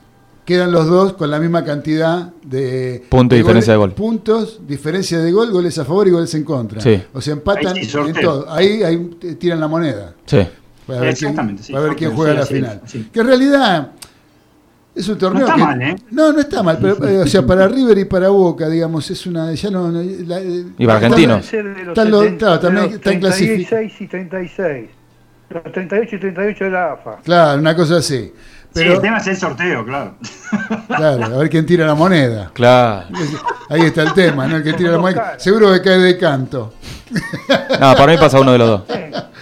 quedan los dos con la misma cantidad de Punto y de diferencia de gol. Puntos, diferencia de gol, goles a favor y goles en contra. Sí. O sea, empatan Ahí sí, en todo. Ahí, ahí tiran la moneda. Sí. Para ver quién, Exactamente, sí, para ver quién juega sí, la final. Que en realidad es un torneo está que- mal, ¿eh? No, no está mal, pero eh, o sea, para River y para Boca, digamos, es una ya no, no- la- eh, Y para Argentinos. Están los- 70, claro, también de los están clasific- 36 y 36. Los 38 y 38 de la AFA. Claro, una cosa así. Sí, el tema es el sorteo, claro. claro, a ver quién tira la moneda. Claro. Ahí está el tema, ¿no? El que tira la moneda, seguro que cae de canto. No, para mí pasa uno de los dos.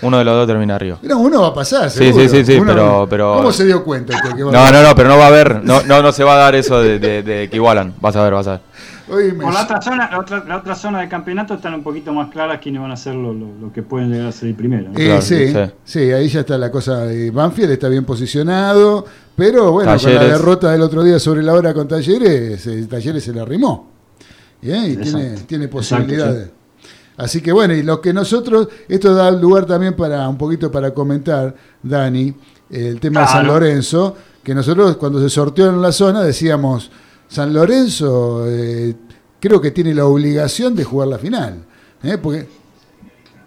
Uno de los dos termina arriba. No, uno va a pasar, Sí, seguro. sí, sí, sí, Uno- pero- pero- ¿Cómo se dio cuenta que va No, no, no, pero no va a haber, no, no, no se va a dar eso de, de- de que igualan. Vas a ver, vas a ver. Oíme, Por la otra zona, la otra, la otra zona del campeonato están un poquito más claras quiénes van a ser lo, lo- lo que pueden llegar a ser el primero. ¿no? Eh, Claro, sí, sí. sí, ahí ya está la cosa. de Banfield está bien posicionado, pero bueno, con la derrota del otro día sobre la hora con Talleres, eh, Talleres se la arrimó. Bien, y tiene, tiene Exacto, posibilidades. Así que bueno, y lo que nosotros, esto da lugar también para un poquito para comentar, Dani, el tema de San. Lorenzo, que nosotros cuando se sorteó en la zona decíamos, San Lorenzo eh, creo que tiene la obligación de jugar la final, ¿eh? porque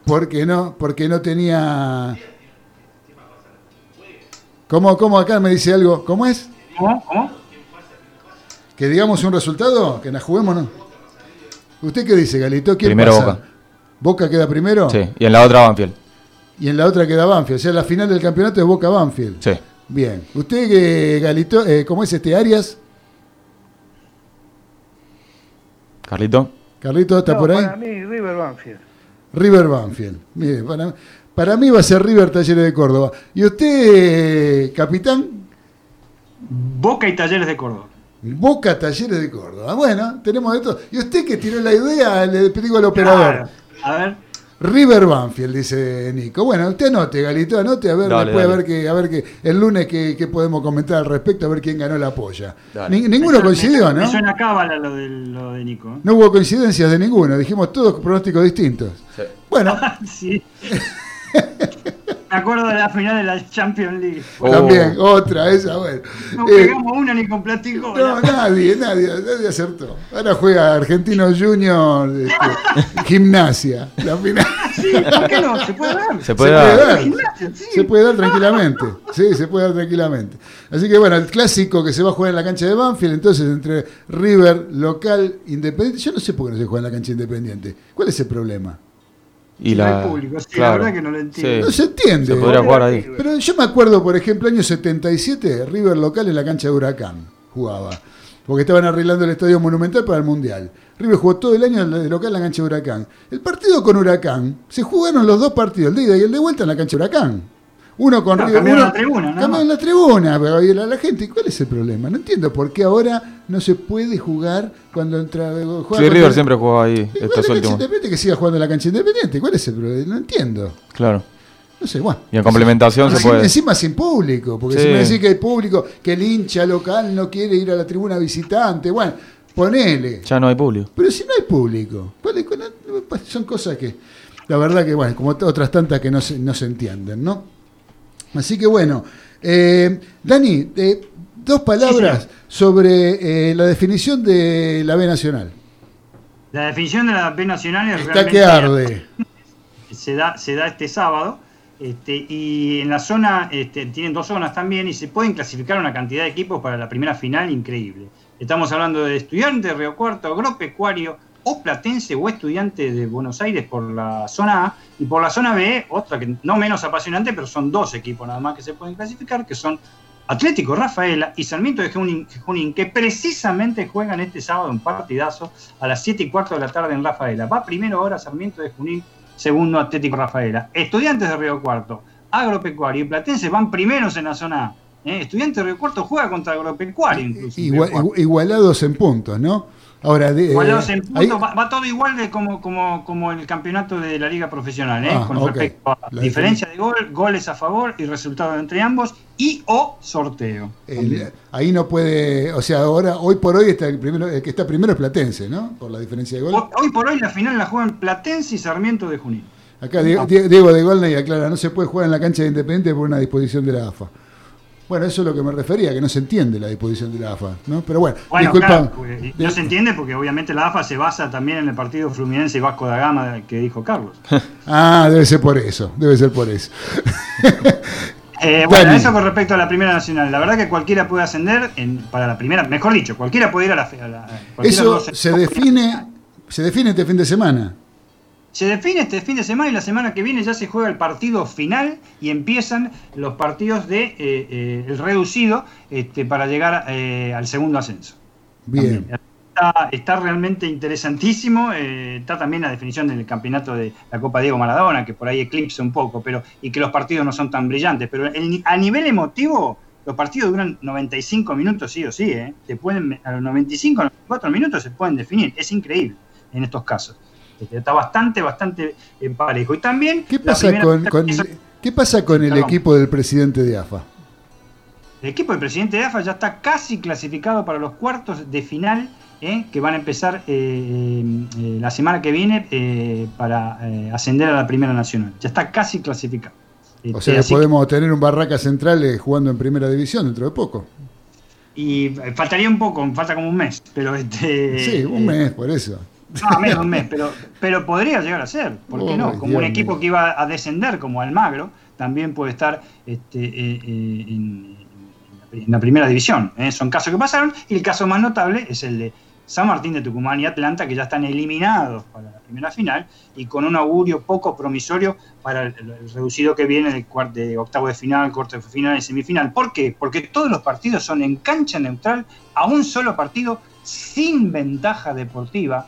porque no, porque no tenía. ¿Cómo, ¿Cómo acá me dice algo? ¿Cómo es? ¿Cómo? ¿Cómo? ¿Que digamos un resultado? ¿Que nos juguemos no? ¿Usted qué dice, Galito? ¿Quién Primero pasa? Boca. ¿Boca queda primero? Sí, y en la otra Banfield. Y en la otra queda Banfield. O sea, la final del campeonato es Boca-Banfield. Sí. Bien. ¿Usted, eh, Galito, eh, cómo es este Arias? Carlito. Carlito, ¿está No, por ahí? Para mí, River Banfield. River Banfield. Mire, para, para mí va a ser River Talleres de Córdoba. ¿Y usted, eh, capitán? Boca y Talleres de Córdoba. Boca Talleres de Córdoba. Bueno, tenemos esto. Y usted que tiró la idea, le digo al operador. A ver. River Banfield, dice Nico. Bueno, usted anote, Galito, anote, a ver, Dale, después a ver que, a ver que el lunes que, que podemos comentar al respecto, a ver quién ganó la polla. Ni- ninguno Me- coincidió, Me ¿no? suena cábala lo de, lo de Nico. ¿eh? No hubo coincidencias de ninguno, dijimos todos pronósticos distintos. Bueno, sí. Me acuerdo de la final de la Champions League. también, otra, esa, bueno. No Eh, pegamos una ni con platico. no, nadie, nadie, nadie acertó. Ahora juega Argentino Junior, este, gimnasia, la final. Sí, ¿por qué no? Se puede dar. Se puede dar. Gimnasia, sí. Se puede dar tranquilamente. Sí, se puede dar tranquilamente. Así que bueno, el clásico que se va a jugar en la cancha de Banfield, entonces entre River, local, independiente. Yo no sé por qué no se juega en la cancha independiente. ¿Cuál es el problema? Y No la, hay público, sí, la claro, verdad que no lo entiendo. No se entiende. Se podría jugar ahí. Pero yo me acuerdo, por ejemplo, año 77, River local en la cancha de Huracán jugaba. Porque estaban arreglando el estadio monumental para el Mundial. River jugó todo el año de local en la cancha de Huracán. El partido con Huracán, se jugaron los dos partidos, el de ida y el de vuelta en la cancha de Huracán. Uno con No, River. cambiaron uno- la tribuna, nada Cambiaron la tribuna, pero y la, la gente, ¿cuál es el problema? No entiendo por qué ahora no se puede jugar cuando entra. juega Sí, contra- River siempre jugó ahí estos últimos. independiente que siga jugando en la cancha independiente. ¿Cuál es el problema? No entiendo. Claro. No sé, bueno. Y en complementación se Encima- puede. Encima sin público, porque Sí. si me decís que hay público, que el hincha local no quiere ir a la tribuna visitante, bueno, ponele. Ya no hay público. Pero si no hay público, ¿cuál es- cuál es- son cosas que, la verdad que, bueno, como otras tantas que no se, no se entienden, ¿no? Así que bueno, eh, Dani, eh, dos palabras sobre eh, la definición de la B Nacional. La definición de la B Nacional es Está realmente que arde. se da, se da este sábado. Este, y en la zona, este, tienen dos zonas también, y se pueden clasificar una cantidad de equipos para la primera final increíble. Estamos hablando de estudiantes Río Cuarto, agropecuario, o platense o estudiante de Buenos Aires por la zona A, y por la zona B, otra que no menos apasionante, pero son dos equipos nada más que se pueden clasificar, que son Atlético Rafaela y Sarmiento de Junín, que precisamente juegan este sábado un partidazo a las 7 y cuarto de la tarde en Rafaela. Va primero ahora Sarmiento de Junín, segundo Atlético Rafaela. Estudiantes de Río Cuarto, Agropecuario y Platense van primeros en la zona A. ¿eh? Estudiantes de Río Cuarto juega contra Agropecuario incluso. Igual- Cuarto. igu- igualados en puntos, ¿no? Ahora, de, eh, ahí- puntos, va, va todo igual de como, como, como el campeonato de la liga profesional, ¿eh? Ah, con respecto a La diferencia de gol, goles a favor y resultado entre ambos y o sorteo. el- ahí no puede, o sea, ahora, hoy por hoy, está el, primero, el que está primero es Platense, ¿no? Por la diferencia de gol. Hoy- por hoy la final la juegan Platense y Sarmiento de Junín. Acá Die- Die- Diego de Golney aclara, no se puede jugar en la cancha de Independiente por una disposición de la AFA. Bueno, eso es lo que me refería, que no se entiende la disposición de la AFA, ¿no? Pero bueno, Bueno, disculpa. claro, no se entiende porque obviamente la AFA se basa también en el partido Fluminense y Vasco da Gama que dijo Carlos. Ah, debe ser por eso, debe ser por eso. Eh, bueno, Dani. eso con respecto a la Primera Nacional. La verdad que cualquiera puede ascender en- para la primera, mejor dicho, cualquiera puede ir a la... a la- Eso se define, se define este fin de semana. Se define este fin de semana y la semana que viene ya se juega el partido final y empiezan los partidos de eh, eh, el reducido este, para llegar eh, al segundo ascenso. Bien. Está, está realmente interesantísimo. eh, está también la definición del campeonato de la Copa Diego Maradona, que por ahí eclipsa un poco, pero y que los partidos no son tan brillantes. Pero el a nivel emotivo, los partidos duran 95 minutos sí o sí. eh. Te pueden, a los 95, 94 minutos se pueden definir. Es increíble en estos casos. Este, Está bastante, bastante eh, parejo. Y también. ¿Qué pasa con, ¿qué pasa con el Perdón. equipo del presidente de AFA? El equipo del presidente de AFA ya está casi clasificado para los cuartos de final eh, que van a empezar eh, eh, la semana que viene eh, para eh, ascender a la Primera Nacional. Ya está casi clasificado. O Este, sea, que podemos tener un Barraca Central eh, jugando en primera división dentro de poco. y eh, faltaría un poco, falta como un mes, pero este. Sí, un eh, mes, por eso. No, menos un mes, pero, pero podría llegar a ser, ¿por qué no? Ay, Como Dios un equipo que iba a descender, como Almagro, también puede estar este, eh, eh, en, en la primera división. ¿eh? Son casos que pasaron, y el caso más notable es el de San Martín de Tucumán y Atlanta, que ya están eliminados para la primera final, y con un augurio poco promisorio para el, el reducido que viene de, de octavo de final, cuarto de final y semifinal. ¿Por qué? Porque todos los partidos son en cancha neutral, a un solo partido, sin ventaja deportiva.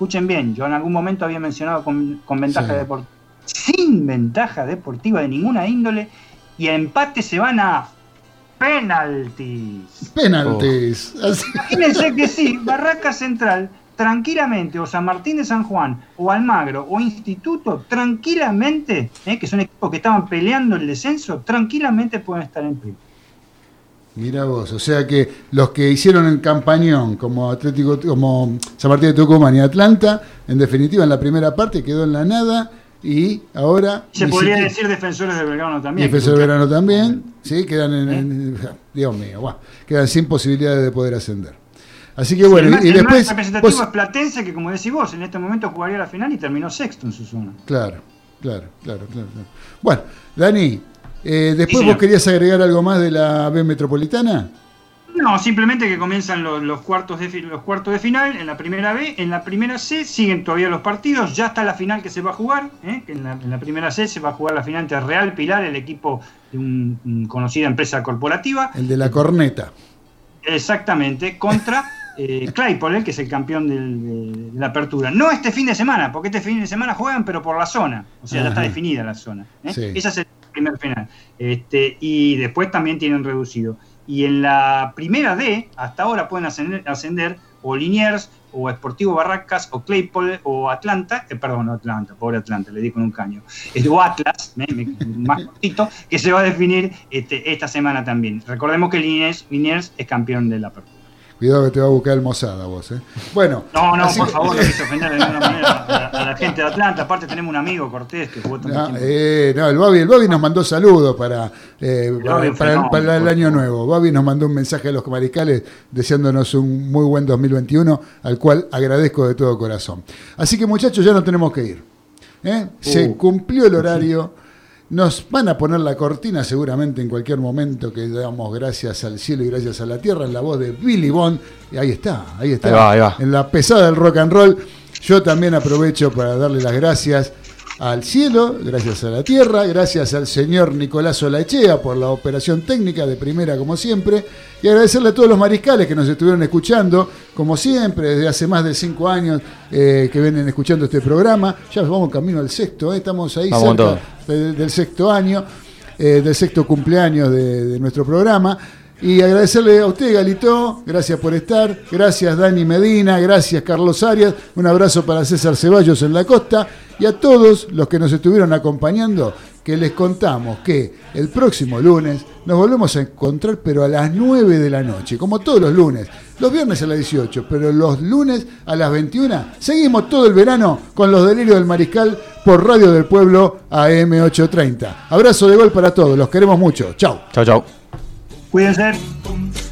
Escuchen bien, yo en algún momento había mencionado con, con ventaja Sí. deportiva. Sin ventaja deportiva de ninguna índole, y a empate se van a penaltis. Penaltis. Así- Imagínense que sí, Barraca Central, tranquilamente, o San Martín de San Juan, o Almagro, o Instituto, tranquilamente, eh, que son equipos que estaban peleando el descenso, tranquilamente pueden estar en primera. Mira vos, o sea que los que hicieron el campañón como Atlético, como San Martín de Tucumán y Atlanta, en definitiva en la primera parte quedó en la nada y ahora Se podría siquiera- decir defensores de Belgrano también. Defensor que- de Verano también, sí, quedan en, en- Dios mío, guau, quedan sin posibilidades de poder ascender. Así que bueno, el y, el después representativo vos- es Platense, que como decís vos, en este momento jugaría la final y terminó sexto en su zona. Claro, claro, claro. claro. Bueno, Dani, eh, después vos querías agregar algo más de la B Metropolitana. No, simplemente que comienzan los, los cuartos de los cuartos de final en la primera B, en la primera C siguen todavía los partidos, ya está la final que se va a jugar, ¿eh? en la, en la primera C se va a jugar la final entre Real Pilar, el equipo de una conocida empresa corporativa, El de la corneta. exactamente, contra eh, Claypole, que es el campeón del- de, de la apertura. No este fin de semana, porque este fin de semana juegan, pero por la zona, o sea, ya está definida la zona. ¿eh? Sí. Esa es el primer final. Este, y después también tienen reducido. Y en la primera D, hasta ahora pueden ascender, o Liniers, o Sportivo Barracas, o Claypole, o Atlanta, eh, perdón, no Atlanta, pobre Atlanta, le di con un caño, Eh, o Atlas, más cortito, que se va a definir este, esta semana también. Recordemos que Liniers, Liniers es campeón de la apertura. Cuidado que te va a buscar el Mozada vos, ¿eh? Bueno. No, no, por que- favor, no quise ofender de ninguna manera a, a la gente de Atlanta. Aparte tenemos un amigo, Cortés, que jugó tanto No, tiempo. eh, no, el Bobby, el Bobby nos mandó saludos para, eh, para, el, para año nuevo. Bobby nos mandó un mensaje a los mariscales deseándonos un muy buen 2021, al cual agradezco de todo corazón. Así que muchachos, ya no tenemos que ir. ¿eh? Se Uh. cumplió el horario. Nos van a poner la cortina seguramente en cualquier momento que damos gracias al cielo y gracias a la tierra en la voz de Billy Bond. Y ahí está, ahí está. Ahí va, ahí va. En la pesada del rock and roll. Yo también aprovecho para darle las gracias al cielo, gracias a la tierra, gracias al señor Nicolás Olaechea por la operación técnica de primera como siempre, y agradecerle a todos los mariscales que nos estuvieron escuchando, como siempre, desde hace más de cinco años eh, que vienen escuchando este programa. Ya vamos camino al sexto, eh, estamos ahí Vamos cerca del sexto año, eh, del sexto cumpleaños de, de nuestro programa. Y agradecerle a usted, Galito, gracias por estar. Gracias, Dani Medina. Gracias, Carlos Arias. Un abrazo para César Ceballos en la costa. Y a todos los que nos estuvieron acompañando, que les contamos que el próximo lunes nos volvemos a encontrar, pero a las 9 de la noche, como todos los lunes. Los viernes a las 18, pero los lunes a las 21. Seguimos todo el verano con los delirios del Mariscal por Radio del Pueblo AM830. Abrazo de gol para todos, los queremos mucho. Chau. Chau, chau. Cuídense.